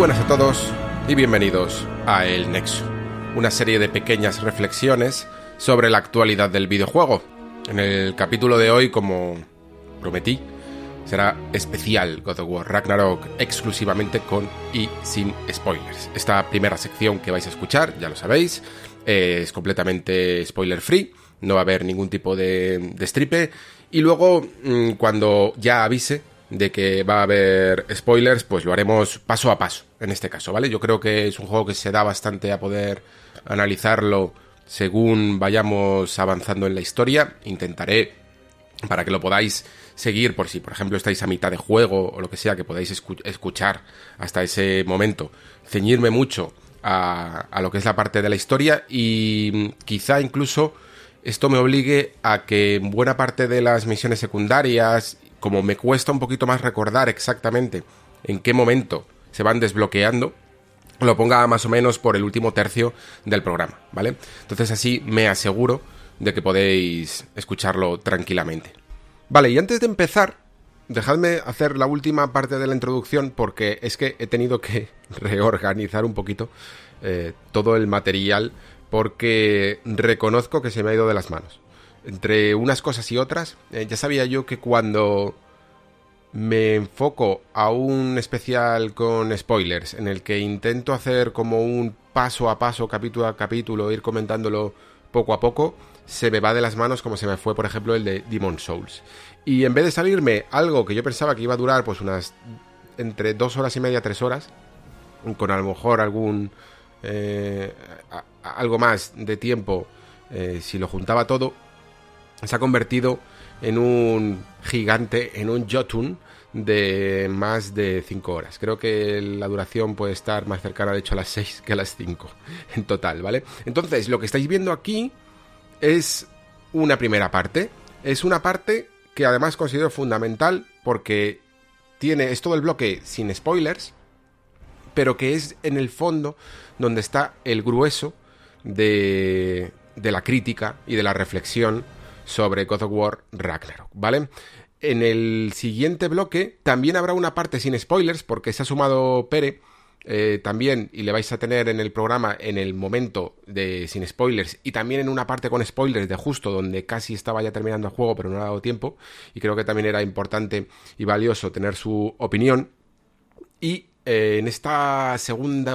buenas a todos y bienvenidos a El Nexo, una serie de pequeñas reflexiones sobre la actualidad del videojuego. En el capítulo de hoy, como prometí, será especial God of War Ragnarok exclusivamente con y sin spoilers. Esta primera sección que vais a escuchar, ya lo sabéis, es completamente spoiler free, no va a haber ningún tipo de, stripe. Y luego, mm, cuando ya avise de que va a haber spoilers, pues lo haremos paso a paso, en este caso, ¿vale? Yo creo que es un juego que se da bastante a poder analizarlo según vayamos avanzando en la historia. Intentaré, para que lo podáis seguir, por si, por ejemplo, estáis a mitad de juego o lo que sea, que podáis escu- escuchar hasta ese momento, ceñirme mucho a, a lo que es la parte de la historia y quizá incluso esto me obligue a que en buena parte de las misiones secundarias, como me cuesta un poquito más recordar exactamente en qué momento se van desbloqueando, lo ponga más o menos por el último tercio del programa, ¿vale? Entonces así me aseguro de que podéis escucharlo tranquilamente. Vale, y antes de empezar, dejadme hacer la última parte de la introducción porque es que he tenido que reorganizar un poquito eh, todo el material porque reconozco que se me ha ido de las manos. Entre unas cosas y otras, eh, ya sabía yo que cuando me enfoco a un especial con spoilers en el que intento hacer como un paso a paso, capítulo a capítulo, ir comentándolo poco a poco, se me va de las manos como se me fue, por ejemplo, el de Demon Souls. Y en vez de salirme algo que yo pensaba que iba a durar pues unas entre dos horas y media, tres horas, con a lo mejor algún eh, algo más de tiempo eh, si lo juntaba todo, se ha convertido en un gigante, en un Jotun de más de 5 horas. Creo que la duración puede estar más cercana, de hecho, a las 6 que a las 5 en total, ¿vale? Entonces, lo que estáis viendo aquí es una primera parte. Es una parte que además considero fundamental porque tiene, es todo el bloque sin spoilers, pero que es en el fondo donde está el grueso de, de la crítica y de la reflexión sobre God of War Ragnarok, ¿vale? En el siguiente bloque también habrá una parte sin spoilers porque se ha sumado Pere eh, también y le vais a tener en el programa en el momento de sin spoilers y también en una parte con spoilers de justo donde casi estaba ya terminando el juego pero no ha dado tiempo y creo que también era importante y valioso tener su opinión y eh, en esta segunda,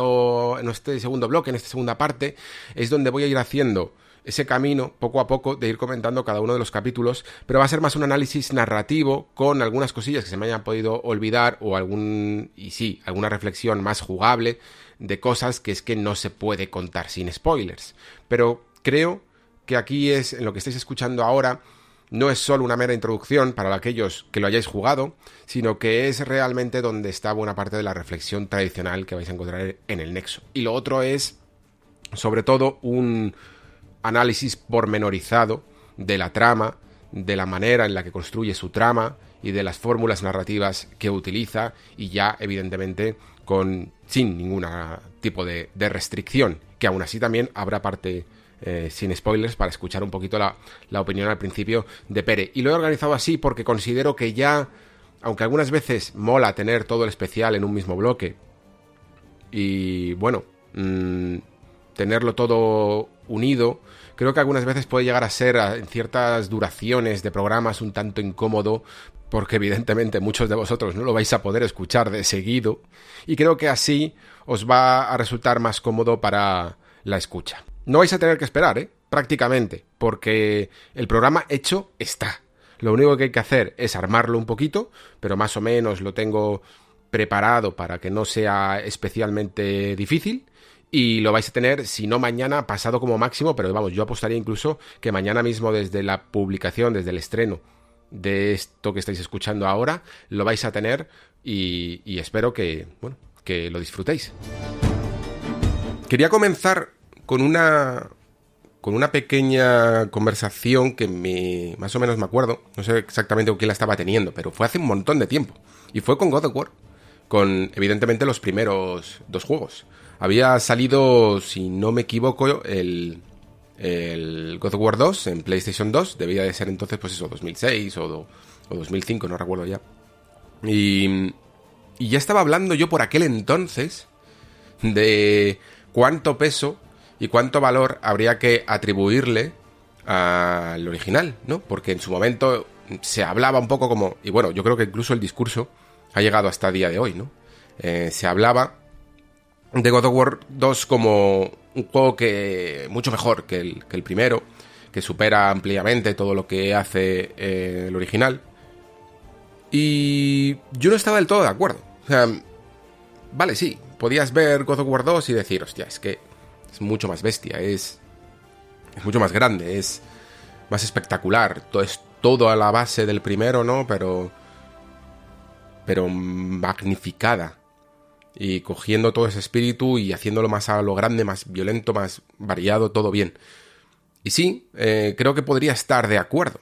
en este segundo bloque, en esta segunda parte, es donde voy a ir haciendo ese camino poco a poco de ir comentando cada uno de los capítulos, pero va a ser más un análisis narrativo con algunas cosillas que se me hayan podido olvidar o algún, y sí, alguna reflexión más jugable de cosas que es que no se puede contar sin spoilers. Pero creo que aquí es, en lo que estáis escuchando ahora, no es solo una mera introducción para aquellos que lo hayáis jugado, sino que es realmente donde está buena parte de la reflexión tradicional que vais a encontrar en el Nexo. Y lo otro es, sobre todo, un análisis pormenorizado de la trama, de la manera en la que construye su trama y de las fórmulas narrativas que utiliza y ya evidentemente con sin ningún tipo de, restricción, que aún así también habrá parte eh, sin spoilers para escuchar un poquito la, la opinión al principio de Pere. Y lo he organizado así porque considero que ya, aunque algunas veces mola tener todo el especial en un mismo bloque, y bueno, mmm, tenerlo todo unido, creo que algunas veces puede llegar a ser a, en ciertas duraciones de programas un tanto incómodo porque evidentemente muchos de vosotros no lo vais a poder escuchar de seguido y creo que así os va a resultar más cómodo para la escucha. No vais a tener que esperar, ¿eh? Prácticamente, porque el programa hecho está. Lo único que hay que hacer es armarlo un poquito, pero más o menos lo tengo preparado para que no sea especialmente difícil. Y lo vais a tener, si no mañana, pasado como máximo, pero vamos, yo apostaría incluso que mañana mismo desde la publicación, desde el estreno de esto que estáis escuchando ahora, lo vais a tener y, espero que, bueno, que lo disfrutéis. Quería comenzar con una con una pequeña conversación que me más o menos me acuerdo, no sé exactamente con quién la estaba teniendo, pero fue hace un montón de tiempo y fue con God of War, con evidentemente los primeros dos juegos. Había salido, si no me equivoco, el el God of War 2 en PlayStation 2, debía de ser entonces pues eso 2006 o, o 2005, no recuerdo ya. Y ya estaba hablando yo por aquel entonces de cuánto peso y cuánto valor habría que atribuirle al original, ¿no? Porque en su momento se hablaba un poco como, y bueno, yo creo que incluso el discurso ha llegado hasta el día de hoy, ¿no? Eh, se hablaba de God of War 2 como un juego que mucho mejor que el, que el primero, que supera ampliamente todo lo que hace eh, el original. Y yo no estaba del todo de acuerdo. O sea, vale, sí, podías ver God of War 2 y decir, hostia, es que es mucho más bestia, es, es mucho más grande, es más espectacular, todo es todo a la base del primero, ¿no? Pero pero magnificada y cogiendo todo ese espíritu y haciéndolo más a lo grande, más violento, más variado, todo bien. Y sí, eh, creo que podría estar de acuerdo.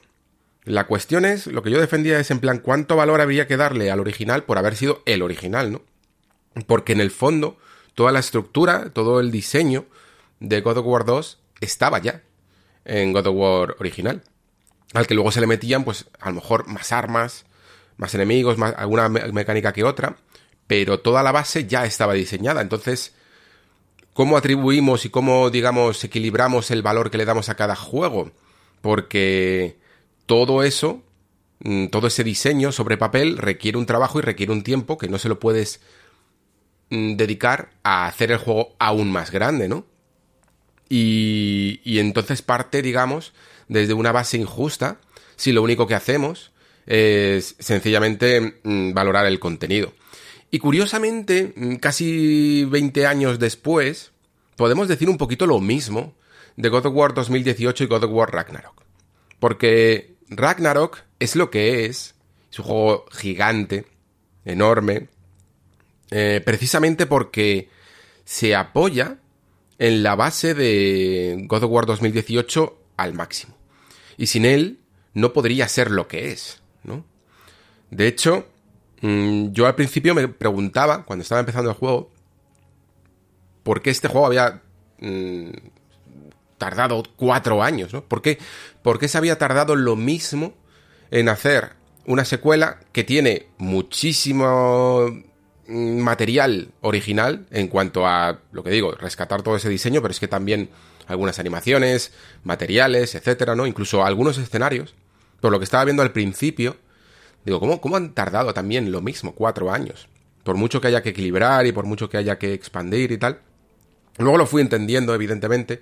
La cuestión es, lo que yo defendía es en plan, ¿cuánto valor habría que darle al original por haber sido el original, ¿no? Porque en el fondo, toda la estructura, todo el diseño de God of War 2 estaba ya en God of War original. Al que luego se le metían, pues, a lo mejor más armas, más enemigos, más, alguna mecánica que otra, pero toda la base ya estaba diseñada. Entonces, ¿cómo atribuimos y cómo, digamos, equilibramos el valor que le damos a cada juego? Porque todo eso, mm, todo ese diseño sobre papel requiere un trabajo y requiere un tiempo que no se lo puedes mm, dedicar a hacer el juego aún más grande, ¿no? Y, y entonces parte, digamos, desde una base injusta si lo único que hacemos es sencillamente mm, valorar el contenido. Y curiosamente, casi 20 años después, podemos decir un poquito lo mismo de God of War 2018 y God of War Ragnarok. Porque Ragnarok es lo que es, es un juego gigante, enorme, eh, precisamente porque se apoya en la base de God of War 2018 al máximo. Y sin él no podría ser lo que es, ¿no? De hecho, mm, yo al principio me preguntaba, cuando estaba empezando el juego, por qué este juego había mm, tardado cuatro años, ¿no? ¿Por qué, ¿Por qué se había tardado lo mismo en hacer una secuela que tiene muchísimo mm, material original en cuanto a lo que digo, rescatar todo ese diseño, pero es que también algunas animaciones, materiales, etcétera, ¿no? Incluso algunos escenarios. Por lo que estaba viendo al principio, digo, ¿cómo, cómo han tardado también lo mismo, cuatro años? Por mucho que haya que equilibrar y por mucho que haya que expandir y tal. Luego lo fui entendiendo, evidentemente,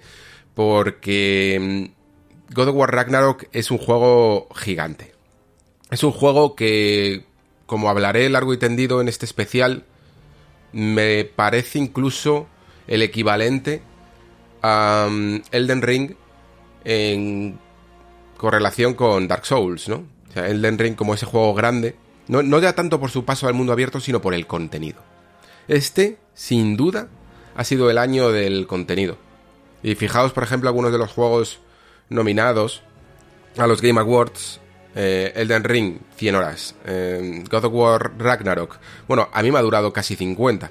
porque mm, God of War Ragnarok es un juego gigante. Es un juego que, como hablaré largo y tendido en este especial, me parece incluso el equivalente a mm, Elden Ring en correlación con Dark Souls, ¿no? O sea, Elden Ring como ese juego grande, no, no ya tanto por su paso al mundo abierto, sino por el contenido. Este, sin duda, ha sido el año del contenido. Y fijaos, por ejemplo, algunos de los juegos nominados a los Game Awards. Eh, Elden Ring, 100 horas. Eh, God of War Ragnarok. Bueno, a mí me ha durado casi 50.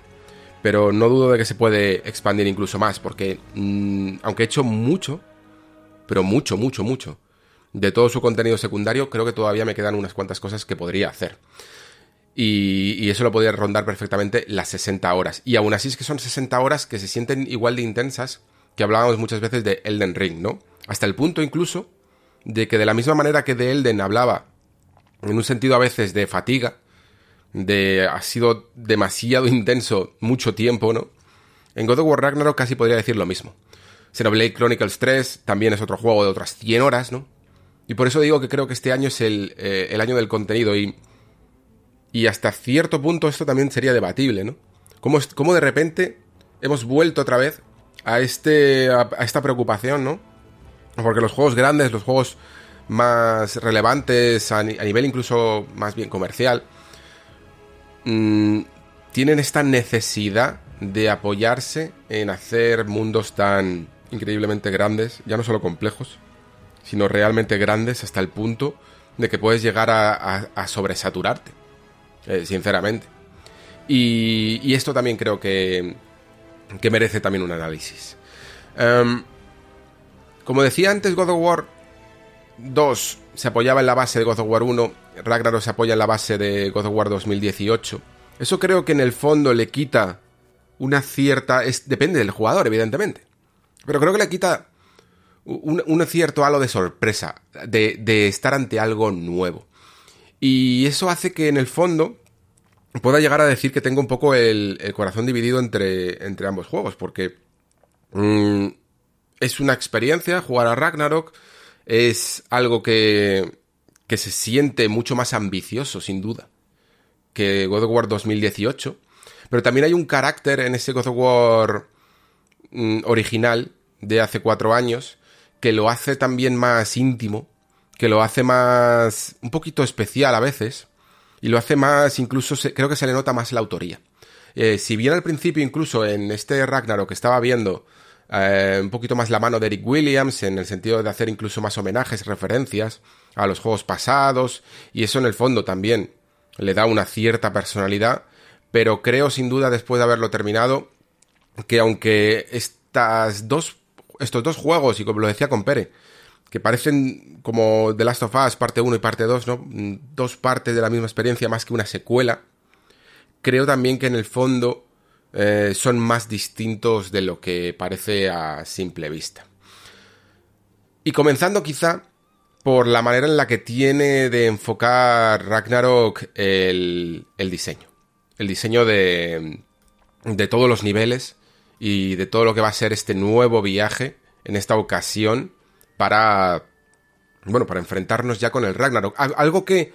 Pero no dudo de que se puede expandir incluso más. Porque, mm, aunque he hecho mucho, pero mucho, mucho, mucho, de todo su contenido secundario, creo que todavía me quedan unas cuantas cosas que podría hacer. Y, eso lo podría rondar perfectamente las 60 horas. Y aún así es que son 60 horas que se sienten igual de intensas que hablábamos muchas veces de Elden Ring, ¿no? Hasta el punto incluso de que de la misma manera que de Elden hablaba en un sentido a veces de fatiga, de ha sido demasiado intenso mucho tiempo, ¿no? En God of War Ragnarok casi podría decir lo mismo. Xenoblade Chronicles 3 también es otro juego de otras 100 horas, ¿no? Y por eso digo que creo que este año es el, eh, el año del contenido y, y hasta cierto punto esto también sería debatible, ¿no? Cómo, cómo de repente hemos vuelto otra vez a, este, a, esta preocupación, ¿no? Porque los juegos grandes, los juegos más relevantes a, nivel incluso más bien comercial, mmm, tienen esta necesidad de apoyarse en hacer mundos tan increíblemente grandes, ya no solo complejos, sino realmente grandes hasta el punto de que puedes llegar a, sobresaturarte, eh, sinceramente. Y, esto también creo que, que merece también un análisis. Em, como decía antes, God of War 2 se apoyaba en la base de God of War 1, Ragnarok se apoya en la base de God of War 2018. Eso creo que en el fondo le quita una cierta... Es, depende del jugador, evidentemente. Pero creo que le quita un, cierto halo de sorpresa, de, estar ante algo nuevo. Y eso hace que en el fondo pueda llegar a decir que tengo un poco el, corazón dividido entre, entre, ambos juegos, porque mm, es una experiencia jugar a Ragnarok, es algo que, que se siente mucho más ambicioso, sin duda que God of War 2018. Pero también hay un carácter en ese God of War mm, original de hace cuatro años que lo hace también más íntimo, que lo hace más un poquito especial a veces y lo hace más incluso creo que se le nota más la autoría. Eh, si bien al principio incluso en este Ragnarok que estaba viendo eh, un poquito más la mano de Eric Williams en el sentido de hacer incluso más homenajes, referencias a los juegos pasados y eso en el fondo también le da una cierta personalidad, pero creo sin duda después de haberlo terminado que aunque estas dos, estos dos juegos, y como lo decía con Pere, que parecen como The Last of Us parte 1 y parte 2, ¿no? Dos partes de la misma experiencia más que una secuela, creo también que en el fondo eh, son más distintos de lo que parece a simple vista. Y comenzando quizá por la manera en la que tiene de enfocar Ragnarok el, diseño. El diseño de, de todos los niveles y de todo lo que va a ser este nuevo viaje en esta ocasión para bueno, para enfrentarnos ya con el Ragnarok. Algo que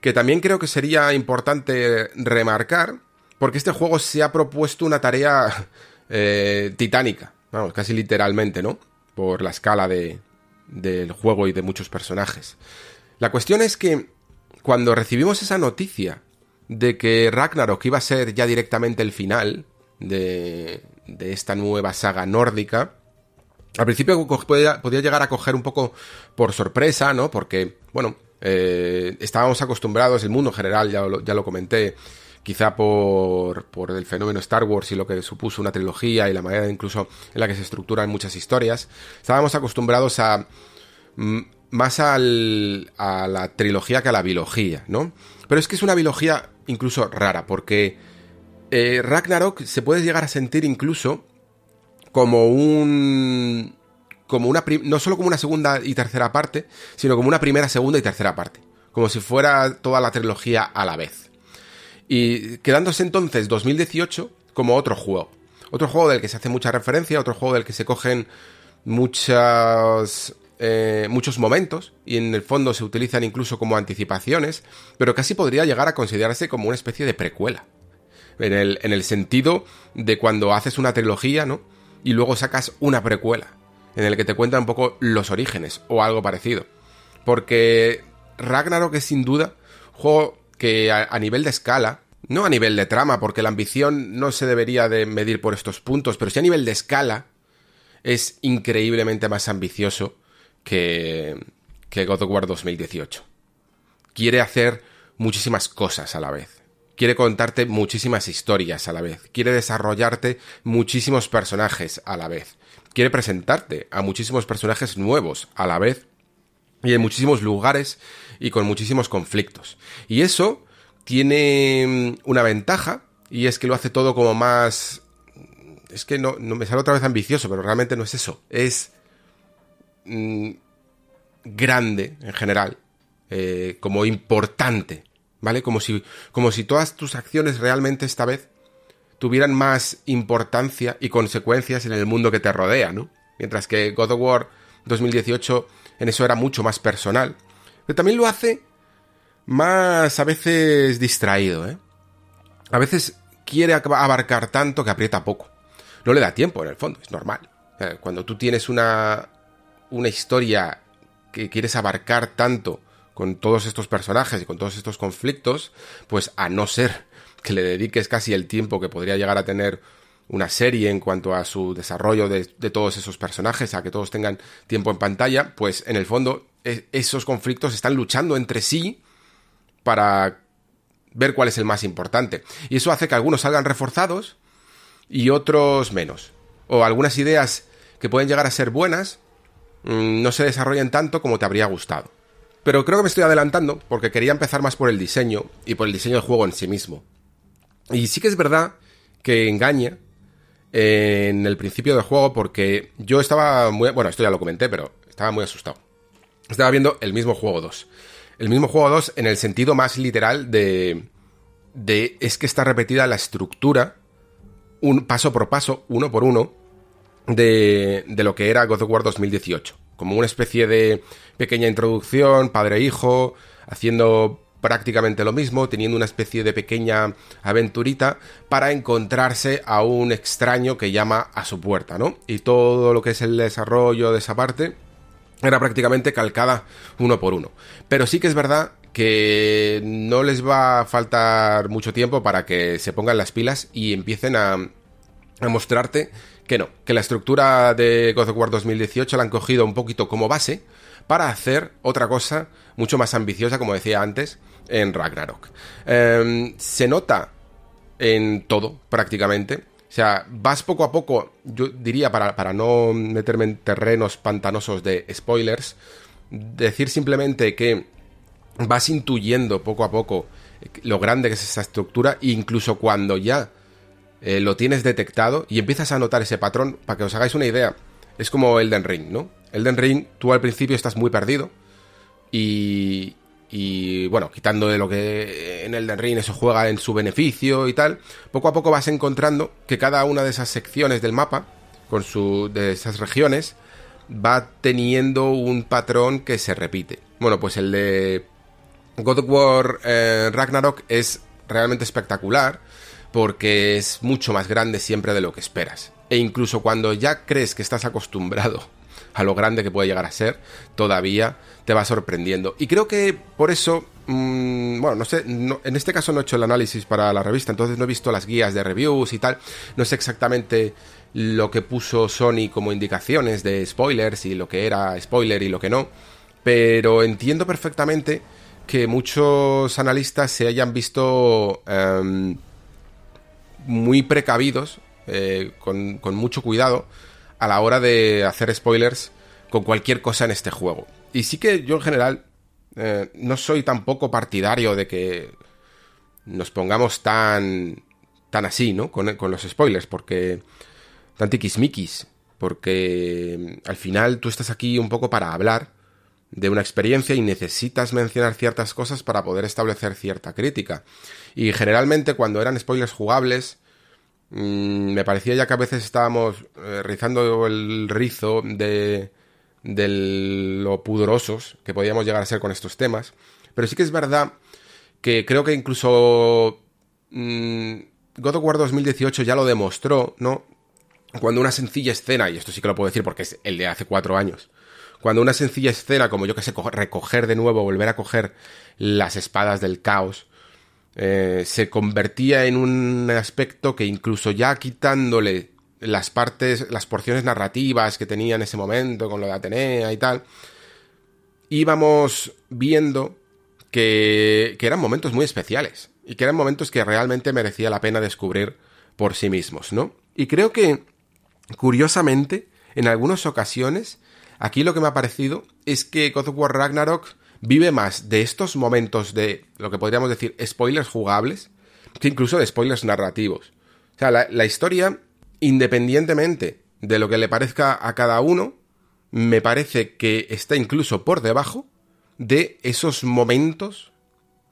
que también creo que sería importante remarcar porque este juego se ha propuesto una tarea eh, titánica, vamos, casi literalmente, ¿no? Por la escala de, del juego y de muchos personajes. La cuestión es que cuando recibimos esa noticia de que Ragnarok iba a ser ya directamente el final de, de esta nueva saga nórdica, al principio podía, llegar a coger un poco por sorpresa, ¿no? Porque, bueno, eh, estábamos acostumbrados, el mundo en general, ya ya lo comenté, quizá por, por el fenómeno Star Wars y lo que supuso una trilogía y la manera incluso en la que se estructuran muchas historias, estábamos acostumbrados a mm, más a la trilogía que a la biología, ¿no? Pero es que es una biología incluso rara, porque eh, Ragnarok se puede llegar a sentir incluso como un... como una... no solo como una segunda y tercera parte, sino como una primera, segunda y tercera parte. Como si fuera toda la trilogía a la vez. Y quedándose entonces 2018 como otro juego. Otro juego del que se hace mucha referencia, otro juego del que se cogen muchas, eh, muchos momentos y en el fondo se utilizan incluso como anticipaciones, pero casi podría llegar a considerarse como una especie de precuela. En el, en el sentido de cuando haces una trilogía, ¿no? Y luego sacas una precuela, en el que te cuenta un poco los orígenes o algo parecido. Porque Ragnarok es sin duda juego que a, nivel de escala, no a nivel de trama, porque la ambición no se debería de medir por estos puntos, pero sí a nivel de escala, es increíblemente más ambicioso que, que God of War 2018. Quiere hacer muchísimas cosas a la vez. Quiere contarte muchísimas historias a la vez. Quiere desarrollarte muchísimos personajes a la vez. Quiere presentarte a muchísimos personajes nuevos a la vez y en muchísimos lugares y con muchísimos conflictos. Y eso tiene mm, una ventaja y es que lo hace todo como más... Es que no, me sale otra vez ambicioso, pero realmente no es eso. Es mm, grande en general, eh, como importante, ¿vale? Como si, como si todas tus acciones realmente esta vez tuvieran más importancia y consecuencias en el mundo que te rodea, ¿no? Mientras que God of War 2018 en eso era mucho más personal, pero también lo hace más a veces distraído, ¿eh? A veces quiere abarcar tanto que aprieta poco. No le da tiempo, en el fondo, es normal. Cuando tú tienes una, una historia que quieres abarcar tanto con todos estos personajes y con todos estos conflictos, pues a no ser que le dediques casi el tiempo que podría llegar a tener una serie en cuanto a su desarrollo de, todos esos personajes, a que todos tengan tiempo en pantalla, pues en el fondo e, esos conflictos están luchando entre sí para ver cuál es el más importante. Y eso hace que algunos salgan reforzados y otros menos. O algunas ideas que pueden llegar a ser buenas mm, no se desarrollen tanto como te habría gustado. Pero creo que me estoy adelantando porque quería empezar más por el diseño y por el diseño del juego en sí mismo. Y sí que es verdad que engaña en el principio del juego porque yo estaba muy... Bueno, esto ya lo comenté, pero estaba muy asustado. Estaba viendo el mismo juego 2. El mismo juego 2 en el sentido más literal de... de es que está repetida la estructura, un paso por paso, uno por uno, de, de lo que era God of War 2018. Como una especie de pequeña introducción, padre-hijo, haciendo prácticamente lo mismo, teniendo una especie de pequeña aventurita para encontrarse a un extraño que llama a su puerta, ¿no? Y todo lo que es el desarrollo de esa parte era prácticamente calcada uno por uno. Pero sí que es verdad que no les va a faltar mucho tiempo para que se pongan las pilas y empiecen a, a mostrarte que no, que la estructura de God of War 2018 la han cogido un poquito como base para hacer otra cosa mucho más ambiciosa, como decía antes, en Ragnarok. Em, se nota en todo, prácticamente. O sea, vas poco a poco, yo diría, para, para no meterme en terrenos pantanosos de spoilers, decir simplemente que vas intuyendo poco a poco lo grande que es esa estructura, incluso cuando ya eh, lo tienes detectado y empiezas a notar ese patrón, para que os hagáis una idea, es como Elden Ring, ¿no? Elden Ring, tú al principio estás muy perdido y, y bueno, quitando de lo que en Elden Ring eso juega en su beneficio y tal, poco a poco vas encontrando que cada una de esas secciones del mapa, con su, de esas regiones, va teniendo un patrón que se repite. Bueno, pues el de God of War eh, Ragnarok es realmente espectacular porque es mucho más grande siempre de lo que esperas. E incluso cuando ya crees que estás acostumbrado a lo grande que puede llegar a ser, todavía te va sorprendiendo. Y creo que por eso, mmm, bueno, no sé, en este caso no he hecho el análisis para la revista, entonces no he visto las guías de reviews y tal, no sé exactamente lo que puso Sony como indicaciones de spoilers y lo que era spoiler y lo que no, pero entiendo perfectamente que muchos analistas se hayan visto um, muy precavidos, eh, con, con mucho cuidado, a la hora de hacer spoilers con cualquier cosa en este juego. Y sí que yo en general eh, no soy tampoco partidario de que nos pongamos tan tan así, ¿no? Con, con los spoilers, porque tan tiquismiquis, porque al final tú estás aquí un poco para hablar de una experiencia y necesitas mencionar ciertas cosas para poder establecer cierta crítica. Y generalmente cuando eran spoilers jugables, Mm, me parecía ya que a veces estábamos eh, rizando el rizo de, de lo pudorosos que podíamos llegar a ser con estos temas. Pero sí que es verdad que creo que incluso mm, God of War 2018 ya lo demostró, ¿no? Cuando una sencilla escena, y esto sí que lo puedo decir porque es el de hace cuatro años, cuando una sencilla escena, como yo que sé, recoger de nuevo, volver a coger las espadas del caos, eh, se convertía en un aspecto que incluso ya quitándole las partes, las porciones narrativas que tenía en ese momento con lo de Atenea y tal, íbamos viendo que, que eran momentos muy especiales y que eran momentos que realmente merecía la pena descubrir por sí mismos, ¿no? Y creo que, curiosamente, en algunas ocasiones, aquí lo que me ha parecido es que God of War Ragnarok vive más de estos momentos de lo que podríamos decir spoilers jugables que incluso de spoilers narrativos. O sea, la, historia, independientemente de lo que le parezca a cada uno, me parece que está incluso por debajo de esos momentos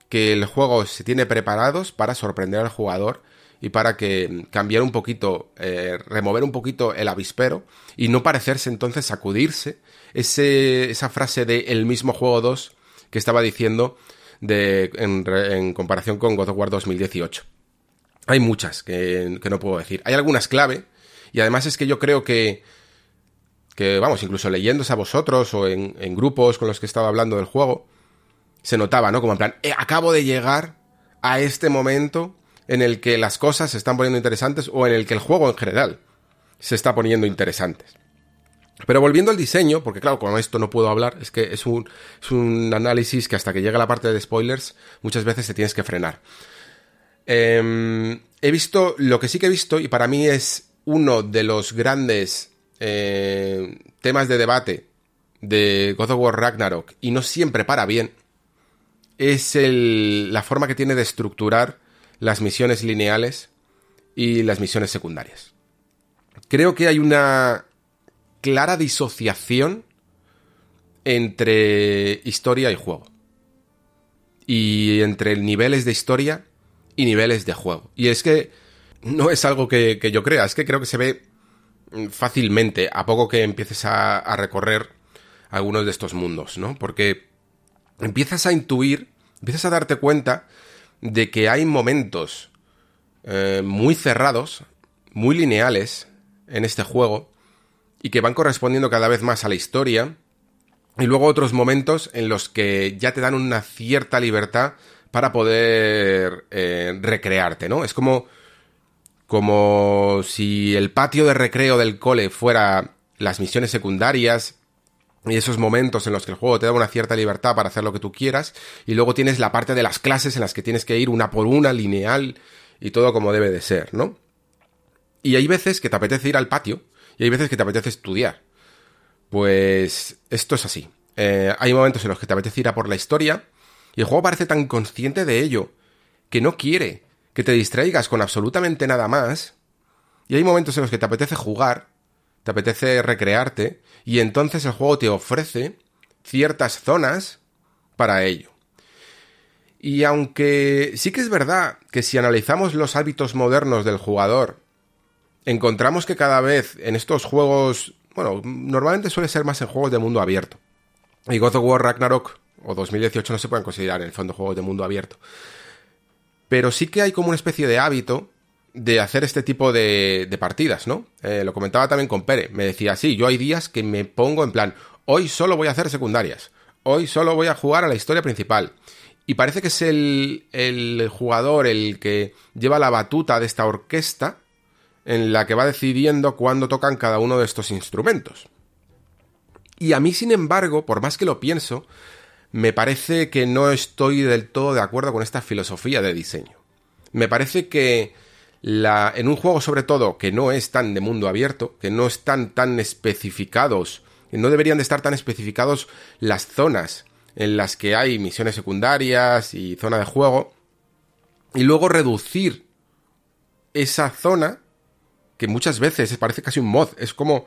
que el juego se tiene preparados para sorprender al jugador y para que cambiar un poquito, eh, remover un poquito el avispero y no parecerse entonces sacudirse ese, esa frase de el mismo juego 2 que estaba diciendo de, en, comparación con God of War 2018. Hay muchas que, que no puedo decir. Hay algunas clave y además es que yo creo que que vamos, incluso leyéndose a vosotros o en, grupos con los que estaba hablando del juego, se notaba, ¿no? Como en plan, eh, acabo de llegar a este momento en el que las cosas se están poniendo interesantes o en el que el juego en general se está poniendo interesantes. Pero volviendo al diseño, porque claro, con esto no puedo hablar, es que es un, es un análisis que hasta que llega la parte de spoilers muchas veces te tienes que frenar. Em, he visto, lo que sí que he visto, y para mí es uno de los grandes eh, temas de debate de God of War Ragnarok, y no siempre para bien, es la forma que tiene de estructurar las misiones lineales y las misiones secundarias. Creo que hay una clara disociación entre historia y juego. Y entre niveles de historia y niveles de juego. Y es que no es algo que, yo crea, es que creo que se ve fácilmente a poco que empieces a, recorrer algunos de estos mundos, ¿no? Porque empiezas a intuir, empiezas a darte cuenta de que hay momentos eh, muy cerrados, muy lineales en este juego y que van correspondiendo cada vez más a la historia y luego otros momentos en los que ya te dan una cierta libertad para poder eh, recrearte, ¿no? Es como como si el patio de recreo del cole fuera las misiones secundarias y esos momentos en los que el juego te da una cierta libertad para hacer lo que tú quieras, y luego tienes la parte de las clases en las que tienes que ir una por una, lineal, y todo como debe de ser, ¿no? Y hay veces que te apetece ir al patio, y hay veces que te apetece estudiar. Pues esto es así. Eh, hay momentos en los que te apetece ir a por la historia, y el juego parece tan consciente de ello, que no quiere que te distraigas con absolutamente nada más, y hay momentos en los que te apetece jugar, te apetece recrearte, y entonces el juego te ofrece ciertas zonas para ello. Y aunque sí que es verdad que si analizamos los hábitos modernos del jugador, encontramos que cada vez en estos juegos, bueno, normalmente suele ser más en juegos de mundo abierto. Y God of War Ragnarok o 2018 no se pueden considerar en el fondo juegos de mundo abierto. Pero sí que hay como una especie de hábito de hacer este tipo de, partidas, ¿no? Eh, lo comentaba también con Pere. Me decía, sí, yo hay días que me pongo en plan, hoy solo voy a hacer secundarias. Hoy solo voy a jugar a la historia principal. Y parece que es el, el jugador el que lleva la batuta de esta orquesta en la que va decidiendo cuándo tocan cada uno de estos instrumentos. Y a mí, sin embargo, por más que lo pienso, me parece que no estoy del todo de acuerdo con esta filosofía de diseño. Me parece que la, en un juego sobre todo que no es tan de mundo abierto, que no están tan especificados, no deberían de estar tan especificados las zonas en las que hay misiones secundarias y zona de juego, y luego reducir esa zona, que muchas veces parece casi un mod, es como,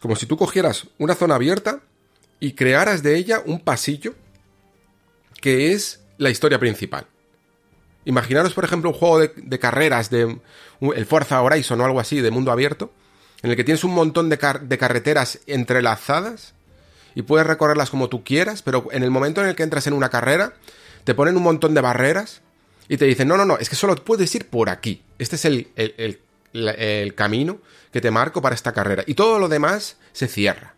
como si tú cogieras una zona abierta y crearas de ella un pasillo que es la historia principal. Imaginaros, por ejemplo, un juego de, carreras de el Forza Horizon o algo así, de mundo abierto, en el que tienes un montón de, carreteras entrelazadas y puedes recorrerlas como tú quieras, pero en el momento en el que entras en una carrera, te ponen un montón de barreras y te dicen, no, no, no, es que solo puedes ir por aquí. Este es el, el, el camino que te marco para esta carrera. Y todo lo demás se cierra.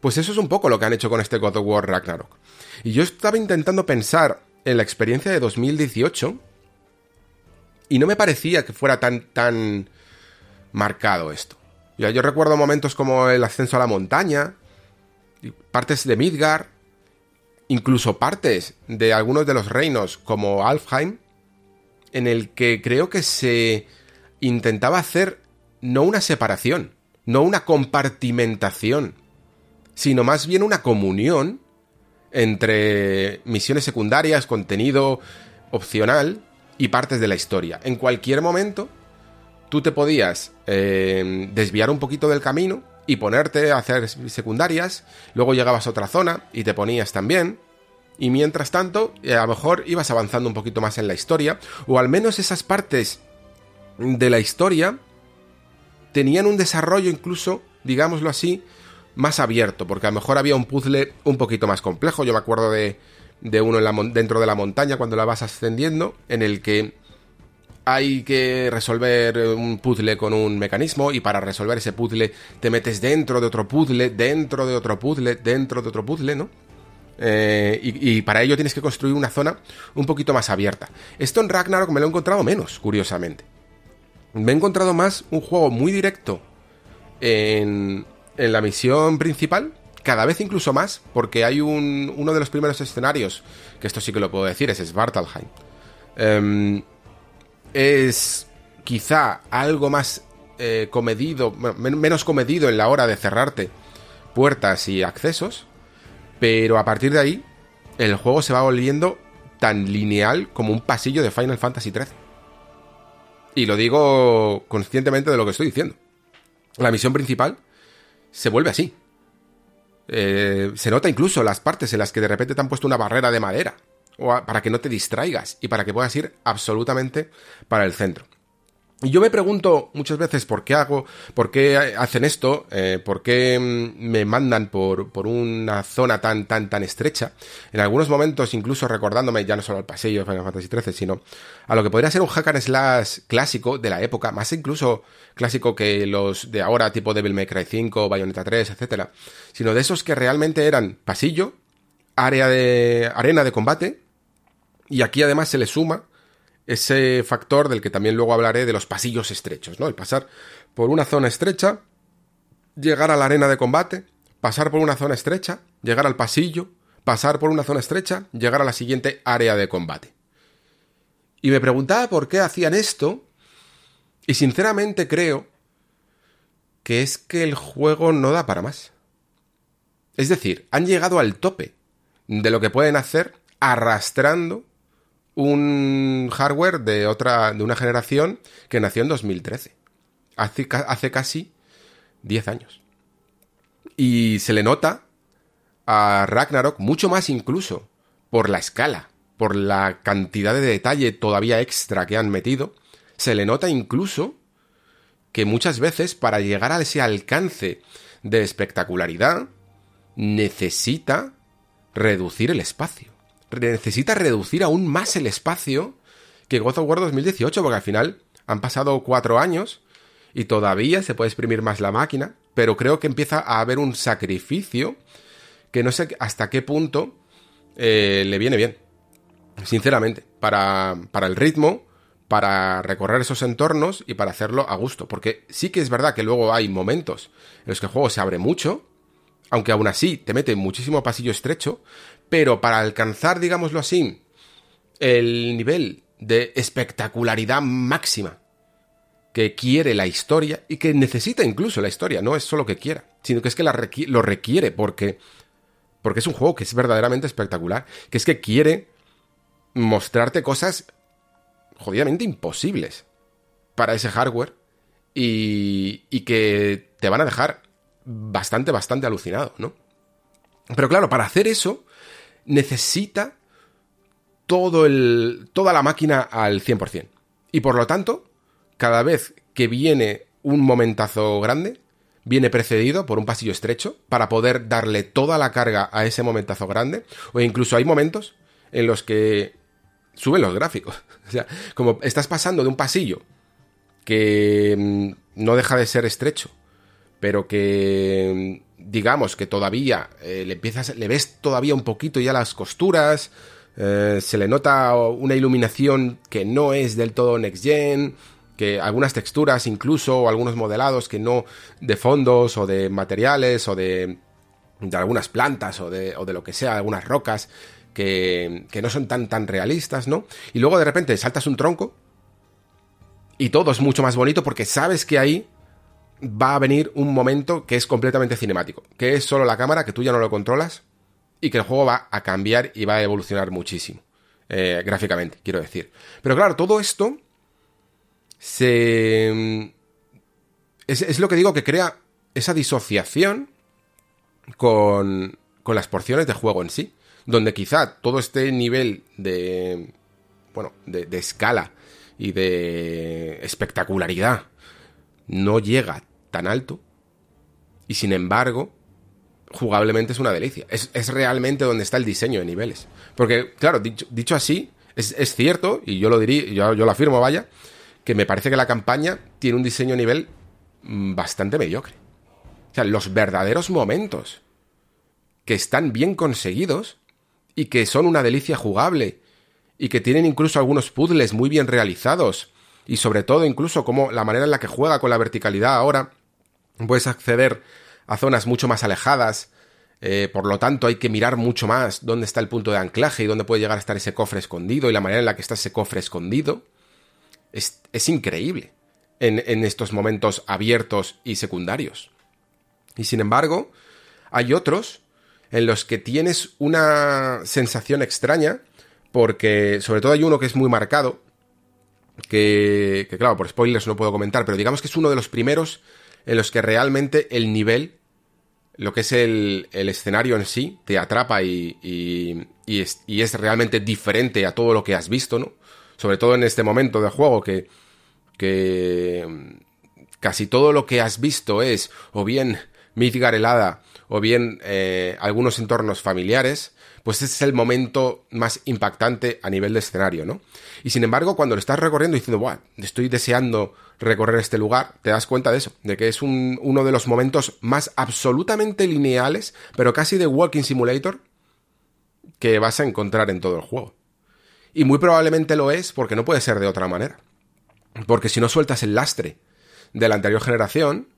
Pues eso es un poco lo que han hecho con este God of War Ragnarok. Y yo estaba intentando pensar en la experiencia de 2018 y no me parecía que fuera tan, tan marcado esto. Ya, yo recuerdo momentos como el ascenso a la montaña, partes de Midgar, incluso partes de algunos de los reinos como Alfheim, en el que creo que se intentaba hacer no una separación, no una compartimentación, sino más bien una comunión entre misiones secundarias, contenido opcional y partes de la historia. En cualquier momento, tú te podías eh, desviar un poquito del camino y ponerte a hacer secundarias, luego llegabas a otra zona y te ponías también, y mientras tanto, eh, a lo mejor ibas avanzando un poquito más en la historia, o al menos esas partes de la historia tenían un desarrollo incluso, digámoslo así, más abierto, porque a lo mejor había un puzzle un poquito más complejo. Yo me acuerdo de, de uno en la, dentro de la montaña cuando la vas ascendiendo, en el que hay que resolver un puzzle con un mecanismo y para resolver ese puzzle te metes dentro de otro puzzle, dentro de otro puzzle, dentro de otro puzzle, ¿no? Eh, y, y, para ello tienes que construir una zona un poquito más abierta. Esto en Ragnarok me lo he encontrado menos, curiosamente. Me he encontrado más un juego muy directo en, en la misión principal, cada vez incluso más, porque hay un, uno de los primeros escenarios, que esto sí que lo puedo decir, es Svartalheim. Um, es quizá algo más eh, comedido, menos comedido en la hora de cerrarte puertas y accesos, pero a partir de ahí el juego se va volviendo tan lineal como un pasillo de Final Fantasy XIII. Y lo digo conscientemente de lo que estoy diciendo. La misión principal se vuelve así. Eh, se nota incluso las partes en las que de repente te han puesto una barrera de madera o para que no te distraigas y para que puedas ir absolutamente para el centro. Y yo me pregunto muchas veces por qué hago, por qué hacen esto, eh, por qué mm, me mandan por, por, una zona tan, tan, tan estrecha. En algunos momentos, incluso recordándome ya no solo al pasillo de Final Fantasy XIII, sino a lo que podría ser un hack and slash clásico de la época, más incluso clásico que los de ahora, tipo Devil May Cry 5, Bayonetta 3, etcétera, sino de esos que realmente eran pasillo, área de, arena de combate, y aquí además se le suma ese factor del que también luego hablaré de los pasillos estrechos, ¿no? El pasar por una zona estrecha, llegar a la arena de combate, pasar por una zona estrecha, llegar al pasillo, pasar por una zona estrecha, llegar a la siguiente área de combate. Y me preguntaba por qué hacían esto, y sinceramente creo que es que el juego no da para más. Es decir, han llegado al tope de lo que pueden hacer arrastrando un hardware de otra, de una generación que nació en 2013. Hace, hace casi 10 años. Y se le nota a Ragnarok mucho más incluso por la escala, por la cantidad de detalle todavía extra que han metido. Se le nota incluso que muchas veces para llegar a ese alcance de espectacularidad necesita reducir el espacio necesita reducir aún más el espacio que God of War 2018, porque al final han pasado cuatro años y todavía se puede exprimir más la máquina, pero creo que empieza a haber un sacrificio que no sé hasta qué punto eh, le viene bien, sinceramente, para, para el ritmo, para recorrer esos entornos y para hacerlo a gusto, porque sí que es verdad que luego hay momentos en los que el juego se abre mucho, aunque aún así te mete muchísimo pasillo estrecho, pero para alcanzar, digámoslo así, el nivel de espectacularidad máxima que quiere la historia y que necesita incluso la historia, no es solo que quiera, sino que es que lo requiere porque, porque es un juego que es verdaderamente espectacular, que es que quiere mostrarte cosas jodidamente imposibles para ese hardware y, y que te van a dejar bastante, bastante alucinado, ¿no? Pero claro, para hacer eso necesita todo el, toda la máquina al 100%. Y por lo tanto, cada vez que viene un momentazo grande, viene precedido por un pasillo estrecho para poder darle toda la carga a ese momentazo grande. O incluso hay momentos en los que suben los gráficos. O sea, como estás pasando de un pasillo que mm, no deja de ser estrecho, pero que digamos que todavía eh, le empiezas, le ves todavía un poquito ya las costuras, eh, se le nota una iluminación que no es del todo next gen, que algunas texturas incluso, o algunos modelados que no, de fondos o de materiales o de, de algunas plantas o de, o de lo que sea, algunas rocas, que, que no son tan, tan realistas, ¿no? Y luego de repente saltas un tronco y todo es mucho más bonito porque sabes que ahí va a venir un momento que es completamente cinemático, que es solo la cámara, que tú ya no lo controlas y que el juego va a cambiar y va a evolucionar muchísimo. Eh, gráficamente, quiero decir. Pero claro, todo esto se... Mm, es, es, lo que digo que crea esa disociación con, con las porciones de juego en sí, donde quizá todo este nivel de... bueno, de, de escala y de espectacularidad no llega tan alto. Y sin embargo, jugablemente es una delicia. Es, realmente donde está el diseño de niveles. Porque, claro, dicho, así, es, cierto, y yo lo diría, yo, yo lo afirmo, vaya, que me parece que la campaña tiene un diseño de nivel mm, bastante mediocre. O sea, los verdaderos momentos que están bien conseguidos y que son una delicia jugable y que tienen incluso algunos puzzles muy bien realizados y sobre todo incluso como la manera en la que juega con la verticalidad ahora puedes acceder a zonas mucho más alejadas eh, por lo tanto hay que mirar mucho más dónde está el punto de anclaje y dónde puede llegar a estar ese cofre escondido y la manera en la que está ese cofre escondido. Es, es increíble en, en estos momentos abiertos y secundarios. Y sin embargo hay otros en los que tienes una sensación extraña, porque sobre todo hay uno que es muy marcado, que, claro, por spoilers no puedo comentar, pero digamos que es uno de los primeros en los que realmente el nivel, lo que es el, escenario en sí, te atrapa y, y, es, y es realmente diferente a todo lo que has visto, ¿no? Sobre todo en este momento de juego que, que casi todo lo que has visto es o bien Midgar helada o bien eh, algunos entornos familiares, pues ese es el momento más impactante a nivel de escenario, ¿no? Y sin embargo, cuando lo estás recorriendo diciendo, Buah, estoy deseando recorrer este lugar, te das cuenta de eso, de que es uno de los momentos más absolutamente lineales, pero casi de Walking Simulator, que vas a encontrar en todo el juego. Y muy probablemente lo es porque no puede ser de otra manera. Porque si no sueltas el lastre de la anterior generación,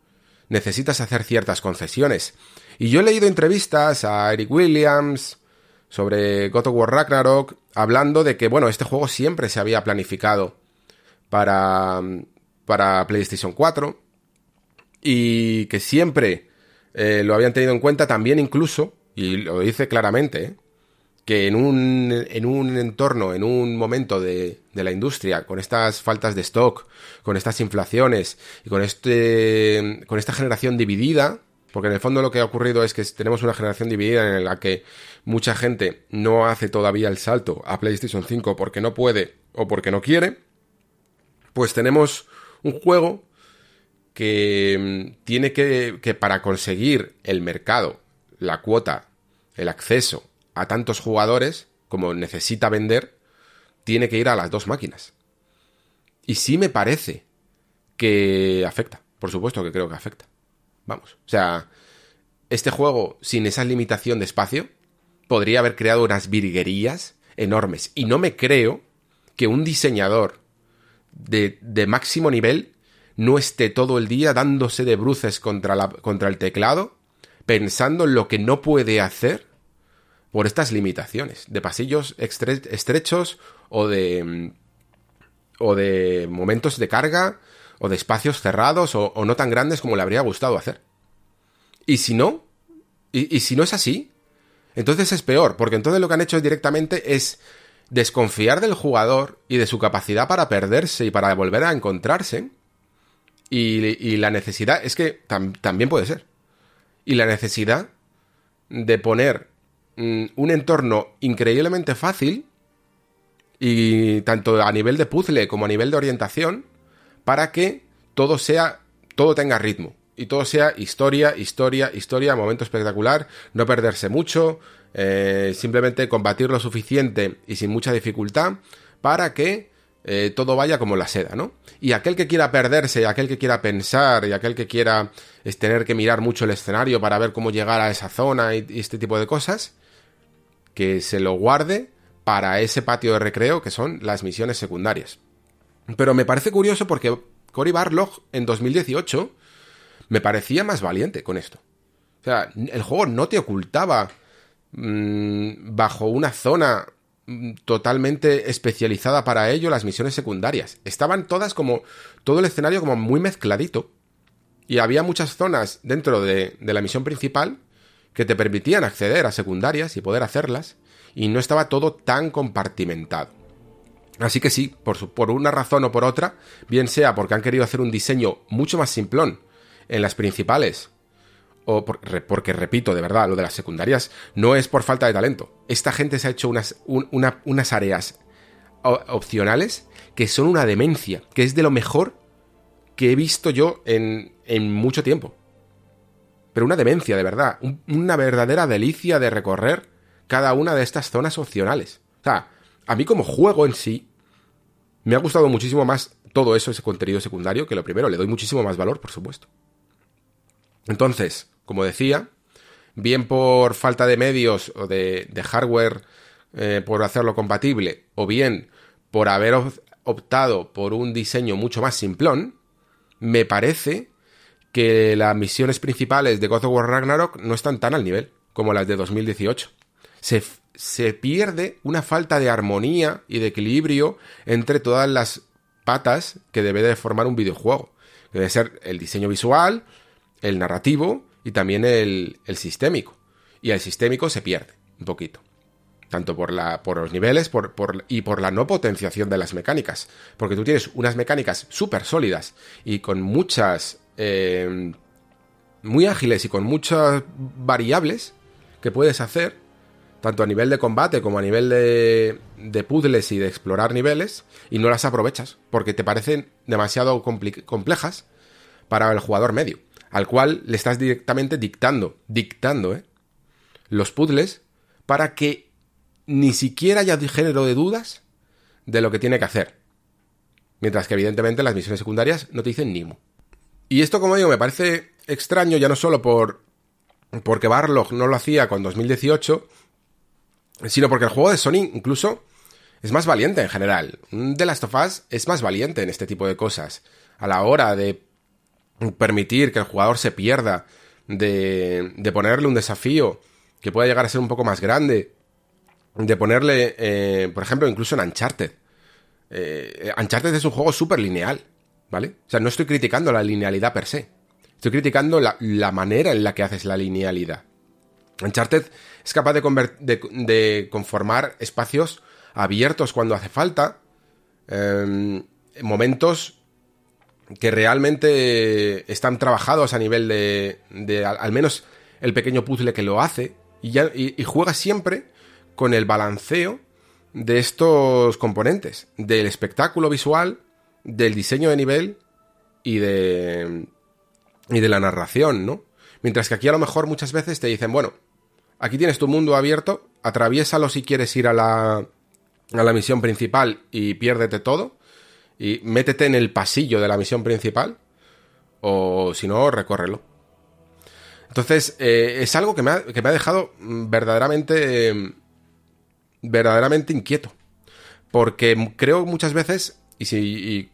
necesitas hacer ciertas concesiones. Y yo he leído entrevistas a Eric Williams sobre God of War Ragnarok hablando de que, bueno, este juego siempre se había planificado para, para PlayStation 4 y que siempre eh, lo habían tenido en cuenta también incluso, y lo dice claramente, ¿eh? que en un, en un entorno, en un momento de, de, la industria, con estas faltas de stock, con estas inflaciones y con, este, con esta generación dividida, porque en el fondo lo que ha ocurrido es que tenemos una generación dividida en la que mucha gente no hace todavía el salto a PlayStation 5 porque no puede o porque no quiere, pues tenemos un juego que mm, tiene que, que para conseguir el mercado, la cuota, el acceso a tantos jugadores como necesita vender, tiene que ir a las dos máquinas. Y sí me parece que afecta. Por supuesto que creo que afecta. Vamos. O sea, este juego, sin esa limitación de espacio, podría haber creado unas virguerías enormes. Y no me creo que un diseñador de, máximo nivel no esté todo el día dándose de bruces contra, la, contra el teclado, pensando en lo que no puede hacer por estas limitaciones de pasillos estrechos o de o de momentos de carga o de espacios cerrados o, no tan grandes como le habría gustado hacer. Y si no, y, si no es así, entonces es peor, porque entonces lo que han hecho directamente es desconfiar del jugador y de su capacidad para perderse y para volver a encontrarse. Y, la necesidad, es que también puede ser. Y la necesidad de poner Mm, un entorno increíblemente fácil y tanto a nivel de puzzle como a nivel de orientación para que todo sea todo tenga ritmo y todo sea historia, historia, historia, momento espectacular, no perderse mucho, eh, simplemente combatir lo suficiente y sin mucha dificultad para que eh, todo vaya como la seda, ¿no? Y aquel que quiera perderse, aquel que quiera pensar, y aquel que quiera es tener que mirar mucho el escenario para ver cómo llegar a esa zona y este tipo de cosas, que se lo guarde para ese patio de recreo que son las misiones secundarias. Pero me parece curioso porque Cory Barlog en 2018 me parecía más valiente con esto. O sea, el juego no te ocultaba mm, bajo una zona mm, totalmente especializada para ello las misiones secundarias. Estaban todas como todo el escenario como muy mezcladito y había muchas zonas dentro de, la misión principal que te permitían acceder a secundarias y poder hacerlas, y no estaba todo tan compartimentado. Así que sí, por, por una razón o por otra, bien sea porque han querido hacer un diseño mucho más simplón en las principales, o porque, repito, de verdad, lo de las secundarias no es por falta de talento. Esta gente se ha hecho unas, unas áreas opcionales que son una demencia, que es de lo mejor que he visto yo en, en mucho tiempo. Pero una demencia, de verdad. una verdadera delicia de recorrer cada una de estas zonas opcionales. O sea, a mí como juego en sí, me ha gustado muchísimo más todo eso, ese contenido secundario, que lo primero, le doy muchísimo más valor, por supuesto. Entonces, como decía, bien por falta de medios o de, hardware eh, por hacerlo compatible, o bien por haber optado por un diseño mucho más simplón, me parece que las misiones principales de God of War Ragnarok no están tan al nivel como las de 2018. Se, se pierde una falta de armonía y de equilibrio entre todas las patas que debe de formar un videojuego. Debe ser el diseño visual, el narrativo y también el, el sistémico. Y el sistémico se pierde un poquito. Tanto por, la, por los niveles por, por, y por la no potenciación de las mecánicas. Porque tú tienes unas mecánicas súper sólidas y con muchas... Eh, muy ágiles y con muchas variables que puedes hacer, tanto a nivel de combate como a nivel de, de puzzles y de explorar niveles, y no las aprovechas, porque te parecen demasiado complejas para el jugador medio al cual le estás directamente dictando, dictando, ¿eh? Los puzzles para que ni siquiera haya género de dudas de lo que tiene que hacer. Mientras que evidentemente las misiones secundarias no te dicen ni mu. Y esto, como digo, me parece extraño ya no solo por porque Barlog no lo hacía con 2018, sino porque el juego de Sony incluso es más valiente en general. The Last of Us es más valiente en este tipo de cosas. A la hora de permitir que el jugador se pierda, de, de ponerle un desafío que pueda llegar a ser un poco más grande, de ponerle, eh, por ejemplo, incluso en Uncharted. Eh, Uncharted es un juego súper lineal, ¿vale? O sea, no estoy criticando la linealidad per se. Estoy criticando la, manera en la que haces la linealidad. Uncharted es capaz de, de, conformar espacios abiertos cuando hace falta, eh, momentos que realmente están trabajados a nivel de, de al, menos el pequeño puzzle que lo hace y, y, juega siempre con el balanceo de estos componentes, del espectáculo visual, del diseño de nivel y de y de la narración, ¿no? Mientras que aquí a lo mejor muchas veces te dicen, bueno, aquí tienes tu mundo abierto, atraviésalo si quieres ir a la a la misión principal y piérdete todo, y métete en el pasillo de la misión principal o si no, recórrelo. Entonces, eh, es algo que me, ha, que me, ha, dejado verdaderamente, verdaderamente inquieto. Porque creo muchas veces, y si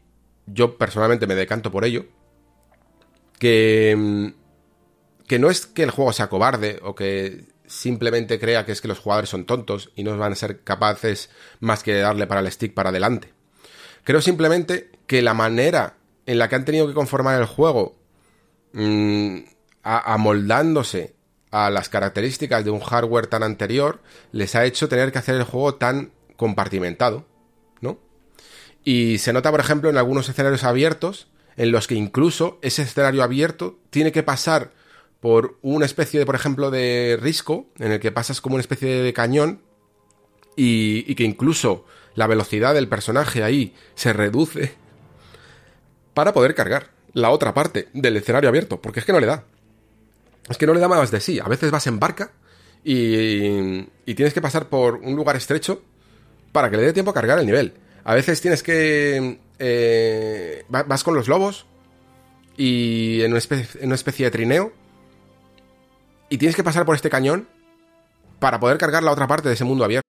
yo personalmente me decanto por ello, que, que no es que el juego sea cobarde o que simplemente crea que es que los jugadores son tontos y no van a ser capaces más que darle para el stick para adelante. Creo simplemente que la manera en la que han tenido que conformar el juego, mmm, amoldándose a las características de un hardware tan anterior, les ha hecho tener que hacer el juego tan compartimentado, ¿no? Y se nota, por ejemplo, en algunos escenarios abiertos, en los que incluso ese escenario abierto tiene que pasar por una especie de, por ejemplo, de risco, en el que pasas como una especie de cañón, y que incluso la velocidad del personaje ahí se reduce para poder cargar la otra parte del escenario abierto, porque es que no le da. Es que no le da más de sí. A veces vas en barca y, y tienes que pasar por un lugar estrecho para que le dé tiempo a cargar el nivel. A veces tienes que... Eh, vas con los lobos y en una, especie, en una especie de trineo y tienes que pasar por este cañón para poder cargar la otra parte de ese mundo abierto.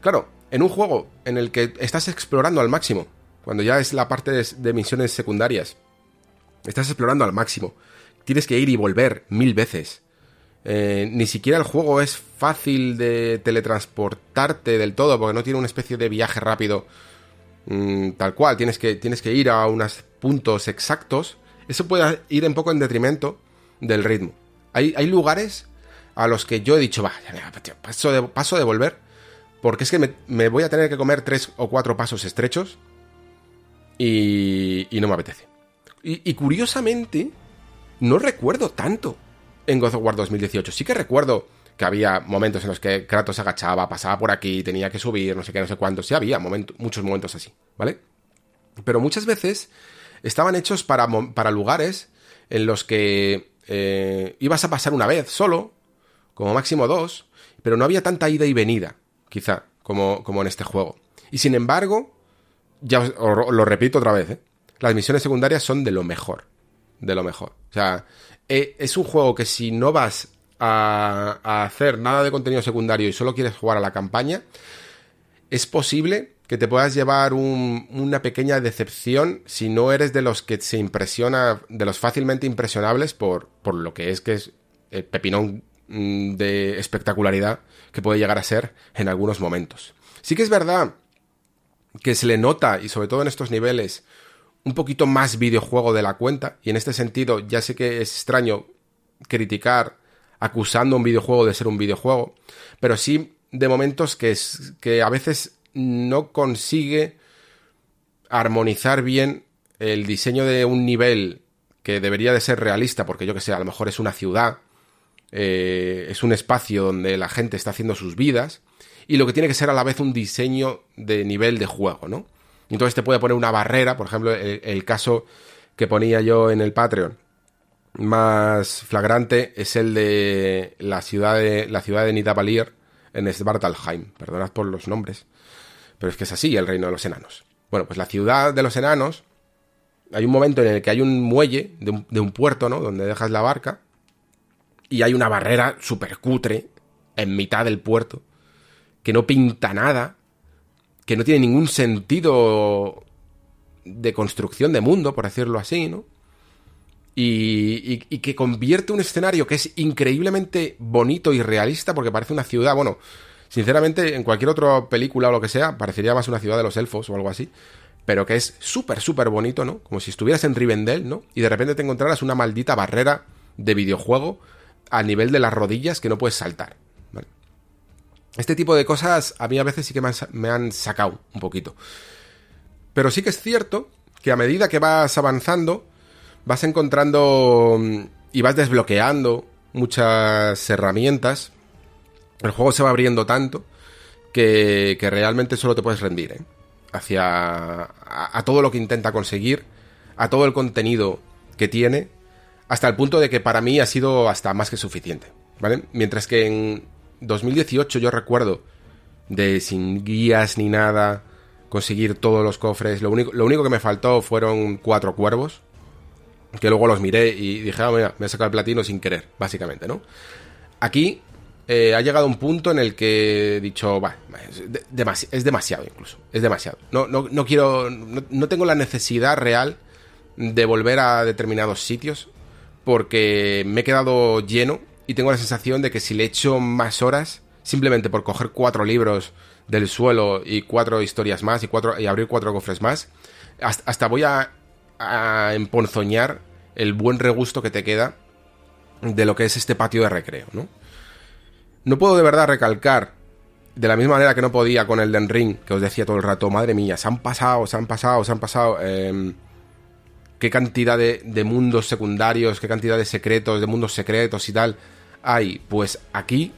Claro, en un juego en el que estás explorando al máximo, cuando ya es la parte de, misiones secundarias, estás explorando al máximo. Tienes que ir y volver mil veces. Eh, ni siquiera el juego es fácil de teletransportarte del todo, porque no tiene una especie de viaje rápido mm, tal cual. Tienes que, tienes que ir a unos puntos exactos. Eso puede ir un poco en detrimento del ritmo. Hay, hay lugares a los que yo he dicho, va, paso de, paso de volver, porque es que me, voy a tener que comer tres o cuatro pasos estrechos y, y no me apetece. Y, curiosamente, no recuerdo tanto en God of War 2018. Sí que recuerdo que había momentos en los que Kratos se agachaba, pasaba por aquí, tenía que subir, no sé qué, no sé cuánto. Sí había muchos momentos así, ¿vale? Pero muchas veces estaban hechos para, para lugares en los que eh, ibas a pasar una vez solo, como máximo dos, pero no había tanta ida y venida, quizá, como, como en este juego. Y sin embargo, ya os, lo repito otra vez, ¿eh? las misiones secundarias son de lo mejor. De lo mejor. O sea, eh, es un juego que si no vas a, hacer nada de contenido secundario y solo quieres jugar a la campaña, es posible que te puedas llevar un, una pequeña decepción si no eres de los que se impresiona, de los fácilmente impresionables por, por lo que es que es el pepinón mm, de espectacularidad que puede llegar a ser en algunos momentos. Sí que es verdad que se le nota, y sobre todo en estos niveles, un poquito más videojuego de la cuenta, y en este sentido ya sé que es extraño criticar acusando a un videojuego de ser un videojuego, pero sí de momentos que, es, que a veces no consigue armonizar bien el diseño de un nivel que debería de ser realista, porque yo que sé, a lo mejor es una ciudad, eh, es un espacio donde la gente está haciendo sus vidas, y lo que tiene que ser a la vez un diseño de nivel de juego, ¿no? Entonces te puede poner una barrera, por ejemplo, el, caso que ponía yo en el Patreon más flagrante es el de la ciudad de la ciudad de Nidavellir en Svartalheim. Perdonad por los nombres, pero es que es así el reino de los enanos. Bueno, pues la ciudad de los enanos hay un momento en el que hay un muelle de un, de un puerto, ¿no? Donde dejas la barca y hay una barrera súper cutre en mitad del puerto que no pinta nada que no tiene ningún sentido de construcción de mundo, por decirlo así, ¿no? Y, y, y, que convierte un escenario que es increíblemente bonito y realista, porque parece una ciudad, bueno, sinceramente, en cualquier otra película o lo que sea, parecería más una ciudad de los elfos o algo así, pero que es súper, súper bonito, ¿no? Como si estuvieras en Rivendell, ¿no? Y de repente te encontraras una maldita barrera de videojuego a nivel de las rodillas que no puedes saltar. Este tipo de cosas a mí a veces sí que me han, sacado un poquito. Pero sí que es cierto que a medida que vas avanzando, vas encontrando mm, y vas desbloqueando muchas herramientas. El juego se va abriendo tanto que, que realmente solo te puedes rendir ¿eh? hacia a todo lo que intenta conseguir, a todo el contenido que tiene, hasta el punto de que para mí ha sido hasta más que suficiente. ¿Vale? Mientras que en, 2018 yo recuerdo de sin guías ni nada conseguir todos los cofres. Lo único, que me faltó fueron cuatro cuervos. Que luego los miré y dije, ah, mira, me he sacado el platino sin querer, básicamente, ¿no? Aquí eh, ha llegado un punto en el que he dicho, va, es, de, demasi es demasiado incluso, es demasiado. No, no, no quiero, no tengo la necesidad real de volver a determinados sitios porque me he quedado lleno y tengo la sensación de que si le echo más horas, simplemente por coger cuatro libros del suelo y cuatro historias más y, cuatro, y abrir cuatro cofres más, hasta, voy a, a, emponzoñar el buen regusto que te queda de lo que es este patio de recreo, ¿no? No puedo de verdad recalcar, de la misma manera que no podía con el Den Ring, que os decía todo el rato, madre mía, se han pasado, se han pasado, se han pasado... Eh, qué cantidad de, mundos secundarios, qué cantidad de secretos, de mundos secretos y tal hay? Pues aquí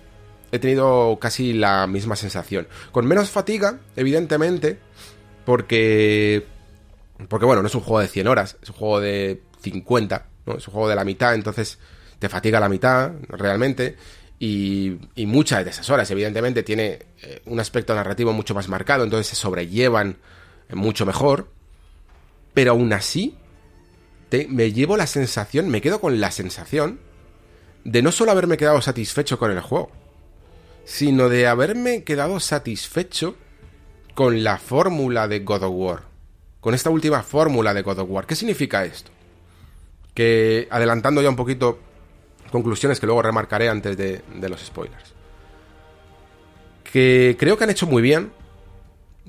he tenido casi la misma sensación. Con menos fatiga, evidentemente, porque... Porque bueno, no es un juego de 100 horas, es un juego de 50, ¿no? Es un juego de la mitad, entonces te fatiga la mitad, realmente. Y, y muchas de esas horas, evidentemente, tiene eh, un aspecto narrativo mucho más marcado, entonces se sobrellevan mucho mejor. Pero aún así, me llevo la sensación, me quedo con la sensación de no solo haberme quedado satisfecho con el juego, sino de haberme quedado satisfecho con la fórmula de God of War. Con esta última fórmula de God of War. ¿Qué significa esto? Que adelantando ya un poquito conclusiones que luego remarcaré antes de, de los spoilers. Que creo que han hecho muy bien.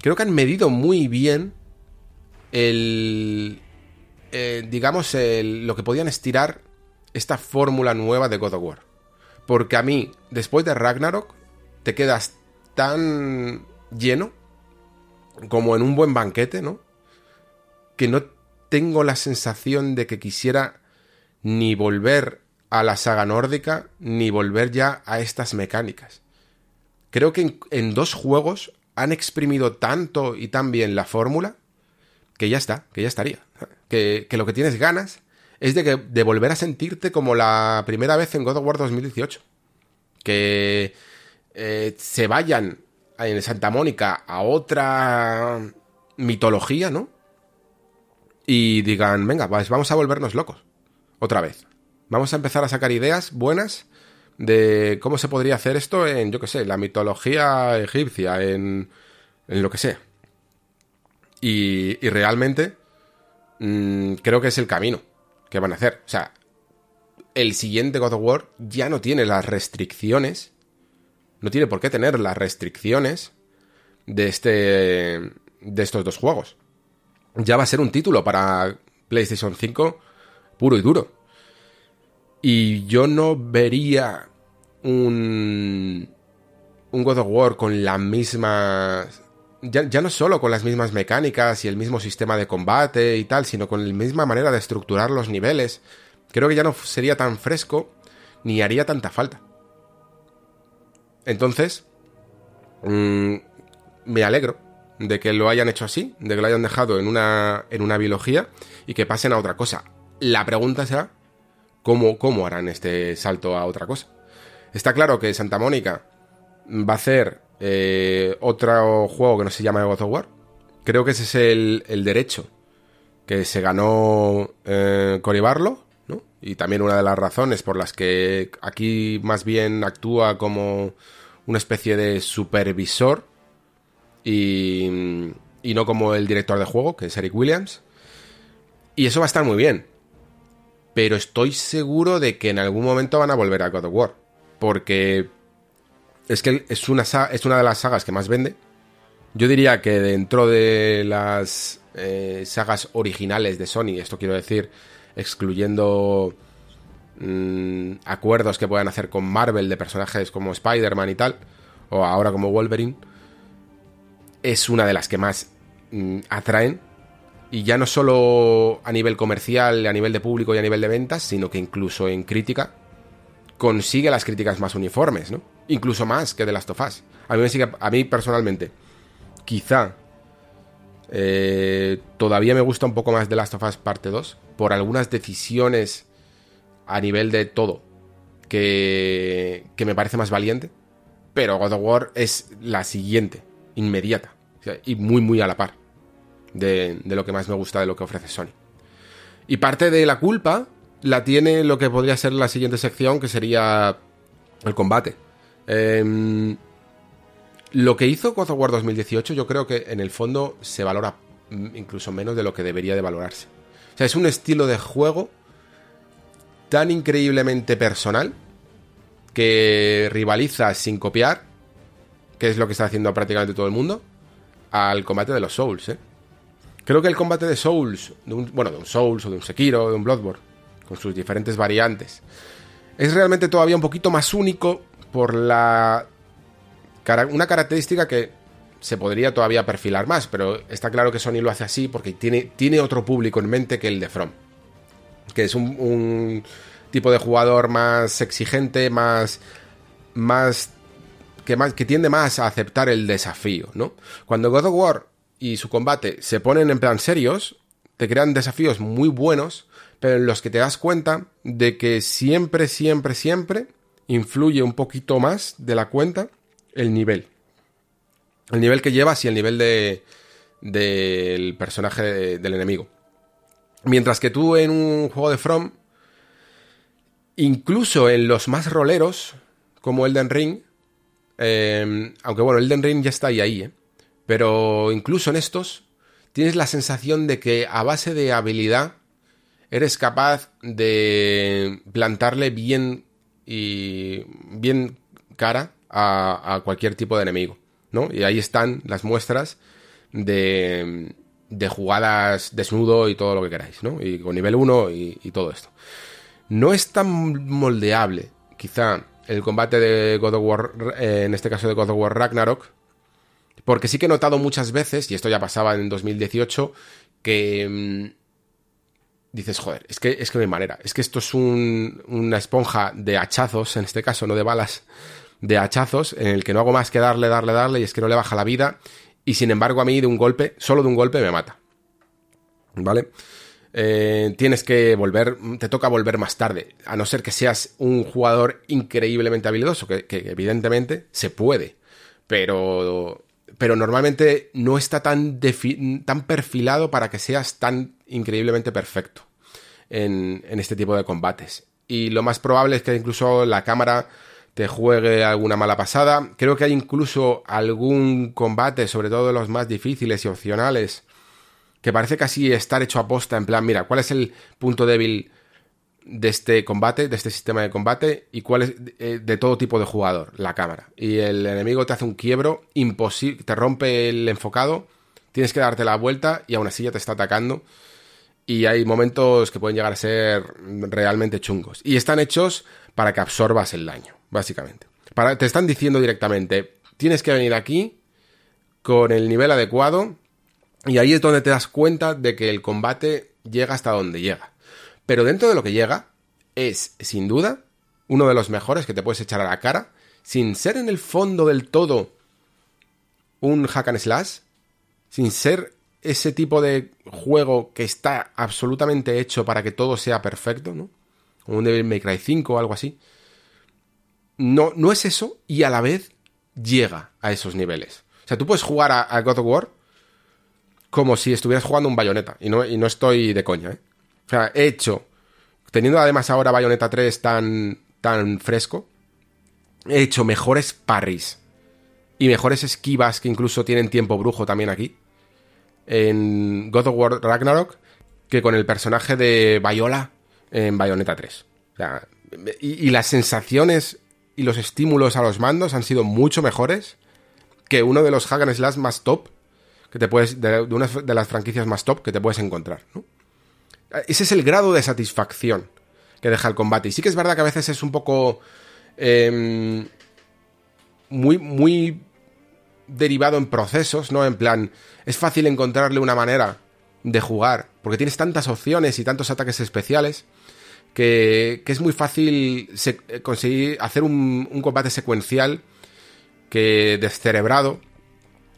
Creo que han medido muy bien el... Eh, digamos, lo que podían estirar esta fórmula nueva de God of War. Porque a mí, después de Ragnarok, te quedas tan lleno como en un buen banquete, ¿no? Que no tengo la sensación de que quisiera ni volver a la saga nórdica, ni volver ya a estas mecánicas. Creo que en, en dos juegos han exprimido tanto y tan bien la fórmula que ya está, que ya estaría. Que, lo que tienes ganas es de, que, de volver a sentirte como la primera vez en God of War 2018. Que eh, se vayan en Santa Mónica a otra mitología, ¿no? Y digan, venga, pues vamos a volvernos locos. Otra vez. Vamos a empezar a sacar ideas buenas de cómo se podría hacer esto en, yo qué sé, la mitología egipcia, en, en lo que sea. Y, y realmente mmm, creo que es el camino que van a hacer. O sea, el siguiente God of War ya no tiene las restricciones no tiene por qué tener las restricciones de este de estos dos juegos. Ya va a ser un título para PlayStation 5 puro y duro. Y yo no vería un un God of War con la misma ya, ya, no solo con las mismas mecánicas y el mismo sistema de combate y tal, sino con la misma manera de estructurar los niveles. Creo que ya no sería tan fresco ni haría tanta falta. Entonces, mmm, me alegro de que lo hayan hecho así, de que lo hayan dejado en una, en una biología y que pasen a otra cosa. La pregunta será, ¿cómo, cómo harán este salto a otra cosa? Está claro que Santa Mónica va a hacer eh, otro juego que no se llama God of War. Creo que ese es el, el derecho que se ganó eh, ¿no? Y también una de las razones por las que aquí más bien actúa como una especie de supervisor y, y no como el director de juego, que es Eric Williams. Y eso va a estar muy bien. Pero estoy seguro de que en algún momento van a volver a God of War. Porque es que es una, es una de las sagas que más vende. Yo diría que dentro de las eh, sagas originales de Sony, esto quiero decir, excluyendo mmm, acuerdos que puedan hacer con Marvel de personajes como Spider-Man y tal, o ahora como Wolverine, es una de las que más mmm, atraen. Y ya no solo a nivel comercial, a nivel de público y a nivel de ventas, sino que incluso en crítica consigue las críticas más uniformes, ¿no? Incluso más que de Last of Us. A mí, me sigue, a mí personalmente, quizá eh, todavía me gusta un poco más de Last of Us parte 2 por algunas decisiones a nivel de todo que, que me parece más valiente. Pero God of War es la siguiente, inmediata. Y muy, muy a la par de, lo que más me gusta de lo que ofrece Sony. Y parte de la culpa la tiene lo que podría ser la siguiente sección, que sería el combate. Eh, lo que hizo God of War 2018 yo creo que en el fondo se valora incluso menos de lo que debería de valorarse. O sea, es un estilo de juego tan increíblemente personal que rivaliza sin copiar, que es lo que está haciendo prácticamente todo el mundo, al combate de los Souls. ¿eh? Creo que el combate de Souls, de un, bueno, de un Souls o de un Sekiro o de un Bloodborne, con sus diferentes variantes, es realmente todavía un poquito más único por la una característica que se podría todavía perfilar más, pero está claro que Sony lo hace así porque tiene, tiene otro público en mente que el de From que es un, tipo de jugador más exigente, más, más que, más, que tiende más a aceptar el desafío, ¿no? Cuando God of War y su combate se ponen en plan serios, te crean desafíos muy buenos, pero en los que te das cuenta de que siempre, siempre, siempre influye un poquito más de la cuenta el nivel. El nivel que llevas y el nivel de del personaje del enemigo. Mientras que tú en un juego de From, incluso en los más roleros, como Elden Ring, eh, aunque bueno, Elden Ring ya está ahí, ahí, ¿eh? pero incluso en estos, tienes la sensación de que a base de habilidad eres capaz de plantarle bien y bien cara a, cualquier tipo de enemigo, ¿no? Y ahí están las muestras de, de jugadas desnudo y todo lo que queráis, ¿no? Y con nivel 1 y, todo esto. No es tan moldeable, quizá, el combate de God of War, eh, en este caso de God of War Ragnarok, porque sí que he notado muchas veces, y esto ya pasaba en 2018, que mm, dices, joder, es que, es que no hay manera. Es que esto es una esponja de hachazos, en este caso, no de balas, de hachazos, en el que no hago más que darle, darle, darle, y es que no le baja la vida, y sin embargo a mí de un golpe, solo de un golpe me mata. ¿Vale? Eh, tienes que volver, te toca volver más tarde, a no ser que seas un jugador increíblemente habilidoso, que evidentemente se puede, pero pero normalmente no está tan, tan perfilado para que seas tan increíblemente perfecto en, en este tipo de combates. Y lo más probable es que incluso la cámara te juegue alguna mala pasada. Creo que hay incluso algún combate, sobre todo los más difíciles y opcionales, que parece casi estar hecho a posta, en plan, mira, ¿cuál es el punto débil de este combate, de este sistema de combate, y cuál es eh, de, todo tipo de jugador, la cámara. Y el enemigo te hace un quiebro imposible, te rompe el enfocado, tienes que darte la vuelta y aún así ya te está atacando. Y hay momentos que pueden llegar a ser realmente chungos. Y están hechos para que absorbas el daño, básicamente. Para, te están diciendo directamente, tienes que venir aquí con el nivel adecuado. Y ahí es donde te das cuenta de que el combate llega hasta donde llega. Pero dentro de lo que llega, es, sin duda, uno de los mejores que te puedes echar a la cara, sin ser en el fondo del todo un hack and slash, sin ser ese tipo de juego que está absolutamente hecho para que todo sea perfecto, ¿no? un Devil May Cry 5 o algo así. No, no es eso y a la vez llega a esos niveles. O sea, tú puedes jugar a, God of War como si estuvieras jugando un bayoneta. Y no, y no estoy de coña, ¿eh? Sea, he hecho, teniendo además ahora Bayonetta 3 tan, tan fresco, he hecho mejores parries y mejores esquivas que incluso tienen tiempo brujo también aquí en God of War Ragnarok que con el personaje de Viola en Bayonetta 3. O sea, y, las sensaciones y los estímulos a los mandos han sido mucho mejores que uno de los hack and slash más top que te puedes de, de una de las franquicias más top que te puedes encontrar, ¿no? Ese es el grado de satisfacción que deja el combate. Y sí que es verdad que a veces es un poco. Em, muy, muy derivado en procesos, ¿no? En plan, es fácil encontrarle una manera de jugar, porque tienes tantas opciones y tantos ataques especiales, que, que es muy fácil conseguir hacer un, un, combate secuencial que descerebrado,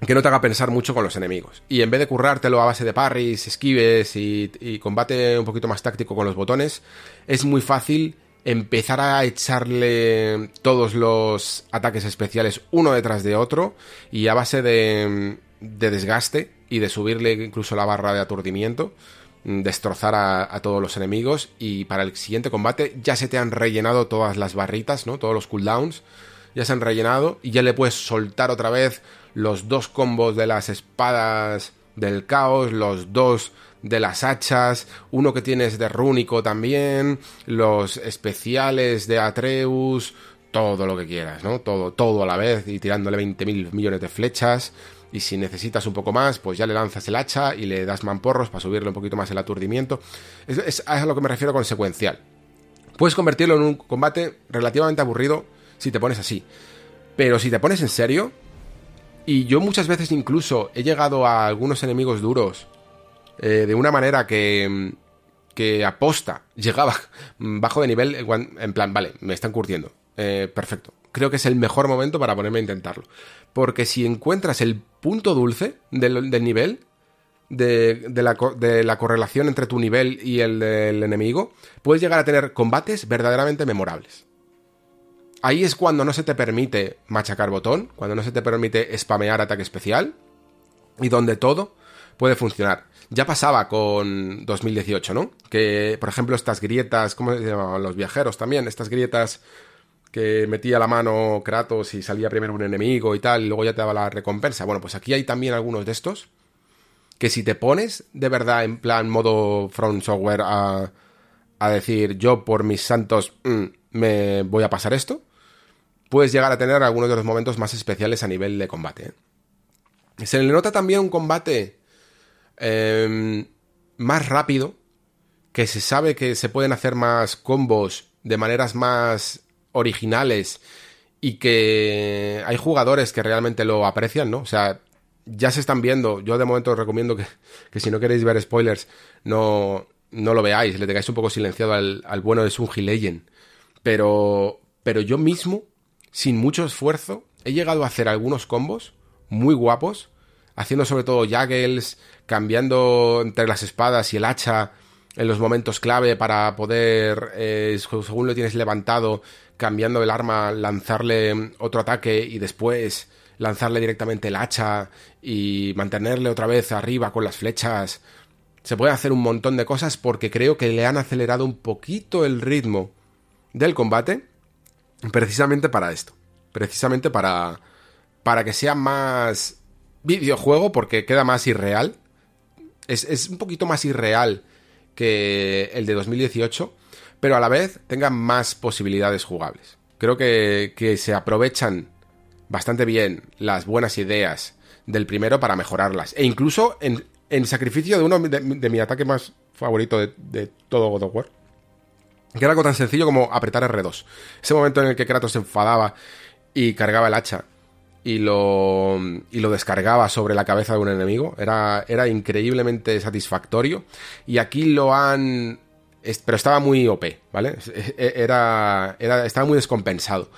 que no te haga pensar mucho con los enemigos. Y en vez de currártelo a base de parries, esquives y, combate un poquito más táctico con los botones, es muy fácil empezar a echarle todos los ataques especiales uno detrás de otro y a base de, desgaste y de subirle incluso la barra de aturdimiento, destrozar a, a, todos los enemigos y para el siguiente combate ya se te han rellenado todas las barritas, ¿no? Todos los cooldowns ya se han rellenado y ya le puedes soltar otra vez los dos combos de las espadas del caos, los dos de las hachas, uno que tienes de rúnico también, los especiales de Atreus, todo lo que quieras, ¿no? Todo, todo a la vez y tirándole 20.000 millones de flechas. Y si necesitas un poco más, pues ya le lanzas el hacha y le das mamporros para subirle un poquito más el aturdimiento. Es, es a lo que me refiero con secuencial. Puedes convertirlo en un combate relativamente aburrido si te pones así. Pero si te pones en serio, y yo muchas veces incluso he llegado a algunos enemigos duros eh, de una manera que, que aposta llegaba bajo de nivel, en plan, vale, me están curtiendo. Eh, perfecto. Creo que es el mejor momento para ponerme a intentarlo. Porque si encuentras el punto dulce del, del nivel, de, la, de, la, correlación entre tu nivel y el del enemigo, puedes llegar a tener combates verdaderamente memorables. Ahí es cuando no se te permite machacar botón, cuando no se te permite spamear ataque especial y donde todo puede funcionar. Ya pasaba con 2018, ¿no? Que, por ejemplo, estas grietas, ¿cómo se llamaban los viajeros también? Estas grietas que metía la mano Kratos y salía primero un enemigo y tal, y luego ya te daba la recompensa. Bueno, pues aquí hay también algunos de estos que si te pones de verdad en plan modo front software a, decir yo por mis santos mm, me voy a pasar esto, puedes llegar a tener algunos de los momentos más especiales a nivel de combate. ¿eh? Se le nota también un combate em, más rápido, que se sabe que se pueden hacer más combos de maneras más originales y que hay jugadores que realmente lo aprecian, ¿no? O sea, ya se están viendo. Yo de momento os recomiendo que, si no queréis ver spoilers, no, no lo veáis, le tengáis un poco silenciado al, bueno de Sunji Legend. Pero, pero yo mismo, sin mucho esfuerzo, he llegado a hacer algunos combos muy guapos, haciendo sobre todo juggles, cambiando entre las espadas y el hacha en los momentos clave para poder, eh, según lo tienes levantado, cambiando el arma, lanzarle otro ataque y después lanzarle directamente el hacha y mantenerle otra vez arriba con las flechas. Se puede hacer un montón de cosas porque creo que le han acelerado un poquito el ritmo del combate precisamente para esto. Precisamente para para que sea más videojuego porque queda más irreal. Es, un poquito más irreal que el de 2018, pero a la vez tenga más posibilidades jugables. Creo que, que se aprovechan bastante bien las buenas ideas del primero para mejorarlas. E incluso en, en sacrificio de uno de, mi ataque más favorito de, todo God of War. Que era algo tan sencillo como apretar R2. Ese momento en el que Kratos se enfadaba y cargaba el hacha y lo, y lo descargaba sobre la cabeza de un enemigo. Era, era increíblemente satisfactorio. Y aquí lo han... Pero estaba muy OP, ¿vale? Era, era, estaba muy descompensado.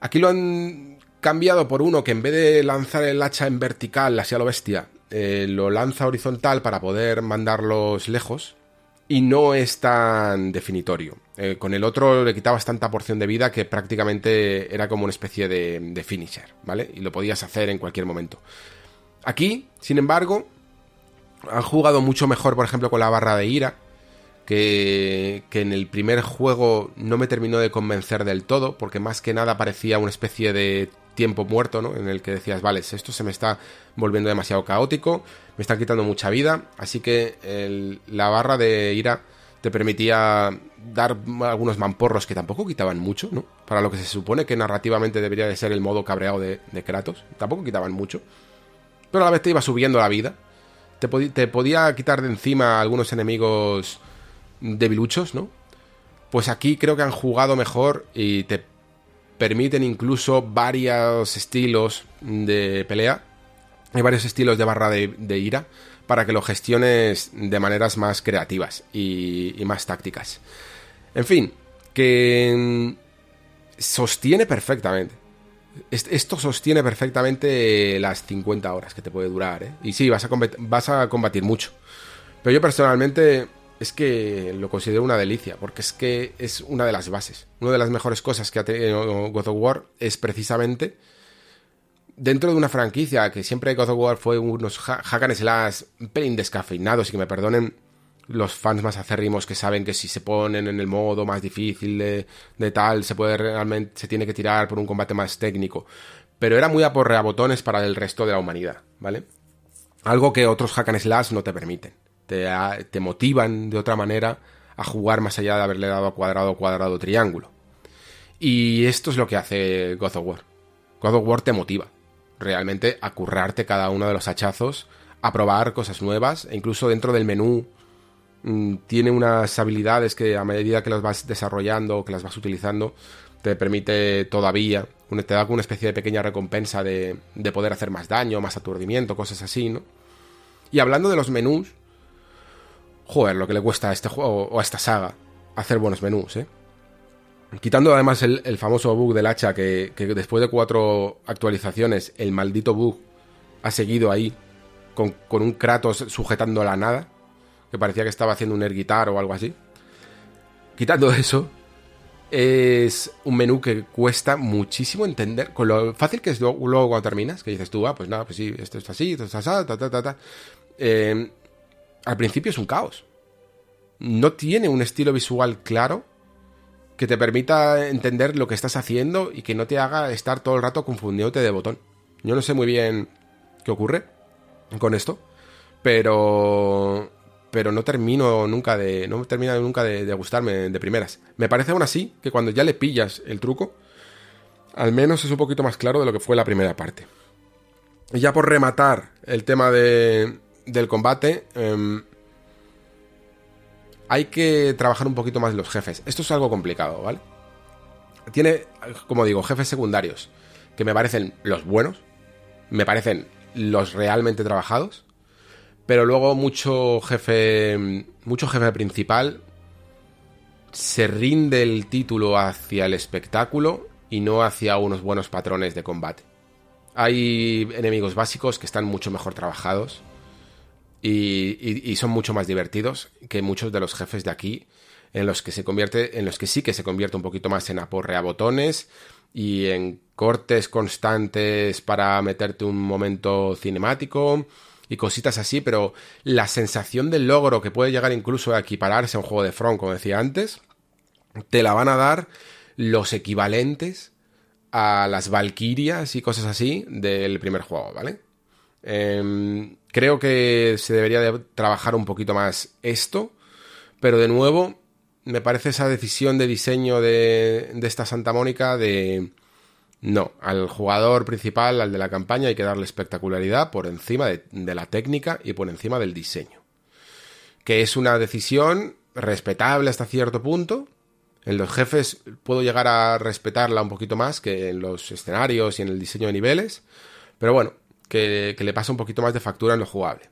Aquí lo han cambiado por uno que en vez de lanzar el hacha en vertical hacia lo bestia, eh, lo lanza horizontal para poder mandarlos lejos y no es tan definitorio. Eh, con el otro le quitabas tanta porción de vida que prácticamente era como una especie de, de finisher, ¿vale? Y lo podías hacer en cualquier momento. Aquí, sin embargo, han jugado mucho mejor, por ejemplo, con la barra de ira, que, que, en el primer juego no me terminó de convencer del todo, porque más que nada parecía una especie de tiempo muerto, ¿no? En el que decías, vale, esto se me está volviendo demasiado caótico, me está quitando mucha vida, así que la barra de ira te permitía dar algunos mamporros que tampoco quitaban mucho, ¿no? Para lo que se supone que narrativamente debería de ser el modo cabreado de, Kratos, tampoco quitaban mucho, pero a la vez te iba subiendo la vida, te, te podía quitar de encima algunos enemigos debiluchos, ¿no? Pues aquí creo que han jugado mejor y te permiten incluso varios estilos de pelea y varios estilos de barra de, ira para que lo gestiones de maneras más creativas y, más tácticas. En fin, que sostiene perfectamente. Esto sostiene perfectamente las 50 horas que te puede durar, ¿eh? Y sí, vas a combatir mucho. Pero yo personalmente es que lo considero una delicia, porque es que es una de las bases. Una de las mejores cosas que ha tenido God of War es precisamente dentro de una franquicia que siempre God of War fue unos hack and slash un pelín descafeinados y que me perdonen los fans más acérrimos que saben que si se ponen en el modo más difícil de, tal, se puede realmente, se tiene que tirar por un combate más técnico. Pero era muy a botones para el resto de la humanidad, ¿vale? Algo que otros hack slash no te permiten te, motivan de otra manera a jugar más allá de haberle dado a cuadrado, cuadrado, triángulo. Y esto es lo que hace God of War. God of War te motiva realmente a currarte cada uno de los hachazos, a probar cosas nuevas, e incluso dentro del menú mm, tiene unas habilidades que a medida que las vas desarrollando que las vas utilizando, te permite todavía, te da una especie de pequeña recompensa de, de poder hacer más daño, más aturdimiento, cosas así, ¿no? Y hablando de los menús, joder, lo que le cuesta a este juego o a esta saga hacer buenos menús, ¿eh? Quitando además el, famoso bug del hacha, que, después de cuatro actualizaciones, el maldito bug ha seguido ahí con, con un Kratos sujetando la nada, que parecía que estaba haciendo un air guitar o algo así. Quitando eso, es un menú que cuesta muchísimo entender. Con lo fácil que es luego, luego cuando terminas, que dices tú, ah, pues nada, pues sí, esto está así, esto está así, ta, ta, ta, ta. Eh, al principio es un caos. No tiene un estilo visual claro que te permita entender lo que estás haciendo y que no te haga estar todo el rato confundiéndote de botón. Yo no sé muy bien qué ocurre con esto, pero pero no termino nunca de no termina nunca de, gustarme de primeras. Me parece aún así que cuando ya le pillas el truco, al menos es un poquito más claro de lo que fue la primera parte. Y ya por rematar el tema de, del combate, em, hay que trabajar un poquito más los jefes. Esto es algo complicado, ¿vale? Tiene, como digo, jefes secundarios que me parecen los buenos, me parecen los realmente trabajados, pero luego mucho jefe, mucho jefe principal se rinde el título hacia el espectáculo y no hacia unos buenos patrones de combate. Hay enemigos básicos que están mucho mejor trabajados y, son mucho más divertidos que muchos de los jefes de aquí, en los que se convierte, en los que sí que se convierte un poquito más en aporrea botones y en cortes constantes para meterte un momento cinemático y cositas así, pero la sensación del logro que puede llegar incluso a equipararse a un juego de front, como decía antes, te la van a dar los equivalentes a las Valkyrias y cosas así del primer juego, ¿vale? Em, creo que se debería de trabajar un poquito más esto, pero de nuevo me parece esa decisión de diseño de, de esta Santa Mónica de no, al jugador principal, al de la campaña, hay que darle espectacularidad por encima de, la técnica y por encima del diseño. Que es una decisión respetable hasta cierto punto. En los jefes puedo llegar a respetarla un poquito más que en los escenarios y en el diseño de niveles. Pero bueno, que, le pasa un poquito más de factura en lo jugable.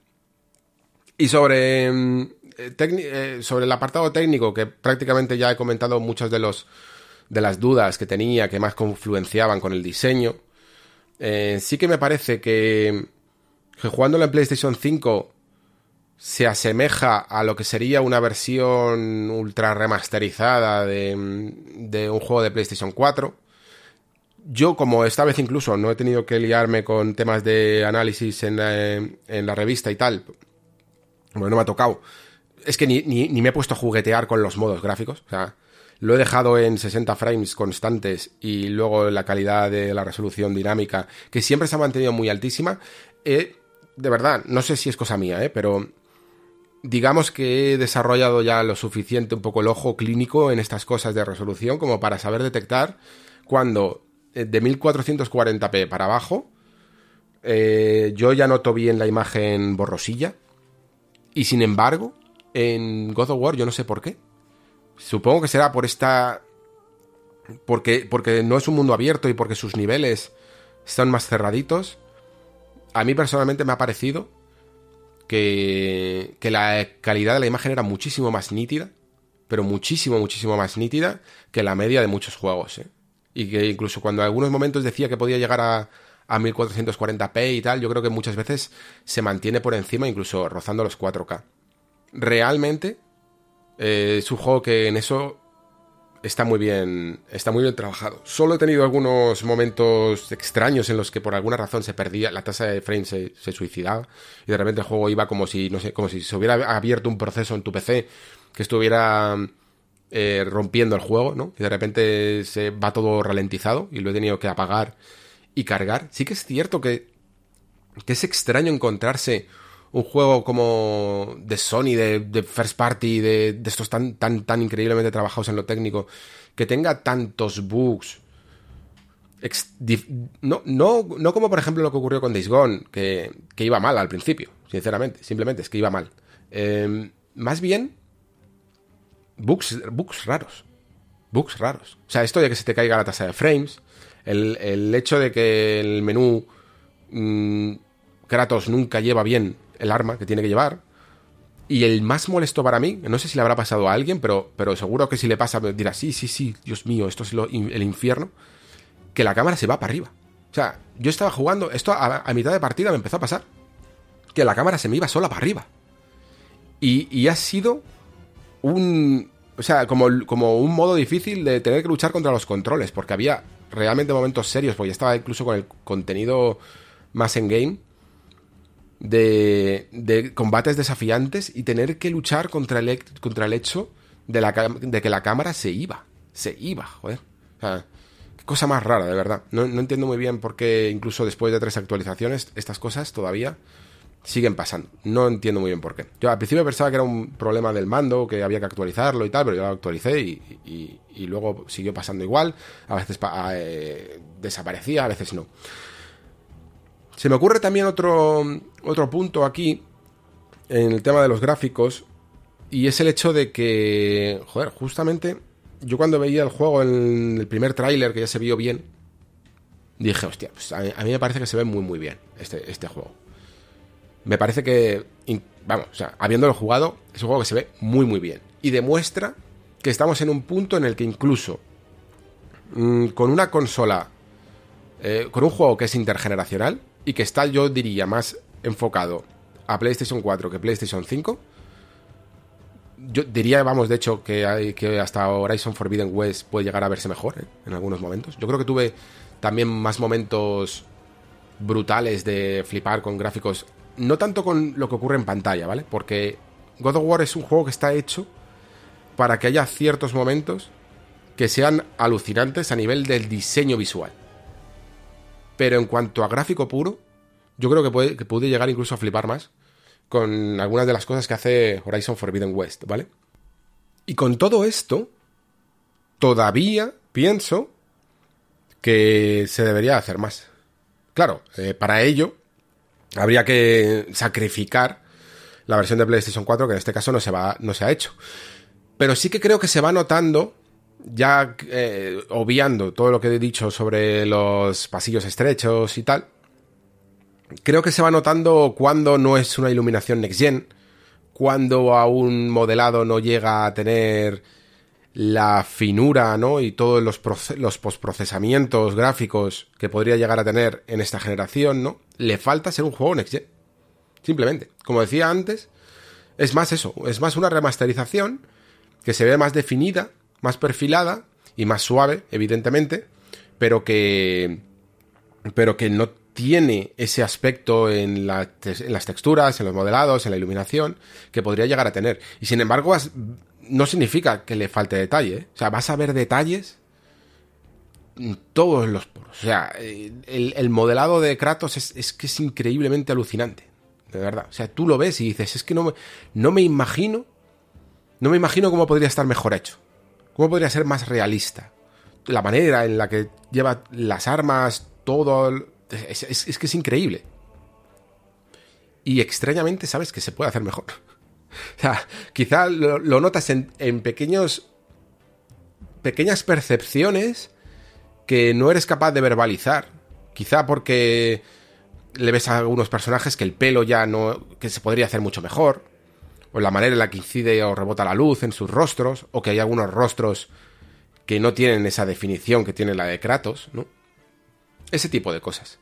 Y sobre, mm, eh, eh, sobre el apartado técnico, que prácticamente ya he comentado muchos de los de las dudas que tenía, que más confluenciaban con el diseño. Eh, sí que me parece que, que jugándolo en PlayStation 5 se asemeja a lo que sería una versión ultra remasterizada de, de, un juego de PlayStation 4. Yo, como esta vez incluso no he tenido que liarme con temas de análisis en, eh, en la revista y tal, bueno, no me ha tocado. Es que ni, ni, me he puesto a juguetear con los modos gráficos. O sea, lo he dejado en 60 frames constantes y luego la calidad de la resolución dinámica, que siempre se ha mantenido muy altísima. Eh, de verdad, no sé si es cosa mía, eh, pero digamos que he desarrollado ya lo suficiente un poco el ojo clínico en estas cosas de resolución como para saber detectar cuando de 1440p para abajo eh, yo ya noto bien la imagen borrosilla y sin embargo en God of War yo no sé por qué Supongo que será por esta... Porque, porque no es un mundo abierto y porque sus niveles están más cerraditos. A mí personalmente me ha parecido que, que la calidad de la imagen era muchísimo más nítida, pero muchísimo, muchísimo más nítida que la media de muchos juegos. ¿eh? Y que incluso cuando en algunos momentos decía que podía llegar a, a 1440p y tal, yo creo que muchas veces se mantiene por encima, incluso rozando los 4K. Realmente eh, es un juego que en eso está muy bien, está muy bien trabajado. Solo he tenido algunos momentos extraños en los que por alguna razón se perdía, la tasa de frames se, suicidaba y de repente el juego iba como si, no sé, como si se hubiera abierto un proceso en tu PC que estuviera eh, rompiendo el juego, ¿no? Y de repente se va todo ralentizado y lo he tenido que apagar y cargar. Sí que es cierto que, que es extraño encontrarse un juego como de Sony, de, First Party, de, estos tan, tan, tan increíblemente trabajados en lo técnico, que tenga tantos bugs. No, no, no como por ejemplo lo que ocurrió con Days Gone, que, iba mal al principio, sinceramente, simplemente es que iba mal. Em, más bien, bugs, raros. Bugs raros. O sea, esto de que se te caiga la tasa de frames, el, hecho de que el menú mm, Kratos nunca lleva bien el arma que tiene que llevar. Y el más molesto para mí, no sé si le habrá pasado a alguien, pero, pero seguro que si le pasa dirá, sí, sí, sí, Dios mío, esto es el infierno, que la cámara se va para arriba. O sea, yo estaba jugando, esto a, mitad de partida me empezó a pasar. que la cámara se me iba sola para arriba. Y, y ha sido un... O sea, como, como un modo difícil de tener que luchar contra los controles, porque había realmente momentos serios, porque estaba incluso con el contenido más en game, de, de combates desafiantes y tener que luchar contra el, contra el hecho de, la, de que la cámara se iba. Se iba, joder. O sea, qué cosa más rara, de verdad. No, no entiendo muy bien por qué incluso después de tres actualizaciones estas cosas todavía siguen pasando. No entiendo muy bien por qué. Yo al principio pensaba que era un problema del mando, que había que actualizarlo y tal, pero yo lo actualicé y, y, luego siguió pasando igual. A veces eh, desaparecía, a veces no. Se me ocurre también otro, otro punto aquí, en el tema de los gráficos, y es el hecho de que, joder, justamente yo cuando veía el juego en el primer tráiler, que ya se vio bien, dije, hostia, pues a, mí, me parece que se ve muy, muy bien este, este juego me parece que, vamos, o sea, habiéndolo jugado, es un juego que se ve muy, muy bien. Y demuestra que estamos en un punto en el que incluso mm, con una consola, eh, con un juego que es intergeneracional y que está, yo diría, más enfocado a PlayStation 4 que PlayStation 5, yo diría, vamos, de hecho, que, que hasta Horizon Forbidden West puede llegar a verse mejor ¿eh? en algunos momentos. Yo creo que tuve también más momentos brutales de flipar con gráficos no tanto con lo que ocurre en pantalla, ¿vale? Porque God of War es un juego que está hecho para que haya ciertos momentos que sean alucinantes a nivel del diseño visual. Pero en cuanto a gráfico puro, yo creo que puede, que puede llegar incluso a flipar más con algunas de las cosas que hace Horizon Forbidden West, ¿vale? Y con todo esto, todavía pienso que se debería hacer más. Claro, eh, para ello habría que sacrificar la versión de PlayStation 4, que en este caso no se, va, no se ha hecho. Pero sí que creo que se va notando, ya eh, obviando todo lo que he dicho sobre los pasillos estrechos y tal, creo que se va notando cuando no es una iluminación next gen, cuando a un modelado no llega a tener la finura, ¿no? Y todos los, los postprocesamientos gráficos que podría llegar a tener en esta generación, ¿no? Le falta ser un juego Next Gen. Simplemente. Como decía antes, es más eso, es más una remasterización que se ve más definida, más perfilada y más suave, evidentemente, pero que pero que no tiene ese aspecto en, en, las texturas, en los modelados, en la iluminación, que podría llegar a tener. Y sin embargo, no significa que le falte detalle. ¿eh? O sea, vas a ver detalles todos los poros. O sea, el, modelado de Kratos es, que es increíblemente alucinante. De verdad. O sea, tú lo ves y dices, es que no me, no me imagino. No me imagino cómo podría estar mejor hecho. Cómo podría ser más realista. La manera en la que lleva las armas, todo. Es que es increíble. Y extrañamente sabes que se puede hacer mejor. O sea, quizá lo, notas en, pequeños. pequeñas percepciones que no eres capaz de verbalizar. Quizá porque le ves a algunos personajes que el pelo ya no. que se podría hacer mucho mejor. O la manera en la que incide o rebota la luz en sus rostros. O que hay algunos rostros que no tienen esa definición que tiene la de Kratos, ¿no? Ese tipo de cosas.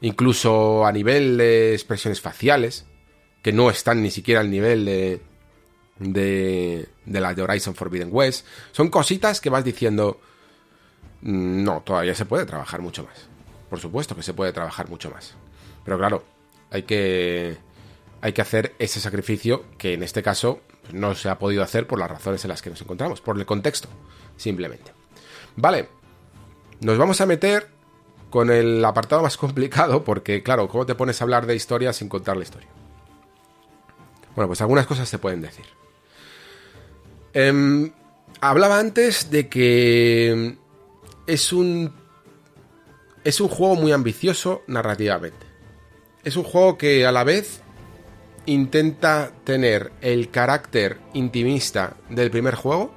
Incluso a nivel de expresiones faciales que no están ni siquiera al nivel de, de, de las de Horizon Forbidden West. Son cositas que vas diciendo, mm, no, todavía se puede trabajar mucho más. Por supuesto que se puede trabajar mucho más. Pero claro, hay que, hay que hacer ese sacrificio que en este caso no se ha podido hacer por las razones en las que nos encontramos, por el contexto, simplemente. Vale, nos vamos a meter con el apartado más complicado porque, claro, ¿cómo te pones a hablar de historia sin contar la historia? Bueno, pues algunas cosas se pueden decir. Em, hablaba antes de que es un. Es un juego muy ambicioso narrativamente. Es un juego que a la vez intenta tener el carácter intimista del primer juego.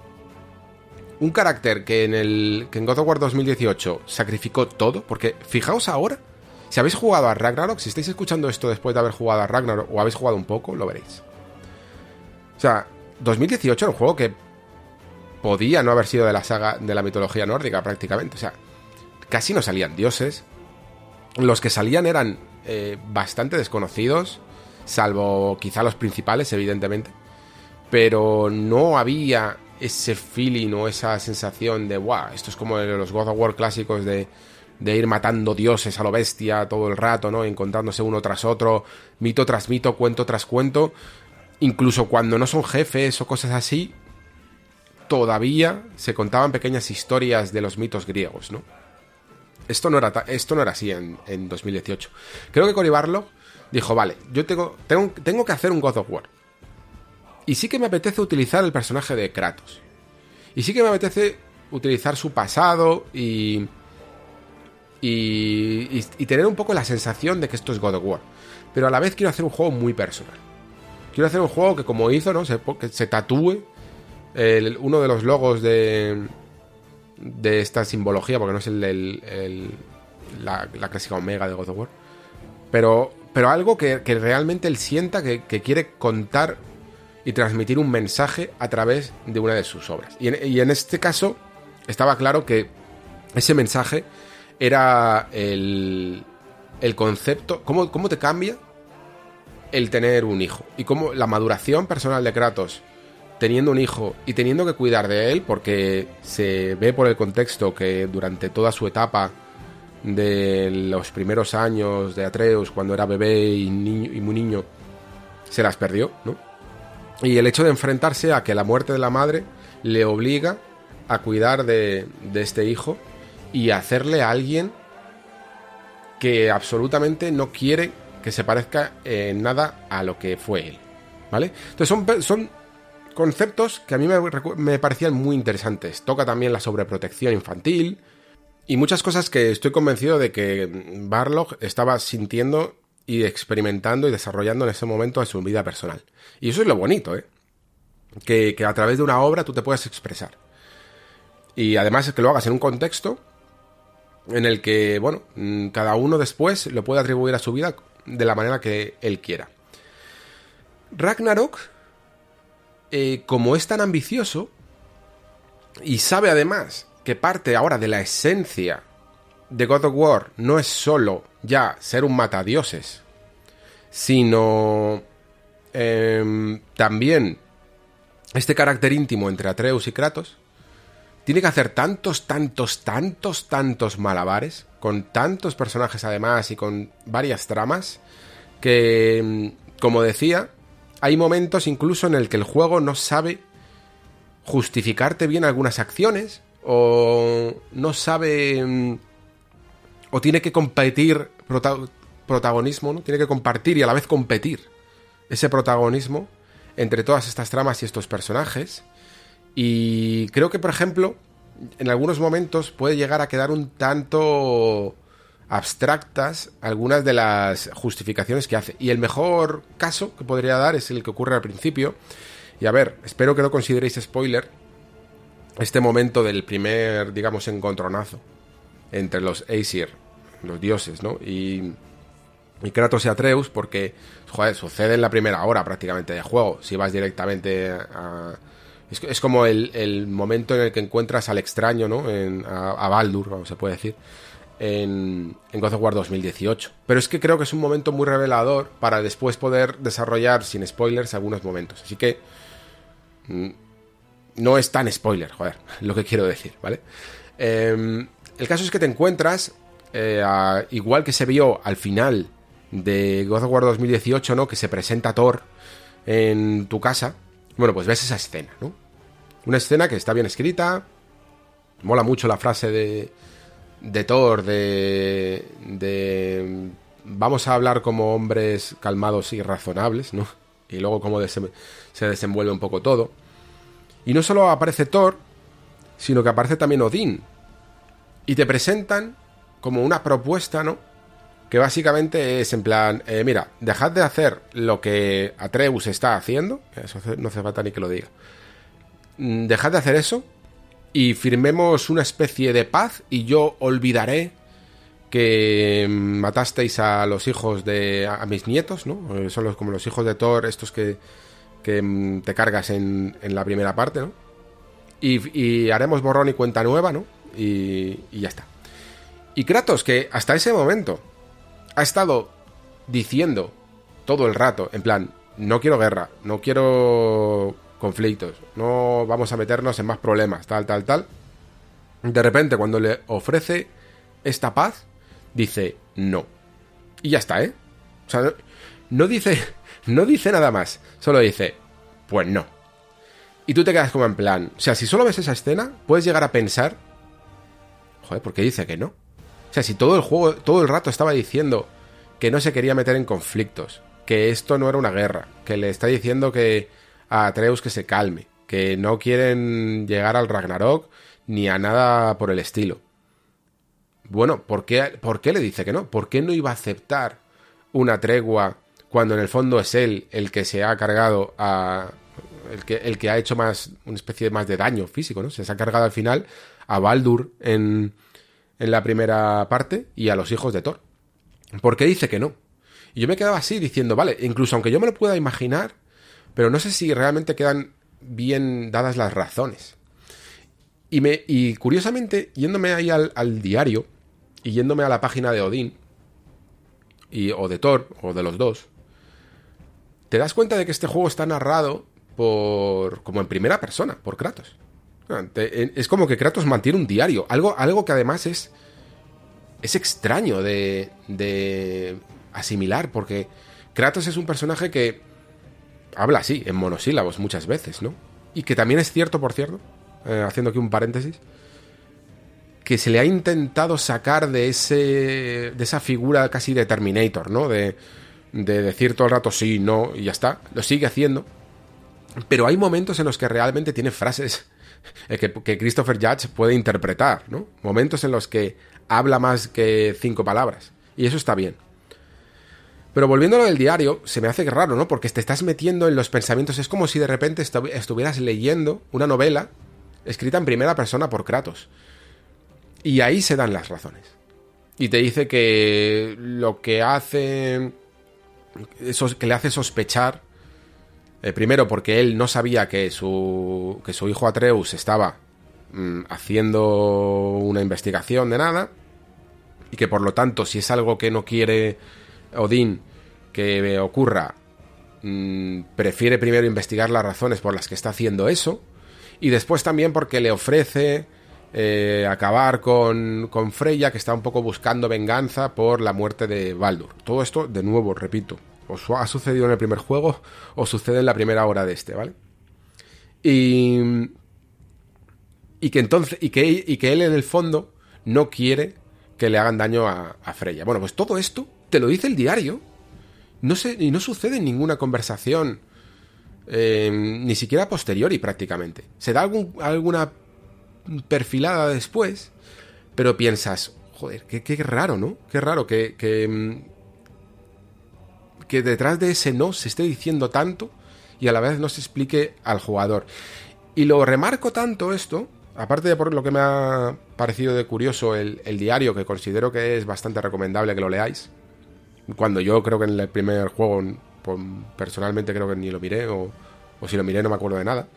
Un carácter que en el. que en God of War 2018 sacrificó todo. Porque fijaos ahora. Si habéis jugado a Ragnarok, si estáis escuchando esto después de haber jugado a Ragnarok o habéis jugado un poco, lo veréis. O sea, 2018 era un juego que podía no haber sido de la saga de la mitología nórdica prácticamente. O sea, casi no salían dioses. Los que salían eran eh, bastante desconocidos. salvo quizá los principales, evidentemente, pero no había ese feeling o esa sensación de, wow, esto es como los God of War clásicos de, de ir matando dioses a lo bestia todo el rato, ¿no? Encontrándose uno tras otro, mito tras mito, cuento tras cuento. Incluso cuando no son jefes o cosas así, todavía se contaban pequeñas historias de los mitos griegos, ¿no? Esto no era, esto no era así en, 2018. Creo que Cory Barlog dijo, vale, yo tengo, tengo, tengo que hacer un God of War. Y sí que me apetece utilizar el personaje de Kratos. Y sí que me apetece utilizar su pasado y, y, y, tener un poco la sensación de que esto es God of War. Pero a la vez quiero hacer un juego muy personal. Quiero hacer un juego que como hizo, ¿no? Se, que se tatúe uno de los logos de, de esta simbología, porque no es el, la, clásica omega de God of War, pero, pero algo que, realmente él sienta que, quiere contar y transmitir un mensaje a través de una de sus obras. Y en, este caso estaba claro que ese mensaje era el, el concepto, cómo, cómo te cambia el tener un hijo y cómo la maduración personal de Kratos teniendo un hijo y teniendo que cuidar de él, porque se ve por el contexto que durante toda su etapa de los primeros años de Atreus, cuando era bebé y, y muy niño, se las perdió, ¿no? Y el hecho de enfrentarse a que la muerte de la madre le obliga a cuidar de, de este hijo y hacerle a alguien que absolutamente no quiere que se parezca en nada a lo que fue él. ¿Vale? Entonces son, son conceptos que a mí me, parecían muy interesantes. Toca también la sobreprotección infantil y muchas cosas que estoy convencido de que Barlog estaba sintiendo y experimentando y desarrollando en ese momento en su vida personal. Y eso es lo bonito, ¿eh? Que, que a través de una obra tú te puedas expresar. Y además es que lo hagas en un contexto en el que, bueno, mm, cada uno después lo puede atribuir a su vida de la manera que él quiera. Ragnarok eh, como es tan ambicioso y sabe además que parte ahora de la esencia de God of War no es solo ya ser un matadioses, sino em, también este carácter íntimo entre Atreus y Kratos, tiene que hacer tantos, tantos, tantos, tantos malabares, con tantos personajes además y con varias tramas, que, em, como decía, hay momentos incluso en el que el juego no sabe justificarte bien algunas acciones o no sabe mm, o tiene que competir protagonismo, ¿no? Tiene que compartir y a la vez competir ese protagonismo entre todas estas tramas y estos personajes. Y creo que, por ejemplo, en algunos momentos puede llegar a quedar un tanto abstractas algunas de las justificaciones que hace. Y el mejor caso que podría dar es el que ocurre al principio. Y a ver, espero que no consideréis spoiler este momento del primer, digamos, encontronazo entre los Aesir, los dioses, ¿no? Y, y Kratos y Atreus, porque, joder, sucede en la primera hora prácticamente de juego. Si vas directamente a. Es, como el, momento en el que encuentras al extraño, ¿no? En, a, Baldur, se puede decir en, en God of War 2018. Pero es que creo que es un momento muy revelador para después poder desarrollar sin spoilers algunos momentos. Así que mm, no es tan spoiler, joder, lo que quiero decir, ¿vale? Em, el caso es que te encuentras, eh, igual que se vio al final de God of War 2018, ¿no? Que se presenta Thor en tu casa. Bueno, pues ves esa escena, ¿no? Una escena que está bien escrita. Mola mucho la frase de, de Thor, de, de vamos a hablar como hombres calmados y razonables, ¿no? Y luego cómo se desenvuelve un poco todo. Y no solo aparece Thor, sino que aparece también Odín. Y te presentan como una propuesta, ¿no? Que básicamente es en plan, eh, mira, dejad de hacer lo que Atreus está haciendo, eso no hace falta ni que lo diga. Mm, dejad de hacer eso y firmemos una especie de paz y yo olvidaré que matasteis a los hijos de a mis nietos, ¿no? Eh, son los, como los hijos de Thor, estos que, que mm, te cargas en, en, la primera parte, ¿no? Y, haremos borrón y cuenta nueva, ¿no? Y, y ya está. Y Kratos, que hasta ese momento ha estado diciendo todo el rato, en plan, no quiero guerra, no quiero conflictos, no vamos a meternos en más problemas, tal, tal, tal. De repente, cuando le ofrece esta paz, dice no. Y ya está, ¿eh? O sea, no, dice, no dice nada más, solo dice, pues no. Y tú te quedas como en plan, o sea, si solo ves esa escena, puedes llegar a pensar, joder, ¿por qué dice que no? Sea, si todo el juego, todo el rato estaba diciendo que no se quería meter en conflictos, que esto no era una guerra, que le está diciendo que a Atreus que se calme, que no quieren llegar al Ragnarok ni a nada por el estilo. Bueno, ¿por qué, ¿por qué le dice que no? ¿Por qué no iba a aceptar una tregua cuando en el fondo es él el que se ha cargado a... el que, el que ha hecho más, una especie de más de daño físico, ¿no? Se ha cargado al final a Baldur en, en la primera parte y a los hijos de Thor. ¿Por qué dice que no? Y yo me quedaba así diciendo, vale, incluso aunque yo me lo pueda imaginar, pero no sé si realmente quedan bien dadas las razones. Y, me, y curiosamente, yéndome ahí al, diario y yéndome a la página de Odín, y, o de Thor, o de los dos, te das cuenta de que este juego está narrado por como en primera persona, por Kratos. Es como que Kratos mantiene un diario, algo, algo que además es, es extraño de, de asimilar, porque Kratos es un personaje que habla así, en monosílabos muchas veces, ¿no? Y que también es cierto, por cierto, eh, haciendo aquí un paréntesis, que se le ha intentado sacar de ese de esa figura casi de Terminator, ¿no? De, de decir todo el rato sí, no, y ya está. Lo sigue haciendo. Pero hay momentos en los que realmente tiene frases que, que Christopher Judge puede interpretar, ¿no? Momentos en los que habla más que cinco palabras. Y eso está bien. Pero volviendo a lo del diario, se me hace raro, ¿no? Porque te estás metiendo en los pensamientos. Es como si de repente estuvieras leyendo una novela escrita en primera persona por Kratos. Y ahí se dan las razones. Y te dice que lo que hace. Eso, que le hace sospechar. Eh, primero, porque él no sabía que su, que su hijo Atreus estaba mm, haciendo una investigación de nada. Y que por lo tanto, si es algo que no quiere Odín que ocurra, mm, prefiere primero investigar las razones por las que está haciendo eso, y después también porque le ofrece eh, acabar con, con Freya, que está un poco buscando venganza por la muerte de Baldur. Todo esto, de nuevo, repito, o ha sucedido en el primer juego o sucede en la primera hora de este, ¿vale? Y, y que entonces y que, y que él en el fondo no quiere que le hagan daño a, a Freya. Bueno, pues todo esto te lo dice el diario no sé, y no sucede ninguna conversación, eh, ni siquiera posteriori prácticamente. Se da alguna perfilada después, pero piensas, joder, qué, qué raro, ¿no? Qué raro que, que detrás de ese no se esté diciendo tanto y a la vez no se explique al jugador. Y lo remarco tanto esto, aparte de por lo que me ha parecido de curioso el, el diario, que considero que es bastante recomendable que lo leáis, cuando yo creo que en el primer juego, pues, personalmente creo que ni lo miré, o, si lo miré no me acuerdo de nada.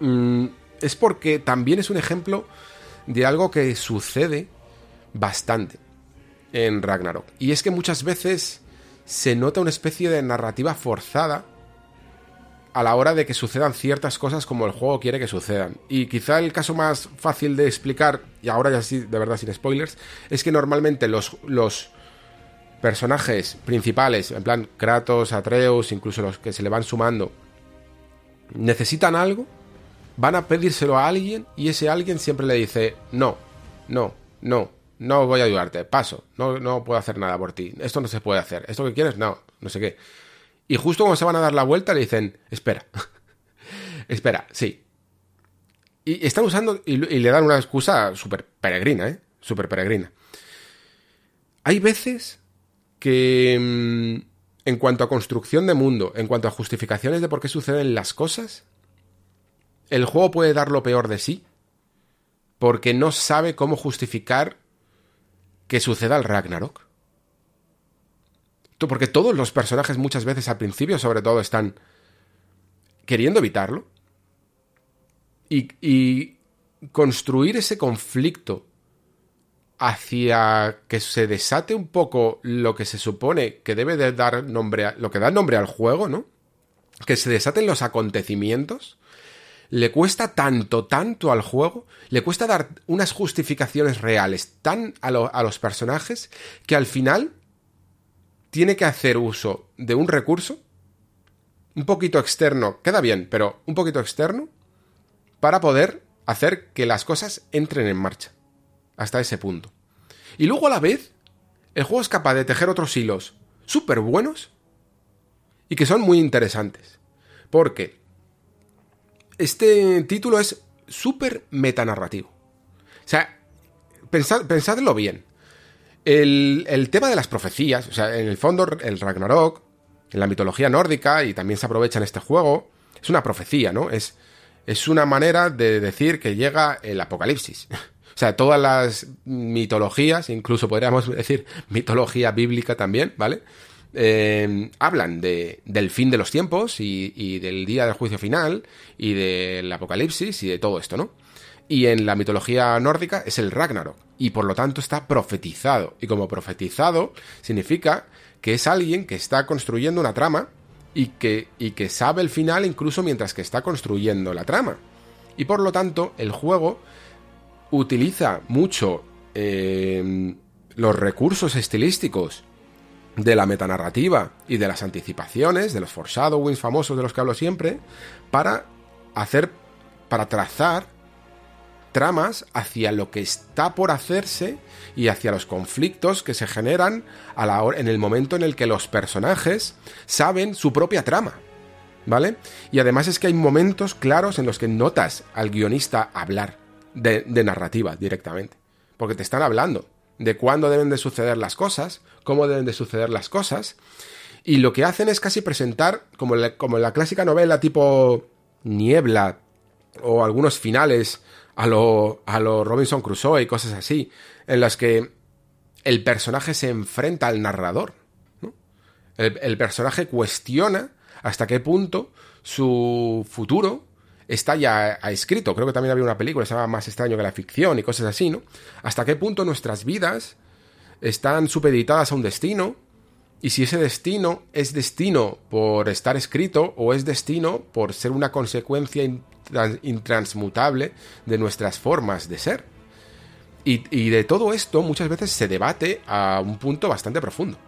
Mm, es porque también es un ejemplo de algo que sucede bastante en Ragnarok. Y es que muchas veces se nota una especie de narrativa forzada a la hora de que sucedan ciertas cosas como el juego quiere que sucedan. Y quizá el caso más fácil de explicar, y ahora ya sí, de verdad sin spoilers, es que normalmente los, los personajes principales, en plan Kratos, Atreus, incluso los que se le van sumando, necesitan algo, van a pedírselo a alguien y ese alguien siempre le dice, no, no, no, no voy a ayudarte, paso, no, no puedo hacer nada por ti, esto no se puede hacer, esto que quieres, no, no sé qué. Y justo cuando se van a dar la vuelta le dicen, espera, espera, sí. Y están usando y, y le dan una excusa súper peregrina, ¿eh? Súper peregrina. Hay veces que mm, en cuanto a construcción de mundo, en cuanto a justificaciones de por qué suceden las cosas, el juego puede dar lo peor de sí, porque no sabe cómo justificar que suceda el Ragnarok. Porque todos los personajes muchas veces al principio sobre todo están queriendo evitarlo. Y, construir ese conflicto hacia que se desate un poco lo que se supone que debe de dar nombre a, lo que da nombre al juego, ¿no? Que se desaten los acontecimientos. Le cuesta tanto, tanto al juego, le cuesta dar unas justificaciones reales tan a, a los personajes que al final tiene que hacer uso de un recurso un poquito externo, queda bien, pero un poquito externo, para poder hacer que las cosas entren en marcha. Hasta ese punto. Y luego a la vez, el juego es capaz de tejer otros hilos súper buenos y que son muy interesantes. Porque este título es súper metanarrativo. O sea, pensadlo bien. El, el, tema de las profecías, o sea, en el fondo el Ragnarok, en la mitología nórdica, y también se aprovecha en este juego, es una profecía, ¿no? Es, es una manera de decir que llega el apocalipsis. O sea, todas las mitologías, incluso podríamos decir mitología bíblica también, ¿vale? Eh, hablan de, del fin de los tiempos y, del día del juicio final y del apocalipsis y de todo esto, ¿no? Y en la mitología nórdica es el Ragnarok y por lo tanto está profetizado. Y como profetizado significa que es alguien que está construyendo una trama y que, y que sabe el final incluso mientras que está construyendo la trama. Y por lo tanto el juego utiliza mucho eh, los recursos estilísticos de la metanarrativa y de las anticipaciones, de los foreshadowings famosos de los que hablo siempre, para hacer, para trazar tramas hacia lo que está por hacerse y hacia los conflictos que se generan en el momento en el que los personajes saben su propia trama. ¿Vale? Y además es que hay momentos claros en los que notas al guionista hablar de, de narrativa directamente. Porque te están hablando de cuándo deben de suceder las cosas, cómo deben de suceder las cosas. Y lo que hacen es casi presentar, como, en la clásica novela tipo Niebla o algunos finales a lo, a lo Robinson Crusoe y cosas así, en las que el personaje se enfrenta al narrador. El, personaje cuestiona hasta qué punto su futuro está ya escrito. Creo que también había una película que se Más extraño que la ficción y cosas así, ¿no? Hasta qué punto nuestras vidas están supeditadas a un destino y si ese destino es destino por estar escrito o es destino por ser una consecuencia intransmutable de nuestras formas de ser. Y, de todo esto muchas veces se debate a un punto bastante profundo.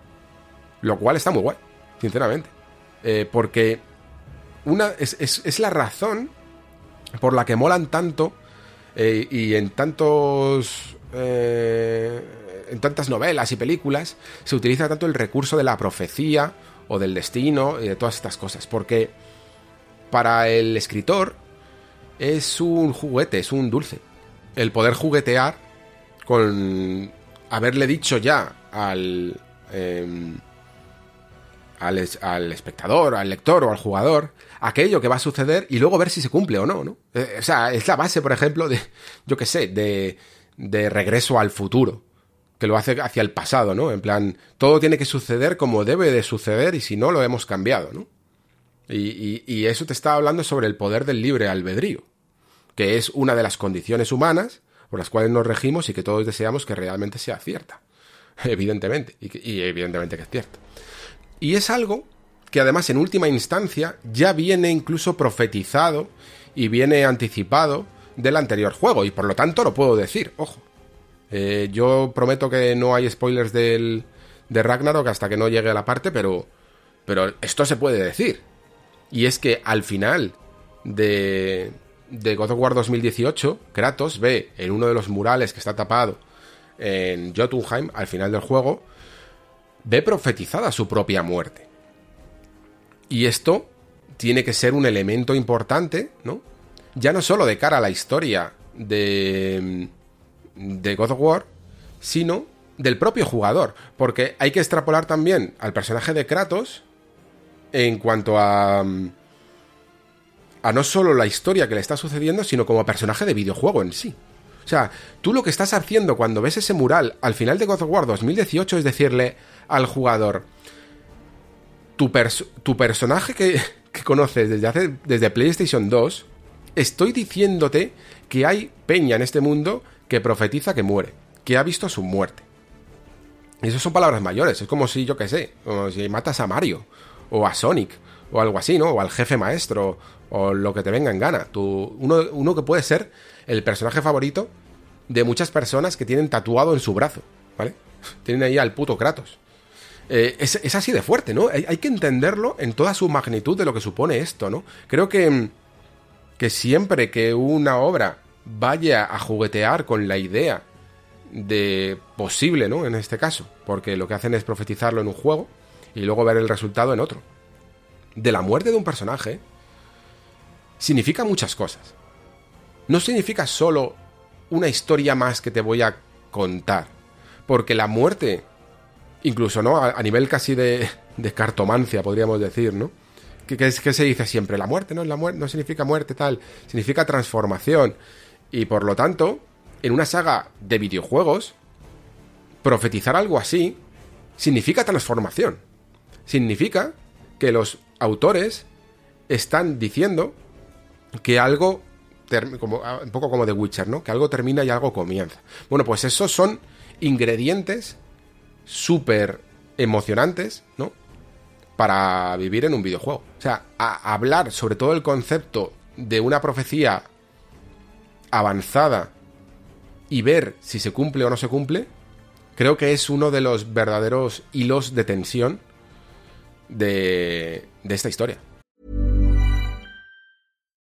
Lo cual está muy guay, sinceramente. Eh, porque una, es, es, es, la razón por la que molan tanto eh, y en tantos... Eh, en tantas novelas y películas se utiliza tanto el recurso de la profecía o del destino y de todas estas cosas. Porque para el escritor es un juguete, es un dulce. El poder juguetear con haberle dicho ya al, al, al, espectador, al lector o al jugador aquello que va a suceder y luego ver si se cumple o no, ¿no? Eh, o sea, es la base, por ejemplo, de, yo qué sé, de, de regreso al futuro, que lo hace hacia el pasado, ¿no? En plan, todo tiene que suceder como debe de suceder y si no, lo hemos cambiado, ¿no? Y, eso te está hablando sobre el poder del libre albedrío que es una de las condiciones humanas por las cuales nos regimos y que todos deseamos que realmente sea cierta. Evidentemente, y, y evidentemente que es cierto. Y es algo que además en última instancia ya viene incluso profetizado y viene anticipado del anterior juego, y por lo tanto lo puedo decir, ojo. Eh, yo prometo que no hay spoilers del, de Ragnarok hasta que no llegue a la parte, pero, pero esto se puede decir. Y es que al final de, de God of War 2018, Kratos ve en uno de los murales que está tapado en Jotunheim, al final del juego, ve profetizada su propia muerte. Y esto tiene que ser un elemento importante, ¿no? Ya no solo de cara a la historia de, de God of War, sino del propio jugador. Porque hay que extrapolar también al personaje de Kratos en cuanto a a no solo la historia que le está sucediendo, sino como personaje de videojuego en sí. O sea, tú lo que estás haciendo cuando ves ese mural al final de God of War 2018 es decirle al jugador, tu, tu personaje que, que, conoces desde, desde PlayStation 2, estoy diciéndote que hay peña en este mundo que profetiza que muere, que ha visto su muerte. Y eso son palabras mayores, es como si, yo qué sé, si matas a Mario, o a Sonic, o algo así, ¿no? O al jefe maestro, o lo que te venga en gana. Tú, uno, uno que puede ser el personaje favorito de muchas personas que tienen tatuado en su brazo, ¿vale? Tienen ahí al puto Kratos. Eh, es, así de fuerte, ¿no? Hay, hay, que entenderlo en toda su magnitud de lo que supone esto, ¿no? Creo que, que siempre que una obra vaya a juguetear con la idea de posible, ¿no? En este caso, porque lo que hacen es profetizarlo en un juego y luego ver el resultado en otro. De la muerte de un personaje significa muchas cosas. No significa solo una historia más que te voy a contar, porque la muerte, incluso, ¿no? A, nivel casi de, de, cartomancia, podríamos decir, ¿no? Que, es, que se dice siempre, la muerte, ¿no? La muerte no significa muerte, tal, significa transformación. Y por lo tanto, en una saga de videojuegos, profetizar algo así significa transformación. Significa que los autores están diciendo que algo, como, ah, un poco como The Witcher, ¿no? Que algo termina y algo comienza. Bueno, pues esos son ingredientes súper emocionantes, ¿no? Para vivir en un videojuego. O sea, hablar sobre todo el concepto de una profecía avanzada y ver si se cumple o no se cumple, creo que es uno de los verdaderos hilos de tensión de, de esta historia.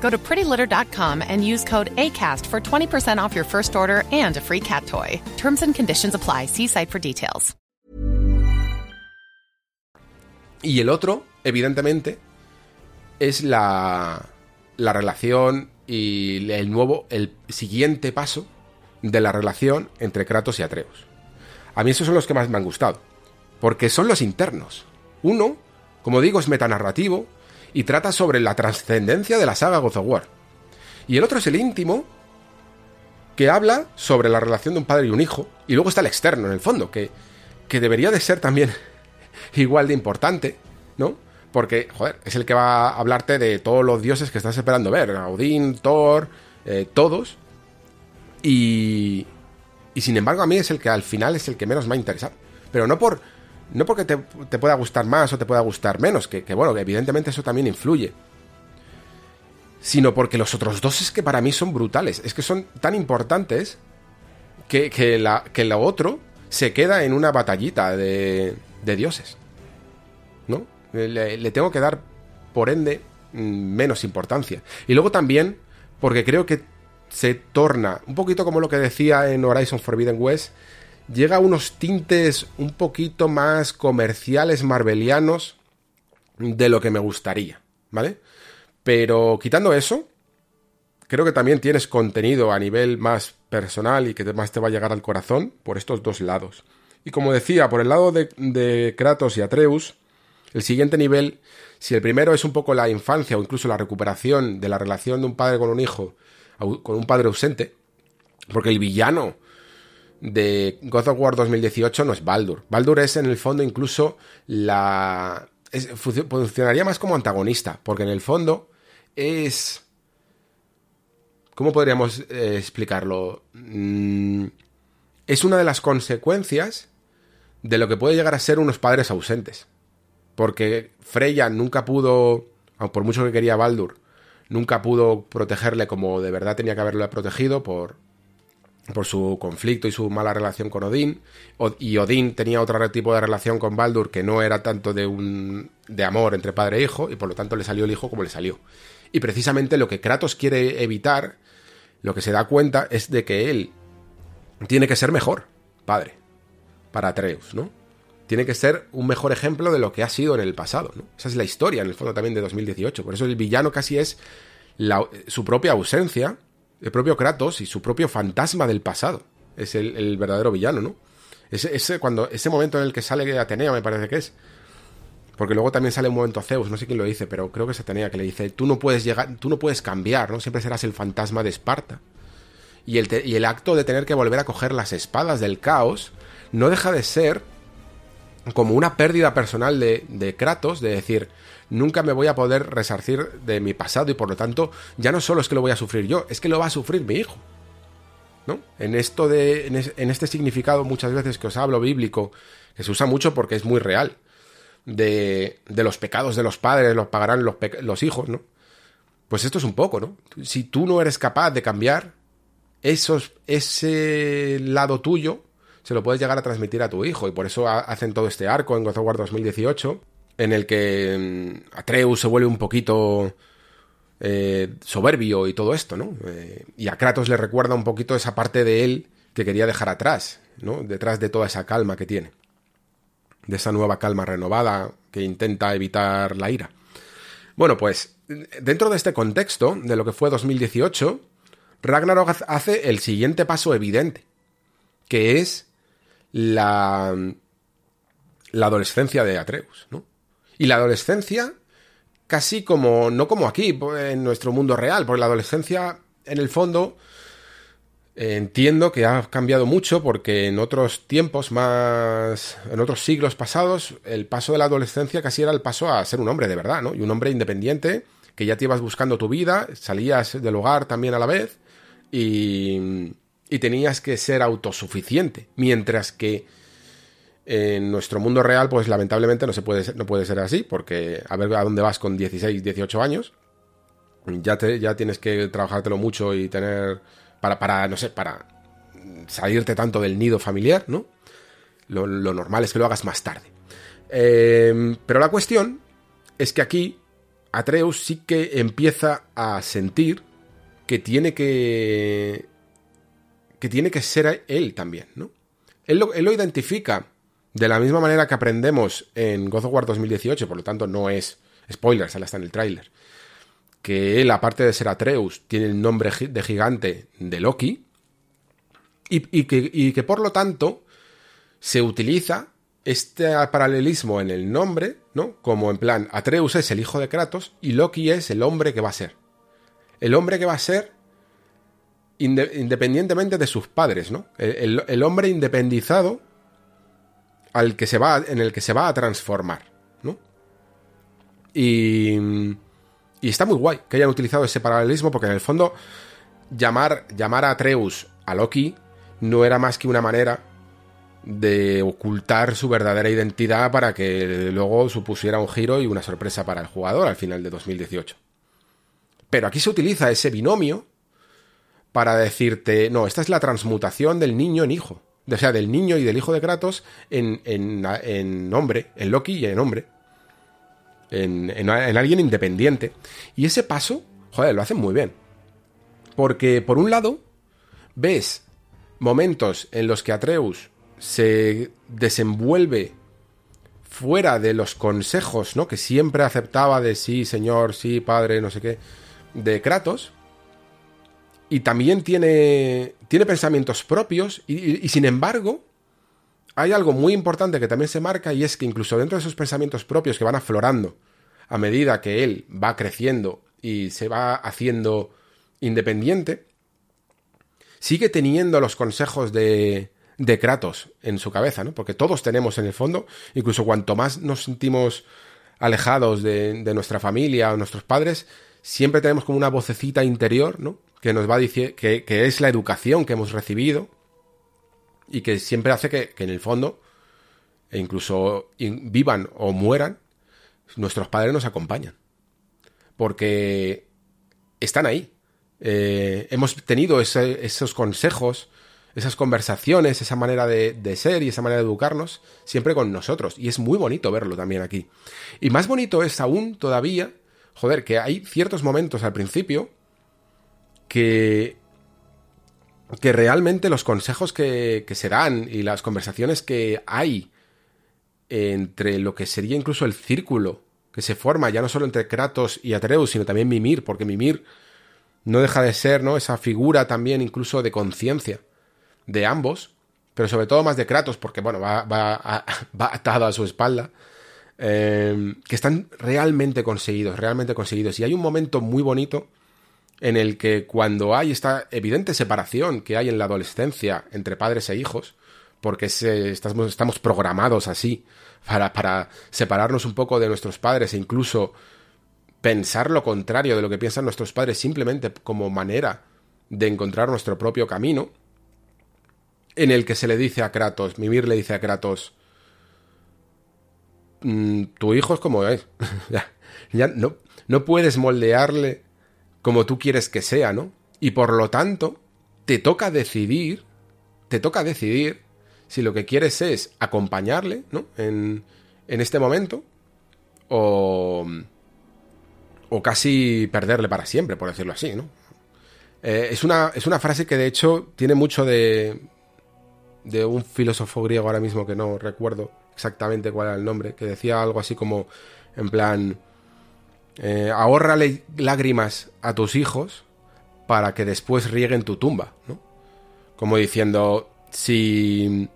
Go to prettylitter.com and use code ACAST for 20% off your first order and a free cat toy. Terms and conditions apply. See site for details. Y el otro, evidentemente, es la, la relación y el nuevo, el siguiente paso de la relación entre Kratos y Atreus. A mí esos son los que más me han gustado, porque son los internos. Uno, como digo, es metanarrativo y trata sobre la trascendencia de la saga God of War. Y el otro es el íntimo, que habla sobre la relación de un padre y un hijo. Y luego está el externo, en el fondo, que, que debería de ser también igual de importante, ¿no? Porque, joder, es el que va a hablarte de todos los dioses que estás esperando ver. Odín, Thor, eh, todos. Y, y sin embargo a mí es el que al final es el que menos me ha interesado. Pero no por... No porque te, pueda gustar más o te pueda gustar menos, que, que bueno, evidentemente eso también influye. Sino porque los otros dos es que para mí son brutales. Es que son tan importantes que, que, la, que lo otro se queda en una batallita de, de dioses. ¿No? Le, tengo que dar, por ende, mm, menos importancia. Y luego también, porque creo que se torna, un poquito como lo que decía en Horizon Forbidden West, llega a unos tintes un poquito más comerciales, marvelianos, de lo que me gustaría, ¿vale? Pero quitando eso, creo que también tienes contenido a nivel más personal y que más te va a llegar al corazón por estos dos lados. Y como decía, por el lado de, Kratos y Atreus, el siguiente nivel, si el primero es un poco la infancia o incluso la recuperación de la relación de un padre con un hijo, con un padre ausente, porque el villano de God of War 2018 no es Baldur. Baldur es en el fondo incluso la... funcionaría más como antagonista, porque en el fondo es... ¿Cómo podríamos eh, explicarlo? Mm, es una de las consecuencias de lo que puede llegar a ser unos padres ausentes. Porque Freya nunca pudo, por mucho que quería Baldur, nunca pudo protegerle como de verdad tenía que haberlo protegido por, por su conflicto y su mala relación con Odín. Y Odín tenía otro tipo de relación con Baldur que no era tanto de un de amor entre padre e hijo, y por lo tanto le salió el hijo como le salió. Y precisamente lo que Kratos quiere evitar, lo que se da cuenta, es de que él tiene que ser mejor, padre para Atreus, ¿no? Tiene que ser un mejor ejemplo de lo que ha sido en el pasado. Esa es la historia, en el fondo, también de 2018. Por eso el villano casi es su propia ausencia, el propio Kratos y su propio fantasma del pasado. Es el, verdadero villano, ¿no? Ese, ese, cuando, ese momento en el que sale Atenea, me parece que es. porque luego también sale un momento Zeus, no sé quién lo dice, pero creo que se tenía que le dice, tú no puedes llegar, tú no puedes cambiar, ¿no? Siempre serás el fantasma de Esparta. Y el, y el acto de tener que volver a coger las espadas del caos no deja de ser como una pérdida personal de, de Kratos, de decir, nunca me voy a poder resarcir de mi pasado y por lo tanto ya no solo es que lo voy a sufrir yo, es que lo va a sufrir mi hijo. ¿No? En esto de. En, este significado, muchas veces que os hablo bíblico, que se usa mucho porque es muy real. De, de los pecados de los padres los pagarán los, hijos, ¿no? Pues esto es un poco, ¿no? Si tú no eres capaz de cambiar, esos, ese lado tuyo se lo puedes llegar a transmitir a tu hijo. Y por eso hacen todo este arco en God of War 2018, en el que mm, Atreus se vuelve un poquito eh, soberbio y todo esto, ¿no? Eh, y a Kratos le recuerda un poquito esa parte de él que quería dejar atrás, ¿no? Detrás de toda esa calma que tiene. De esa nueva calma renovada que intenta evitar la ira. Bueno, pues dentro de este contexto, de lo que fue 2018, Ragnarok hace el siguiente paso evidente, que es la, la adolescencia de Atreus, ¿no? Y la adolescencia casi como, no como aquí, en nuestro mundo real, porque la adolescencia, en el fondo, entiendo que ha cambiado mucho porque en otros tiempos más, en otros siglos pasados, el paso de la adolescencia casi era el paso a ser un hombre de verdad, ¿no? Y un hombre independiente, que ya te ibas buscando tu vida, salías del hogar también a la vez, y, y tenías que ser autosuficiente, mientras que en nuestro mundo real, pues lamentablemente no, se puede, no puede ser así, porque a ver a dónde vas con 16, 18 años, ya, ya tienes que trabajártelo mucho y tener, para, para, no sé, para salirte tanto del nido familiar, ¿no? Lo, normal es que lo hagas más tarde. Eh, pero la cuestión es que aquí Atreus sí que empieza a sentir que tiene que que tiene que ser él también, ¿no? Él él lo identifica de la misma manera que aprendemos en God of War 2018, por lo tanto no es spoiler, sale hasta en el tráiler, que él, aparte de ser Atreus, tiene el nombre de gigante de Loki, y, que, que por lo tanto se utiliza este paralelismo en el nombre, ¿no? Como en plan, Atreus es el hijo de Kratos y Loki es el hombre que va a ser. El hombre que va a ser independientemente de sus padres, ¿no? el hombre independizado al que se va, en el que se va a transformar, ¿no? Y, y está muy guay que hayan utilizado ese paralelismo porque en el fondo llamar, llamar a Atreus a Loki no era más que una manera de ocultar su verdadera identidad para que luego supusiera un giro y una sorpresa para el jugador al final de 2018. Pero aquí se utiliza ese binomio para decirte, no, esta es la transmutación del niño en hijo o sea, del niño y del hijo de Kratos en, en, en hombre, en Loki y en hombre. En, en, alguien independiente. Y ese paso, joder, lo hacen muy bien. Porque, por un lado, ves momentos en los que Atreus se desenvuelve fuera de los consejos, ¿no? Que siempre aceptaba de sí, señor, sí, padre, no sé qué, de Kratos y también tiene, tiene pensamientos propios y, sin embargo hay algo muy importante que también se marca y es que incluso dentro de esos pensamientos propios que van aflorando a medida que él va creciendo y se va haciendo independiente, sigue teniendo los consejos de, de Kratos en su cabeza, ¿no? Porque todos tenemos en el fondo, incluso cuanto más nos sentimos alejados de, de nuestra familia o nuestros padres, siempre tenemos como una vocecita interior, ¿no? Que nos va decir que, es la educación que hemos recibido y que siempre hace que, en el fondo, e incluso vivan o mueran, nuestros padres nos acompañan. Porque están ahí. Eh, hemos tenido esos consejos, esas conversaciones, esa manera de, de, ser y esa manera de educarnos siempre con nosotros. Y es muy bonito verlo también aquí. Y más bonito es aún todavía, joder, que hay ciertos momentos al principio que, que realmente los consejos que, que se dan y las conversaciones que hay entre lo que sería incluso el círculo que se forma ya no solo entre Kratos y Atreus, sino también Mimir, porque Mimir no deja de ser, ¿no? Esa figura también incluso de conciencia de ambos, pero sobre todo más de Kratos, porque, bueno, va, va, va atado a su espalda. eh, que están realmente conseguidos, realmente conseguidos. Y hay un momento muy bonito en el que cuando hay esta evidente separación que hay en la adolescencia entre padres e hijos, porque estamos, estamos, programados así, para, para separarnos un poco de nuestros padres e incluso pensar lo contrario de lo que piensan nuestros padres simplemente como manera de encontrar nuestro propio camino, en el que se le dice a Kratos, Mimir le dice a Kratos, Mm, tu hijo es como es. ya, no, no puedes moldearle como tú quieres que sea, ¿no? Y por lo tanto, te toca decidir, te toca decidir si lo que quieres es acompañarle, ¿no? En, en este momento, o, o casi perderle para siempre, por decirlo así, ¿no? Eh, es, una, es una frase que de hecho tiene mucho de, de un filósofo griego ahora mismo que no recuerdo, exactamente cuál era el nombre, que decía algo así como, en plan, eh, ahórrale lágrimas a tus hijos para que después rieguen tu tumba, ¿no? Como diciendo, si,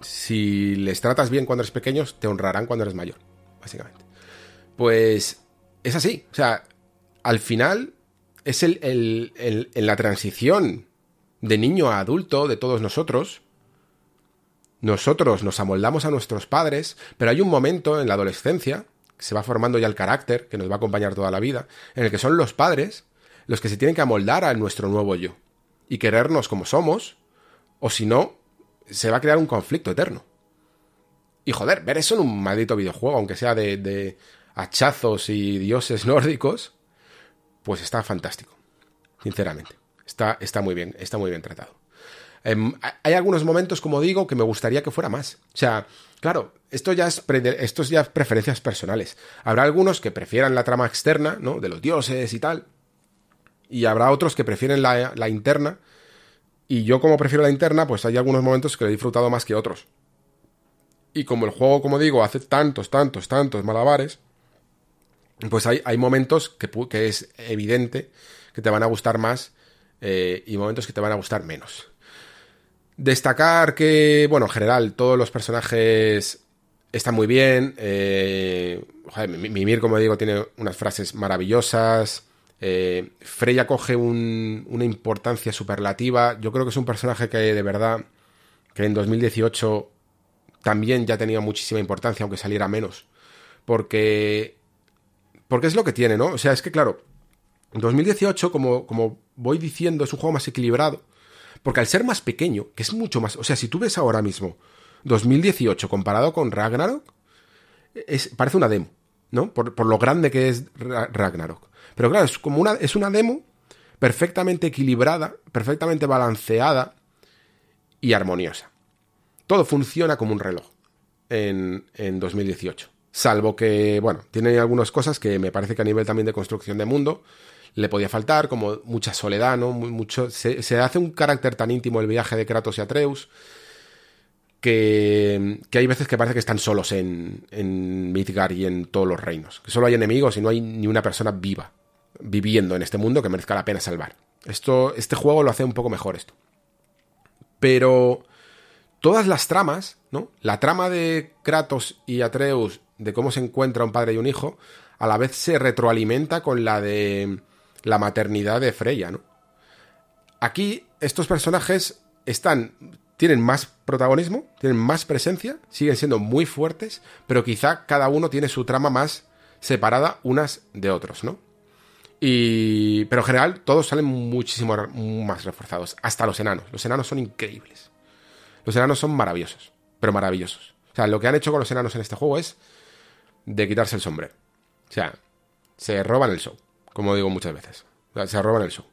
si les tratas bien cuando eres pequeño, te honrarán cuando eres mayor, básicamente. Pues es así, o sea, al final es el, el, en la transición de niño a adulto de todos nosotros, nosotros nos amoldamos a nuestros padres, pero hay un momento en la adolescencia, se va formando ya el carácter, que nos va a acompañar toda la vida, en el que son los padres los que se tienen que amoldar a nuestro nuevo yo y querernos como somos, o si no, se va a crear un conflicto eterno. Y joder, ver eso en un maldito videojuego, aunque sea de, hachazos y dioses nórdicos, pues está fantástico, sinceramente. Está, está muy bien, está muy bien tratado. Em, hay algunos momentos, como digo, que me gustaría que fuera más. O sea, claro, esto ya es, esto es preferencias personales. Habrá algunos que prefieran la trama externa, ¿no? De los dioses y tal. Y habrá otros que prefieren la, la interna. Y yo, como prefiero la interna, pues hay algunos momentos que lo he disfrutado más que otros. Y como el juego, como digo, hace tantos, tantos, tantos malabares, pues hay, hay momentos que, que, es evidente que te van a gustar más eh, y momentos que te van a gustar menos. Destacar que, bueno, en general, todos los personajes están muy bien. Eh, Mimir, como digo, tiene unas frases maravillosas. Eh, Freya coge una importancia superlativa. Yo creo que es un personaje que de verdad, que en 2018 también ya tenía muchísima importancia, aunque saliera menos. Porque. Porque es lo que tiene, ¿no? O sea, es que claro. En 2018, como, como voy diciendo, es un juego más equilibrado porque al ser más pequeño, que es mucho más. O sea, si tú ves ahora mismo 2018 comparado con Ragnarok, es, parece una demo, ¿no? Por, lo grande que es Ragnarok. Pero claro, es como una, es una demo perfectamente equilibrada, perfectamente balanceada y armoniosa. Todo funciona como un reloj en, en 2018. Salvo que, bueno, tiene algunas cosas que me parece que a nivel también de construcción de mundo le podía faltar, como mucha soledad, ¿no? Mucho, se, hace un carácter tan íntimo el viaje de Kratos y Atreus que, que hay veces que parece que están solos en, en Midgar y en todos los reinos. Que solo hay enemigos y no hay ni una persona viva viviendo en este mundo que merezca la pena salvar. Esto, este juego lo hace un poco mejor esto. Pero todas las tramas, ¿no? La trama de Kratos y Atreus, de cómo se encuentra un padre y un hijo, a la vez se retroalimenta con la de la maternidad de Freya, ¿no? Aquí estos personajes están tienen más protagonismo, tienen más presencia, siguen siendo muy fuertes, pero quizá cada uno tiene su trama más separada unas de otros, ¿no? Y pero en general todos salen muchísimo más reforzados, hasta los enanos. Los enanos son increíbles. Los enanos son maravillosos, pero maravillosos. O sea, lo que han hecho con los enanos en este juego es de quitarse el sombrero. O sea, se roban el show como digo muchas veces. Se roban el show.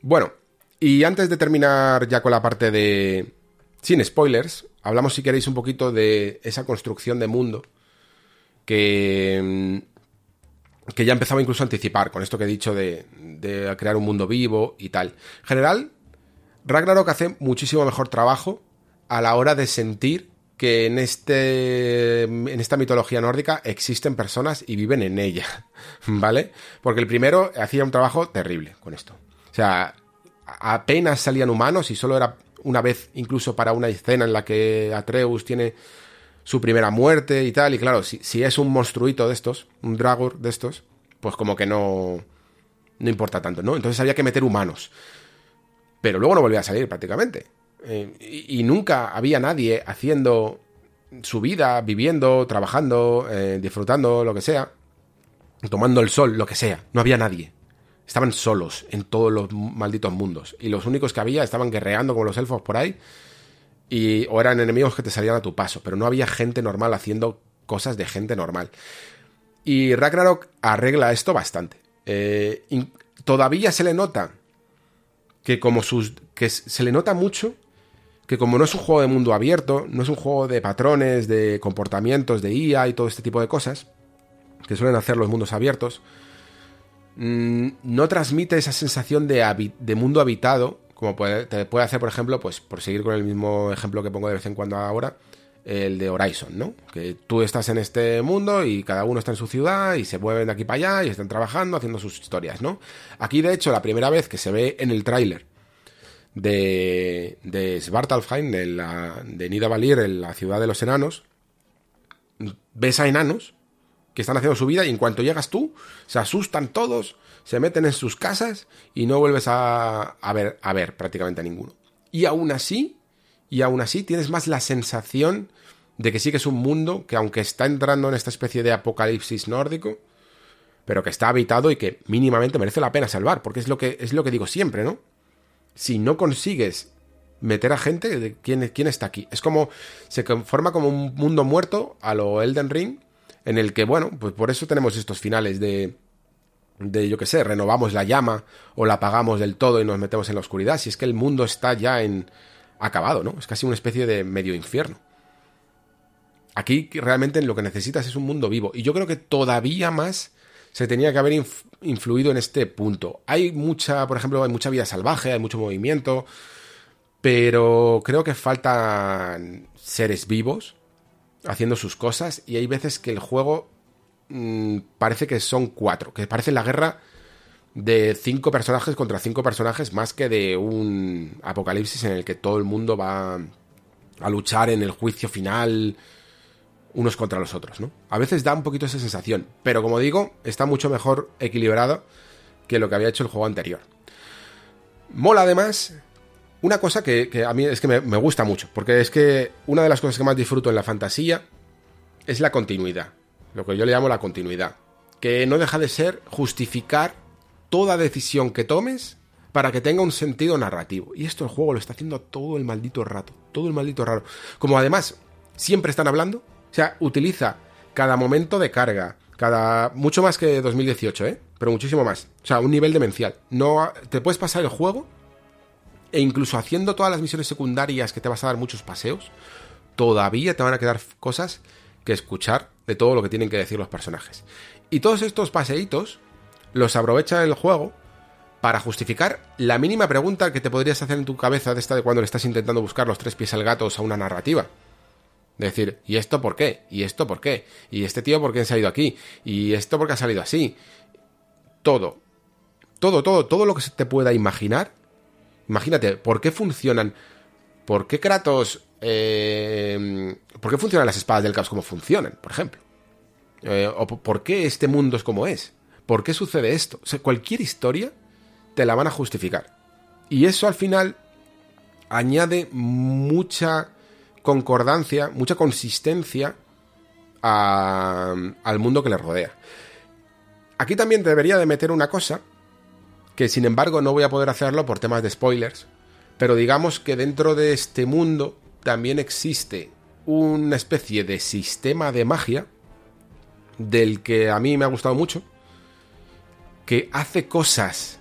Bueno, y antes de terminar ya con la parte de... Sin spoilers, hablamos si queréis un poquito de esa construcción de mundo que... Mm, que ya empezaba incluso a anticipar con esto que he dicho de, de crear un mundo vivo y tal. En general, Ragnarok hace muchísimo mejor trabajo a la hora de sentir que en, este, en esta mitología nórdica existen personas y viven en ella, ¿vale? Porque el primero hacía un trabajo terrible con esto. O sea, apenas salían humanos y solo era una vez incluso para una escena en la que Atreus tiene su primera muerte y tal. Y claro, si, si es un monstruito de estos, un Dragur de estos, pues como que no, no importa tanto, ¿no? Entonces había que meter humanos. Pero luego no volvía a salir prácticamente. Y, y, nunca había nadie haciendo su vida, viviendo, trabajando, eh, disfrutando, lo que sea, tomando el sol, lo que sea. No había nadie. Estaban solos en todos los malditos mundos. Y los únicos que había estaban guerreando con los elfos por ahí. Y, o eran enemigos que te salían a tu paso. Pero no había gente normal haciendo cosas de gente normal. Y Ragnarok arregla esto bastante. Eh, todavía se le nota que como sus. que se le nota mucho que como no es un juego de mundo abierto, no es un juego de patrones, de comportamientos, de IA y todo este tipo de cosas, que suelen hacer los mundos abiertos, mmm, no transmite esa sensación de, de mundo habitado, como puede, te puede hacer, por ejemplo, pues por seguir con el mismo ejemplo que pongo de vez en cuando ahora, el de Horizon, ¿no? Que tú estás en este mundo y cada uno está en su ciudad y se mueven de aquí para allá y están trabajando, haciendo sus historias, ¿no? Aquí, de hecho, la primera vez que se ve en el tráiler de, de Svartalfheim, de, la, de Nidavellir, en la ciudad de los enanos, ves a enanos que están haciendo su vida y en cuanto llegas tú, se asustan todos, se meten en sus casas y no vuelves a, a, ver, a ver prácticamente a ninguno. Y aún así, y aún así tienes más la sensación de que sí que es un mundo que aunque está entrando en esta especie de apocalipsis nórdico, pero que está habitado y que mínimamente merece la pena salvar, porque es lo que, es lo que digo siempre, ¿no? Si no consigues meter a gente, ¿quién, quién está aquí? Es como, se forma como un mundo muerto a lo Elden Ring, en el que, bueno, pues por eso tenemos estos finales de, de yo qué sé, renovamos la llama o la apagamos del todo y nos metemos en la oscuridad, si es que el mundo está ya en acabado, ¿no? Es casi una especie de medio infierno. Aquí realmente lo que necesitas es un mundo vivo. Y yo creo que todavía más se tenía que haber influido en este punto. Hay mucha, por ejemplo, hay mucha vida salvaje, hay mucho movimiento, pero creo que faltan seres vivos haciendo sus cosas y hay veces que el juego mmm, parece que son cuatro, que parece la guerra de cinco personajes contra cinco personajes más que de un apocalipsis en el que todo el mundo va a luchar en el juicio final unos contra los otros, ¿no? A veces da un poquito esa sensación, pero como digo, está mucho mejor equilibrado que lo que había hecho el juego anterior. Mola además una cosa que, a mí es que me, me, gusta mucho, porque es que una de las cosas que más disfruto en la fantasía es la continuidad, lo que yo le llamo la continuidad, que no deja de ser justificar toda decisión que tomes para que tenga un sentido narrativo. Y esto el juego lo está haciendo todo el maldito rato, todo el maldito rato. Como además siempre están hablando, o sea, utiliza cada momento de carga, cada mucho más que 2018, ¿eh? Pero muchísimo más. O sea, un nivel demencial. No te puedes pasar el juego e incluso haciendo todas las misiones secundarias que te vas a dar muchos paseos, todavía te van a quedar cosas que escuchar de todo lo que tienen que decir los personajes. Y todos estos paseitos los aprovecha el juego para justificar la mínima pregunta que te podrías hacer en tu cabeza de esta de cuando le estás intentando buscar los tres pies al gato a una narrativa. Decir, ¿y esto por qué? ¿Y esto por qué? ¿Y este tío por qué ha ido aquí? ¿Y esto por qué ha salido así? Todo. Todo, todo, todo lo que se te pueda imaginar. Imagínate, ¿por qué funcionan? ¿Por qué Kratos... Eh, ¿Por qué funcionan las espadas del caos como funcionan, por ejemplo? Eh, ¿O por qué este mundo es como es? ¿Por qué sucede esto? O sea, cualquier historia te la van a justificar. Y eso al final añade mucha concordancia, mucha consistencia al mundo que le rodea. Aquí también debería de meter una cosa, que sin embargo no voy a poder hacerlo por temas de spoilers, pero digamos que dentro de este mundo también existe una especie de sistema de magia del que a mí me ha gustado mucho, que hace cosas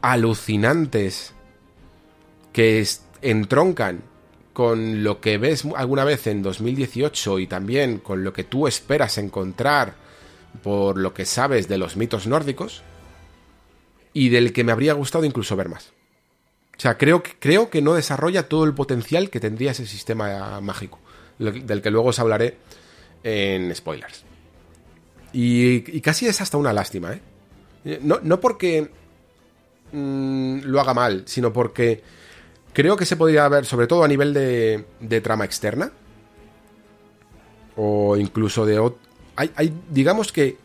alucinantes que entroncan con lo que ves alguna vez en 2018 y también con lo que tú esperas encontrar por lo que sabes de los mitos nórdicos y del que me habría gustado incluso ver más. O sea, creo, creo que no desarrolla todo el potencial que tendría ese sistema mágico, del que luego os hablaré en spoilers. Y, y casi es hasta una lástima, ¿eh? No, no porque mmm, lo haga mal, sino porque Creo que se podría ver, sobre todo a nivel de, trama externa, o incluso de... Hay, digamos que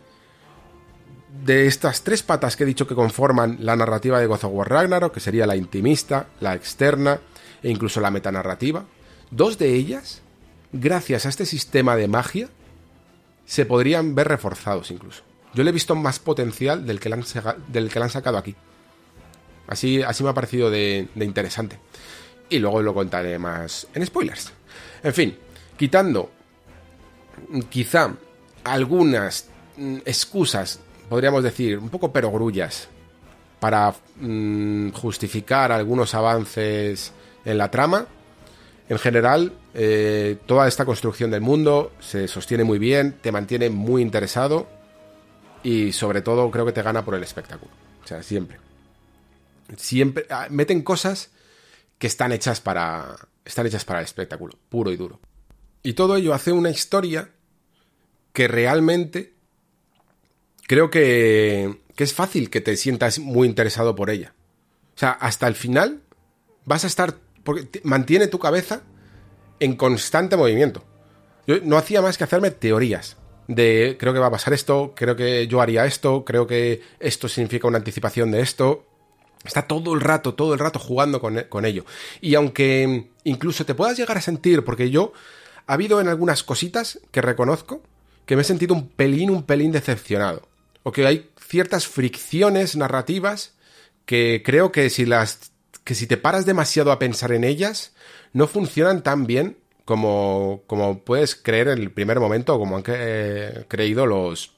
de estas tres patas que he dicho que conforman la narrativa de God of War Ragnarok, que sería la intimista, la externa e incluso la metanarrativa, dos de ellas, gracias a este sistema de magia, se podrían ver reforzados incluso. Yo le he visto más potencial del que del que han sacado aquí. Así, así me ha parecido de, interesante. Y luego lo contaré más en spoilers. En fin, quitando quizá algunas mm, excusas, podríamos decir, un poco perogrullas, para mm, justificar algunos avances en la trama. En general, eh, toda esta construcción del mundo se sostiene muy bien, te mantiene muy interesado y sobre todo creo que te gana por el espectáculo. O sea, siempre. Siempre ah, meten cosas que están hechas para están hechas para el espectáculo, puro y duro. Y todo ello hace una historia que realmente creo que, que es fácil que te sientas muy interesado por ella. O sea, hasta el final vas a estar porque mantiene tu cabeza en constante movimiento. Yo no hacía más que hacerme teorías de creo que va a pasar esto, creo que yo haría esto, creo que esto significa una anticipación de esto. Está todo el rato, todo el rato jugando con, con ello. Y aunque incluso te puedas llegar a sentir, porque yo ha habido en algunas cositas que reconozco que me he sentido un pelín, un pelín decepcionado. O que hay ciertas fricciones narrativas que creo que si las que si te paras demasiado a pensar en ellas, no funcionan tan bien como, como puedes creer en el primer momento o como han eh, creído los,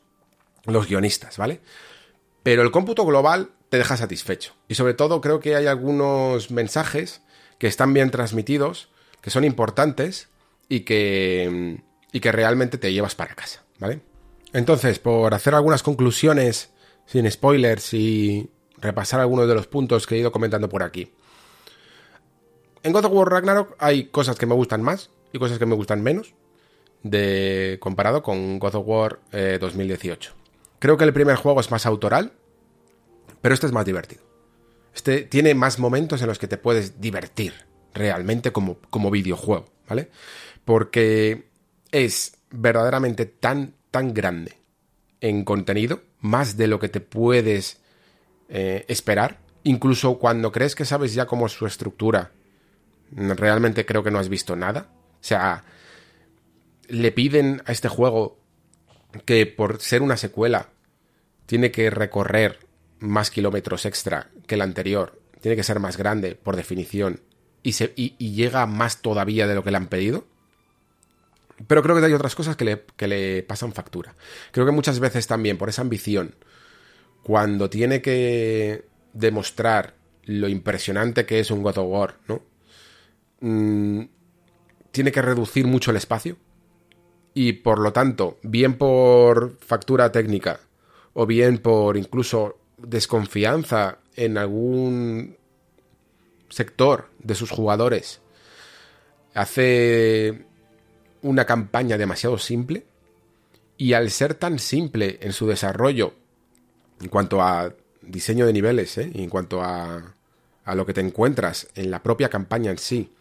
los guionistas, ¿vale? Pero el cómputo global te deja satisfecho. Y sobre todo creo que hay algunos mensajes que están bien transmitidos, que son importantes y que, y que realmente te llevas para casa, ¿vale? Entonces, por hacer algunas conclusiones sin spoilers y repasar algunos de los puntos que he ido comentando por aquí. En God of War Ragnarok hay cosas que me gustan más y cosas que me gustan menos de comparado con God of War 2018. Eh, Creo que el primer juego es más autoral, pero este es más divertido. Este tiene más momentos en los que te puedes divertir realmente como, como videojuego, ¿vale? Porque es verdaderamente tan, tan grande en contenido, más de lo que te puedes eh, esperar, incluso cuando crees que sabes ya cómo es su estructura, realmente creo que no has visto nada. O sea, le piden a este juego que por ser una secuela tiene que recorrer más kilómetros extra que el anterior, tiene que ser más grande por definición y, llega más todavía de lo que le han pedido. Pero creo que hay otras cosas que le, que le pasan factura. Creo que muchas veces también por esa ambición cuando tiene que demostrar lo impresionante que es un God of War, ¿no? Mm, tiene que reducir mucho el espacio. Y por lo tanto, bien por factura técnica o bien por incluso desconfianza en algún sector de sus jugadores, hace una campaña demasiado simple. Y al ser tan simple en su desarrollo en cuanto a diseño de niveles ¿eh? y en cuanto a, a lo que te encuentras en la propia campaña en sí,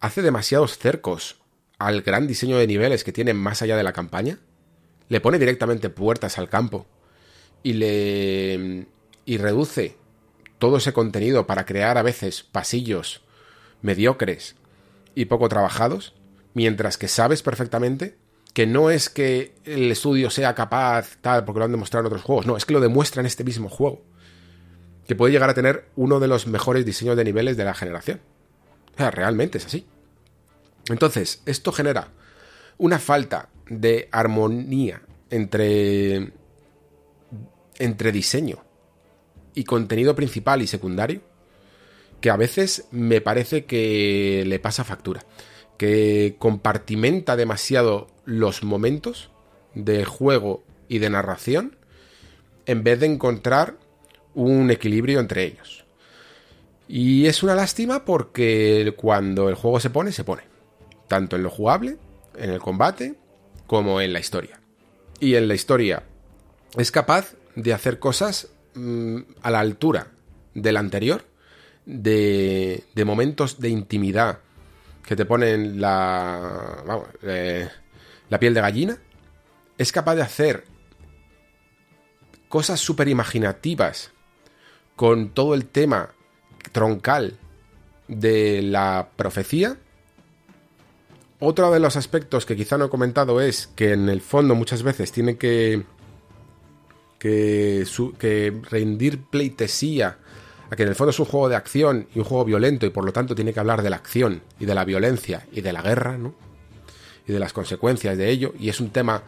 hace demasiados cercos al gran diseño de niveles que tiene más allá de la campaña, le pone directamente puertas al campo y le y reduce todo ese contenido para crear a veces pasillos mediocres y poco trabajados, mientras que sabes perfectamente que no es que el estudio sea capaz, tal, porque lo han demostrado en otros juegos, no, es que lo demuestra en este mismo juego. Que puede llegar a tener uno de los mejores diseños de niveles de la generación. O sea, realmente es así. Entonces, esto genera una falta de armonía entre, entre diseño y contenido principal y secundario que a veces me parece que le pasa factura que compartimenta demasiado los momentos de juego y de narración en vez de encontrar un equilibrio entre ellos. Y es una lástima porque cuando el juego se pone, se pone. Tanto en lo jugable, en el combate, como en la historia. Y en la historia es capaz de hacer cosas mm, a la altura del anterior, de, de momentos de intimidad, que te ponen la. Vamos, eh, la piel de gallina, es capaz de hacer cosas súper imaginativas con todo el tema troncal de la profecía. Otro de los aspectos que quizá no he comentado es que en el fondo muchas veces tiene que, que, rendir pleitesía a que en el fondo es un juego de acción y un juego violento y por lo tanto tiene que hablar de la acción y de la violencia y de la guerra, ¿no? Y de las consecuencias de ello y es un tema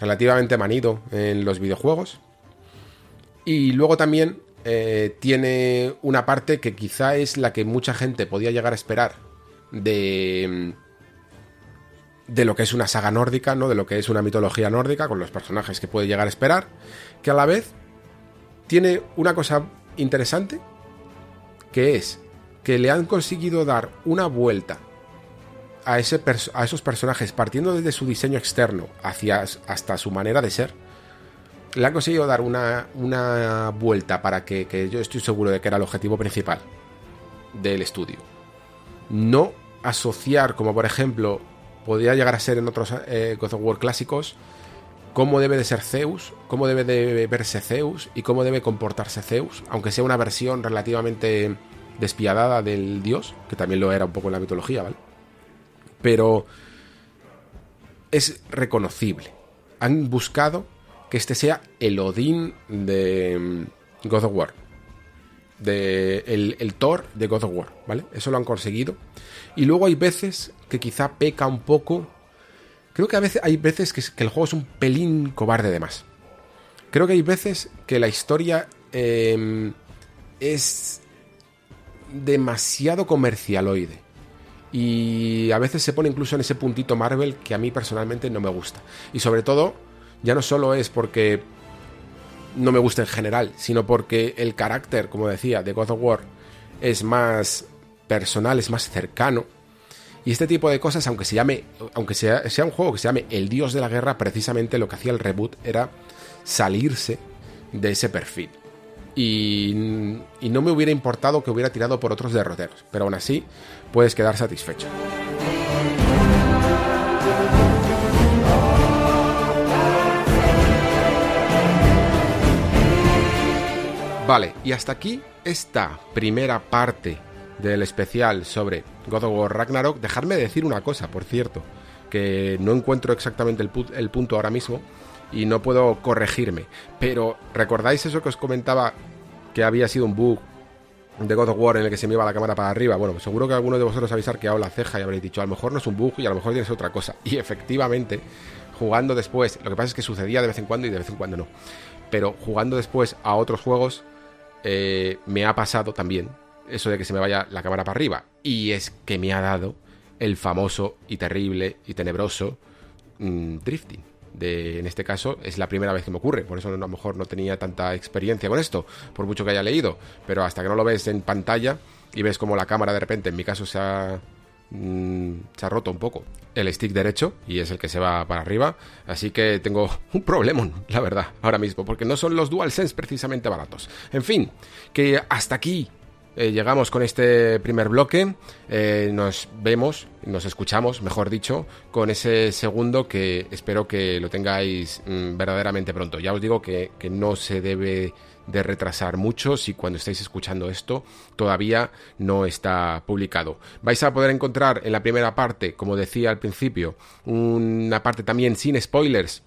relativamente manido en los videojuegos. Y luego también eh, tiene una parte que quizá es la que mucha gente podía llegar a esperar de de lo que es una saga nórdica, ¿no? De lo que es una mitología nórdica con los personajes que puede llegar a esperar, que a la vez tiene una cosa interesante que es que le han conseguido dar una vuelta a, ese a esos personajes partiendo desde su diseño externo hacia hasta su manera de ser le han conseguido dar una, una vuelta para que, que, yo estoy seguro de que era el objetivo principal del estudio. No asociar, como por ejemplo podría llegar a ser en otros eh, God of War clásicos, cómo debe de ser Zeus, cómo debe de verse Zeus y cómo debe comportarse Zeus, aunque sea una versión relativamente despiadada del dios, que también lo era un poco en la mitología, ¿vale? Pero es reconocible. Han buscado que este sea el Odín de mm, God of War. De el, Thor de God of War, ¿vale? Eso lo han conseguido. Y luego hay veces que quizá peca un poco. Creo que a veces hay veces que, el juego es un pelín cobarde de más. Creo que hay veces que la historia em, es demasiado comercialoide. Y a veces se pone incluso en ese puntito Marvel que a mí personalmente no me gusta. Y sobre todo ya no solo es porque no me gusta en general, sino porque el carácter, como decía, de God of War es más personal, es más cercano. Y este tipo de cosas, aunque se llame, aunque sea, sea un juego que se llame El Dios de la Guerra, precisamente lo que hacía el reboot era salirse de ese perfil. Y, y no me hubiera importado que hubiera tirado por otros derroteros, pero aún así puedes quedar satisfecho. Vale, y hasta aquí esta primera parte del especial sobre God of War Ragnarok. Dejarme decir una cosa, por cierto, que no encuentro exactamente el, punto ahora mismo y no puedo corregirme. Pero, ¿recordáis eso que os comentaba que había sido un bug de God of War en el que se me iba la cámara para arriba? Bueno, seguro que alguno de vosotros habéis arqueado la ceja y habréis dicho, a lo mejor no es un bug y a lo mejor tienes otra cosa. Y efectivamente, jugando después, lo que pasa es que sucedía de vez en cuando y de vez en cuando no. Pero jugando después a otros juegos, eh, me ha pasado también eso de que se me vaya la cámara para arriba. Y es que me ha dado el famoso y terrible y tenebroso mm, drifting. De, en este caso es la primera vez que me ocurre, por eso a lo mejor no tenía tanta experiencia con esto, por mucho que haya leído, pero hasta que no lo ves en pantalla y ves como la cámara de repente, en mi caso se ha Mm, se ha roto un poco el stick derecho y es el que se va para arriba. Así que tengo un problema, la verdad, ahora mismo, porque no son los DualSense precisamente baratos. En fin, que hasta aquí eh, llegamos con este primer bloque. Eh, nos vemos, nos escuchamos, mejor dicho, con ese segundo que espero que lo tengáis mm, verdaderamente pronto. Ya os digo que, que no se debe de retrasar mucho si cuando estáis escuchando esto todavía no está publicado. Vais a poder encontrar en la primera parte, como decía al principio, una parte también sin spoilers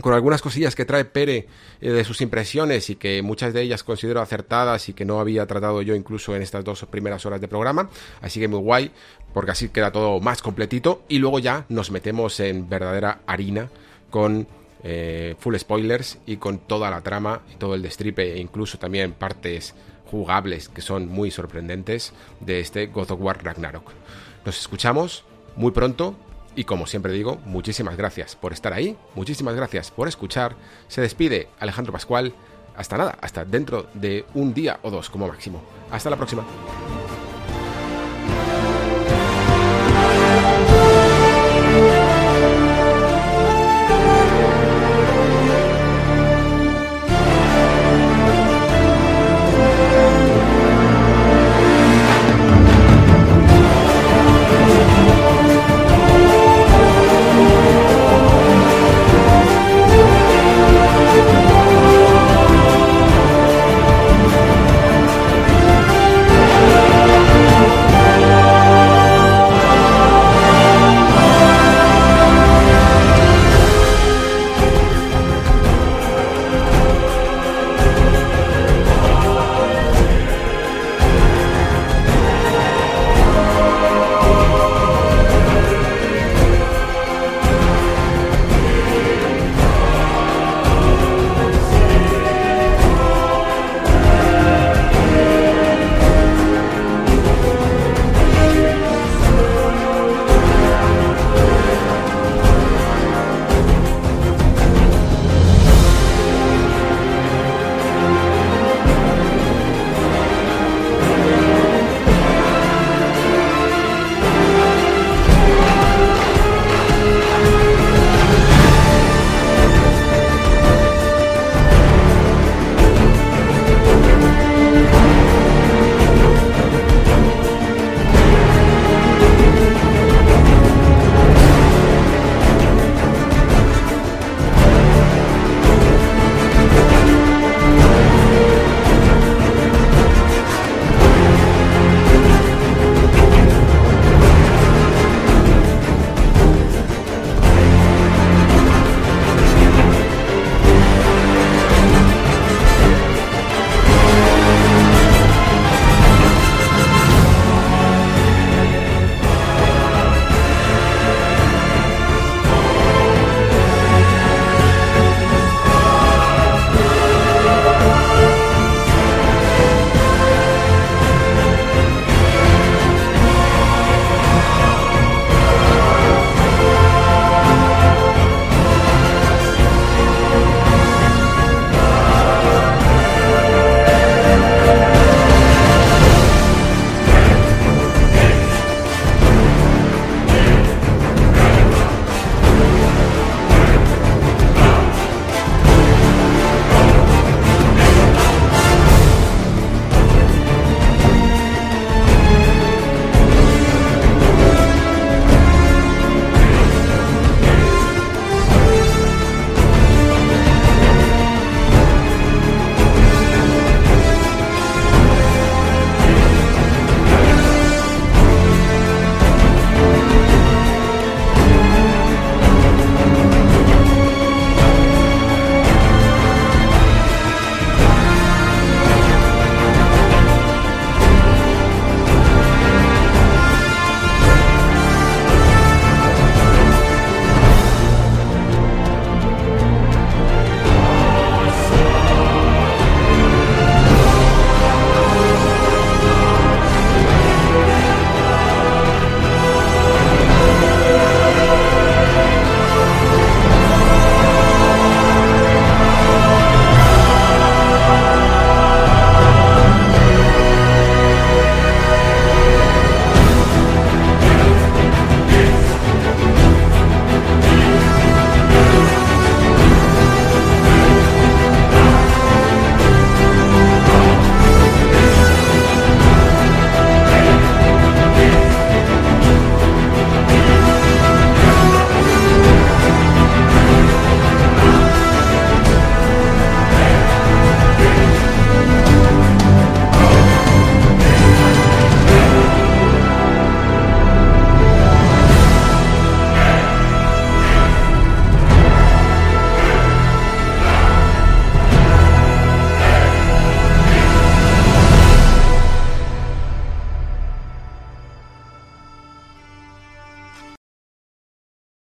con algunas cosillas que trae Pere eh, de sus impresiones y que muchas de ellas considero acertadas y que no había tratado yo incluso en estas dos primeras horas de programa. Así que muy guay, porque así queda todo más completito. Y luego ya nos metemos en verdadera harina con eh, full spoilers y con toda la trama y todo el destripe e incluso también partes jugables que son muy sorprendentes de este God of War Ragnarok. Nos escuchamos muy pronto y como siempre digo, muchísimas gracias por estar ahí, muchísimas gracias por escuchar. Se despide Alejandro Pascual. Hasta nada, hasta dentro de un día o dos como máximo. Hasta la próxima.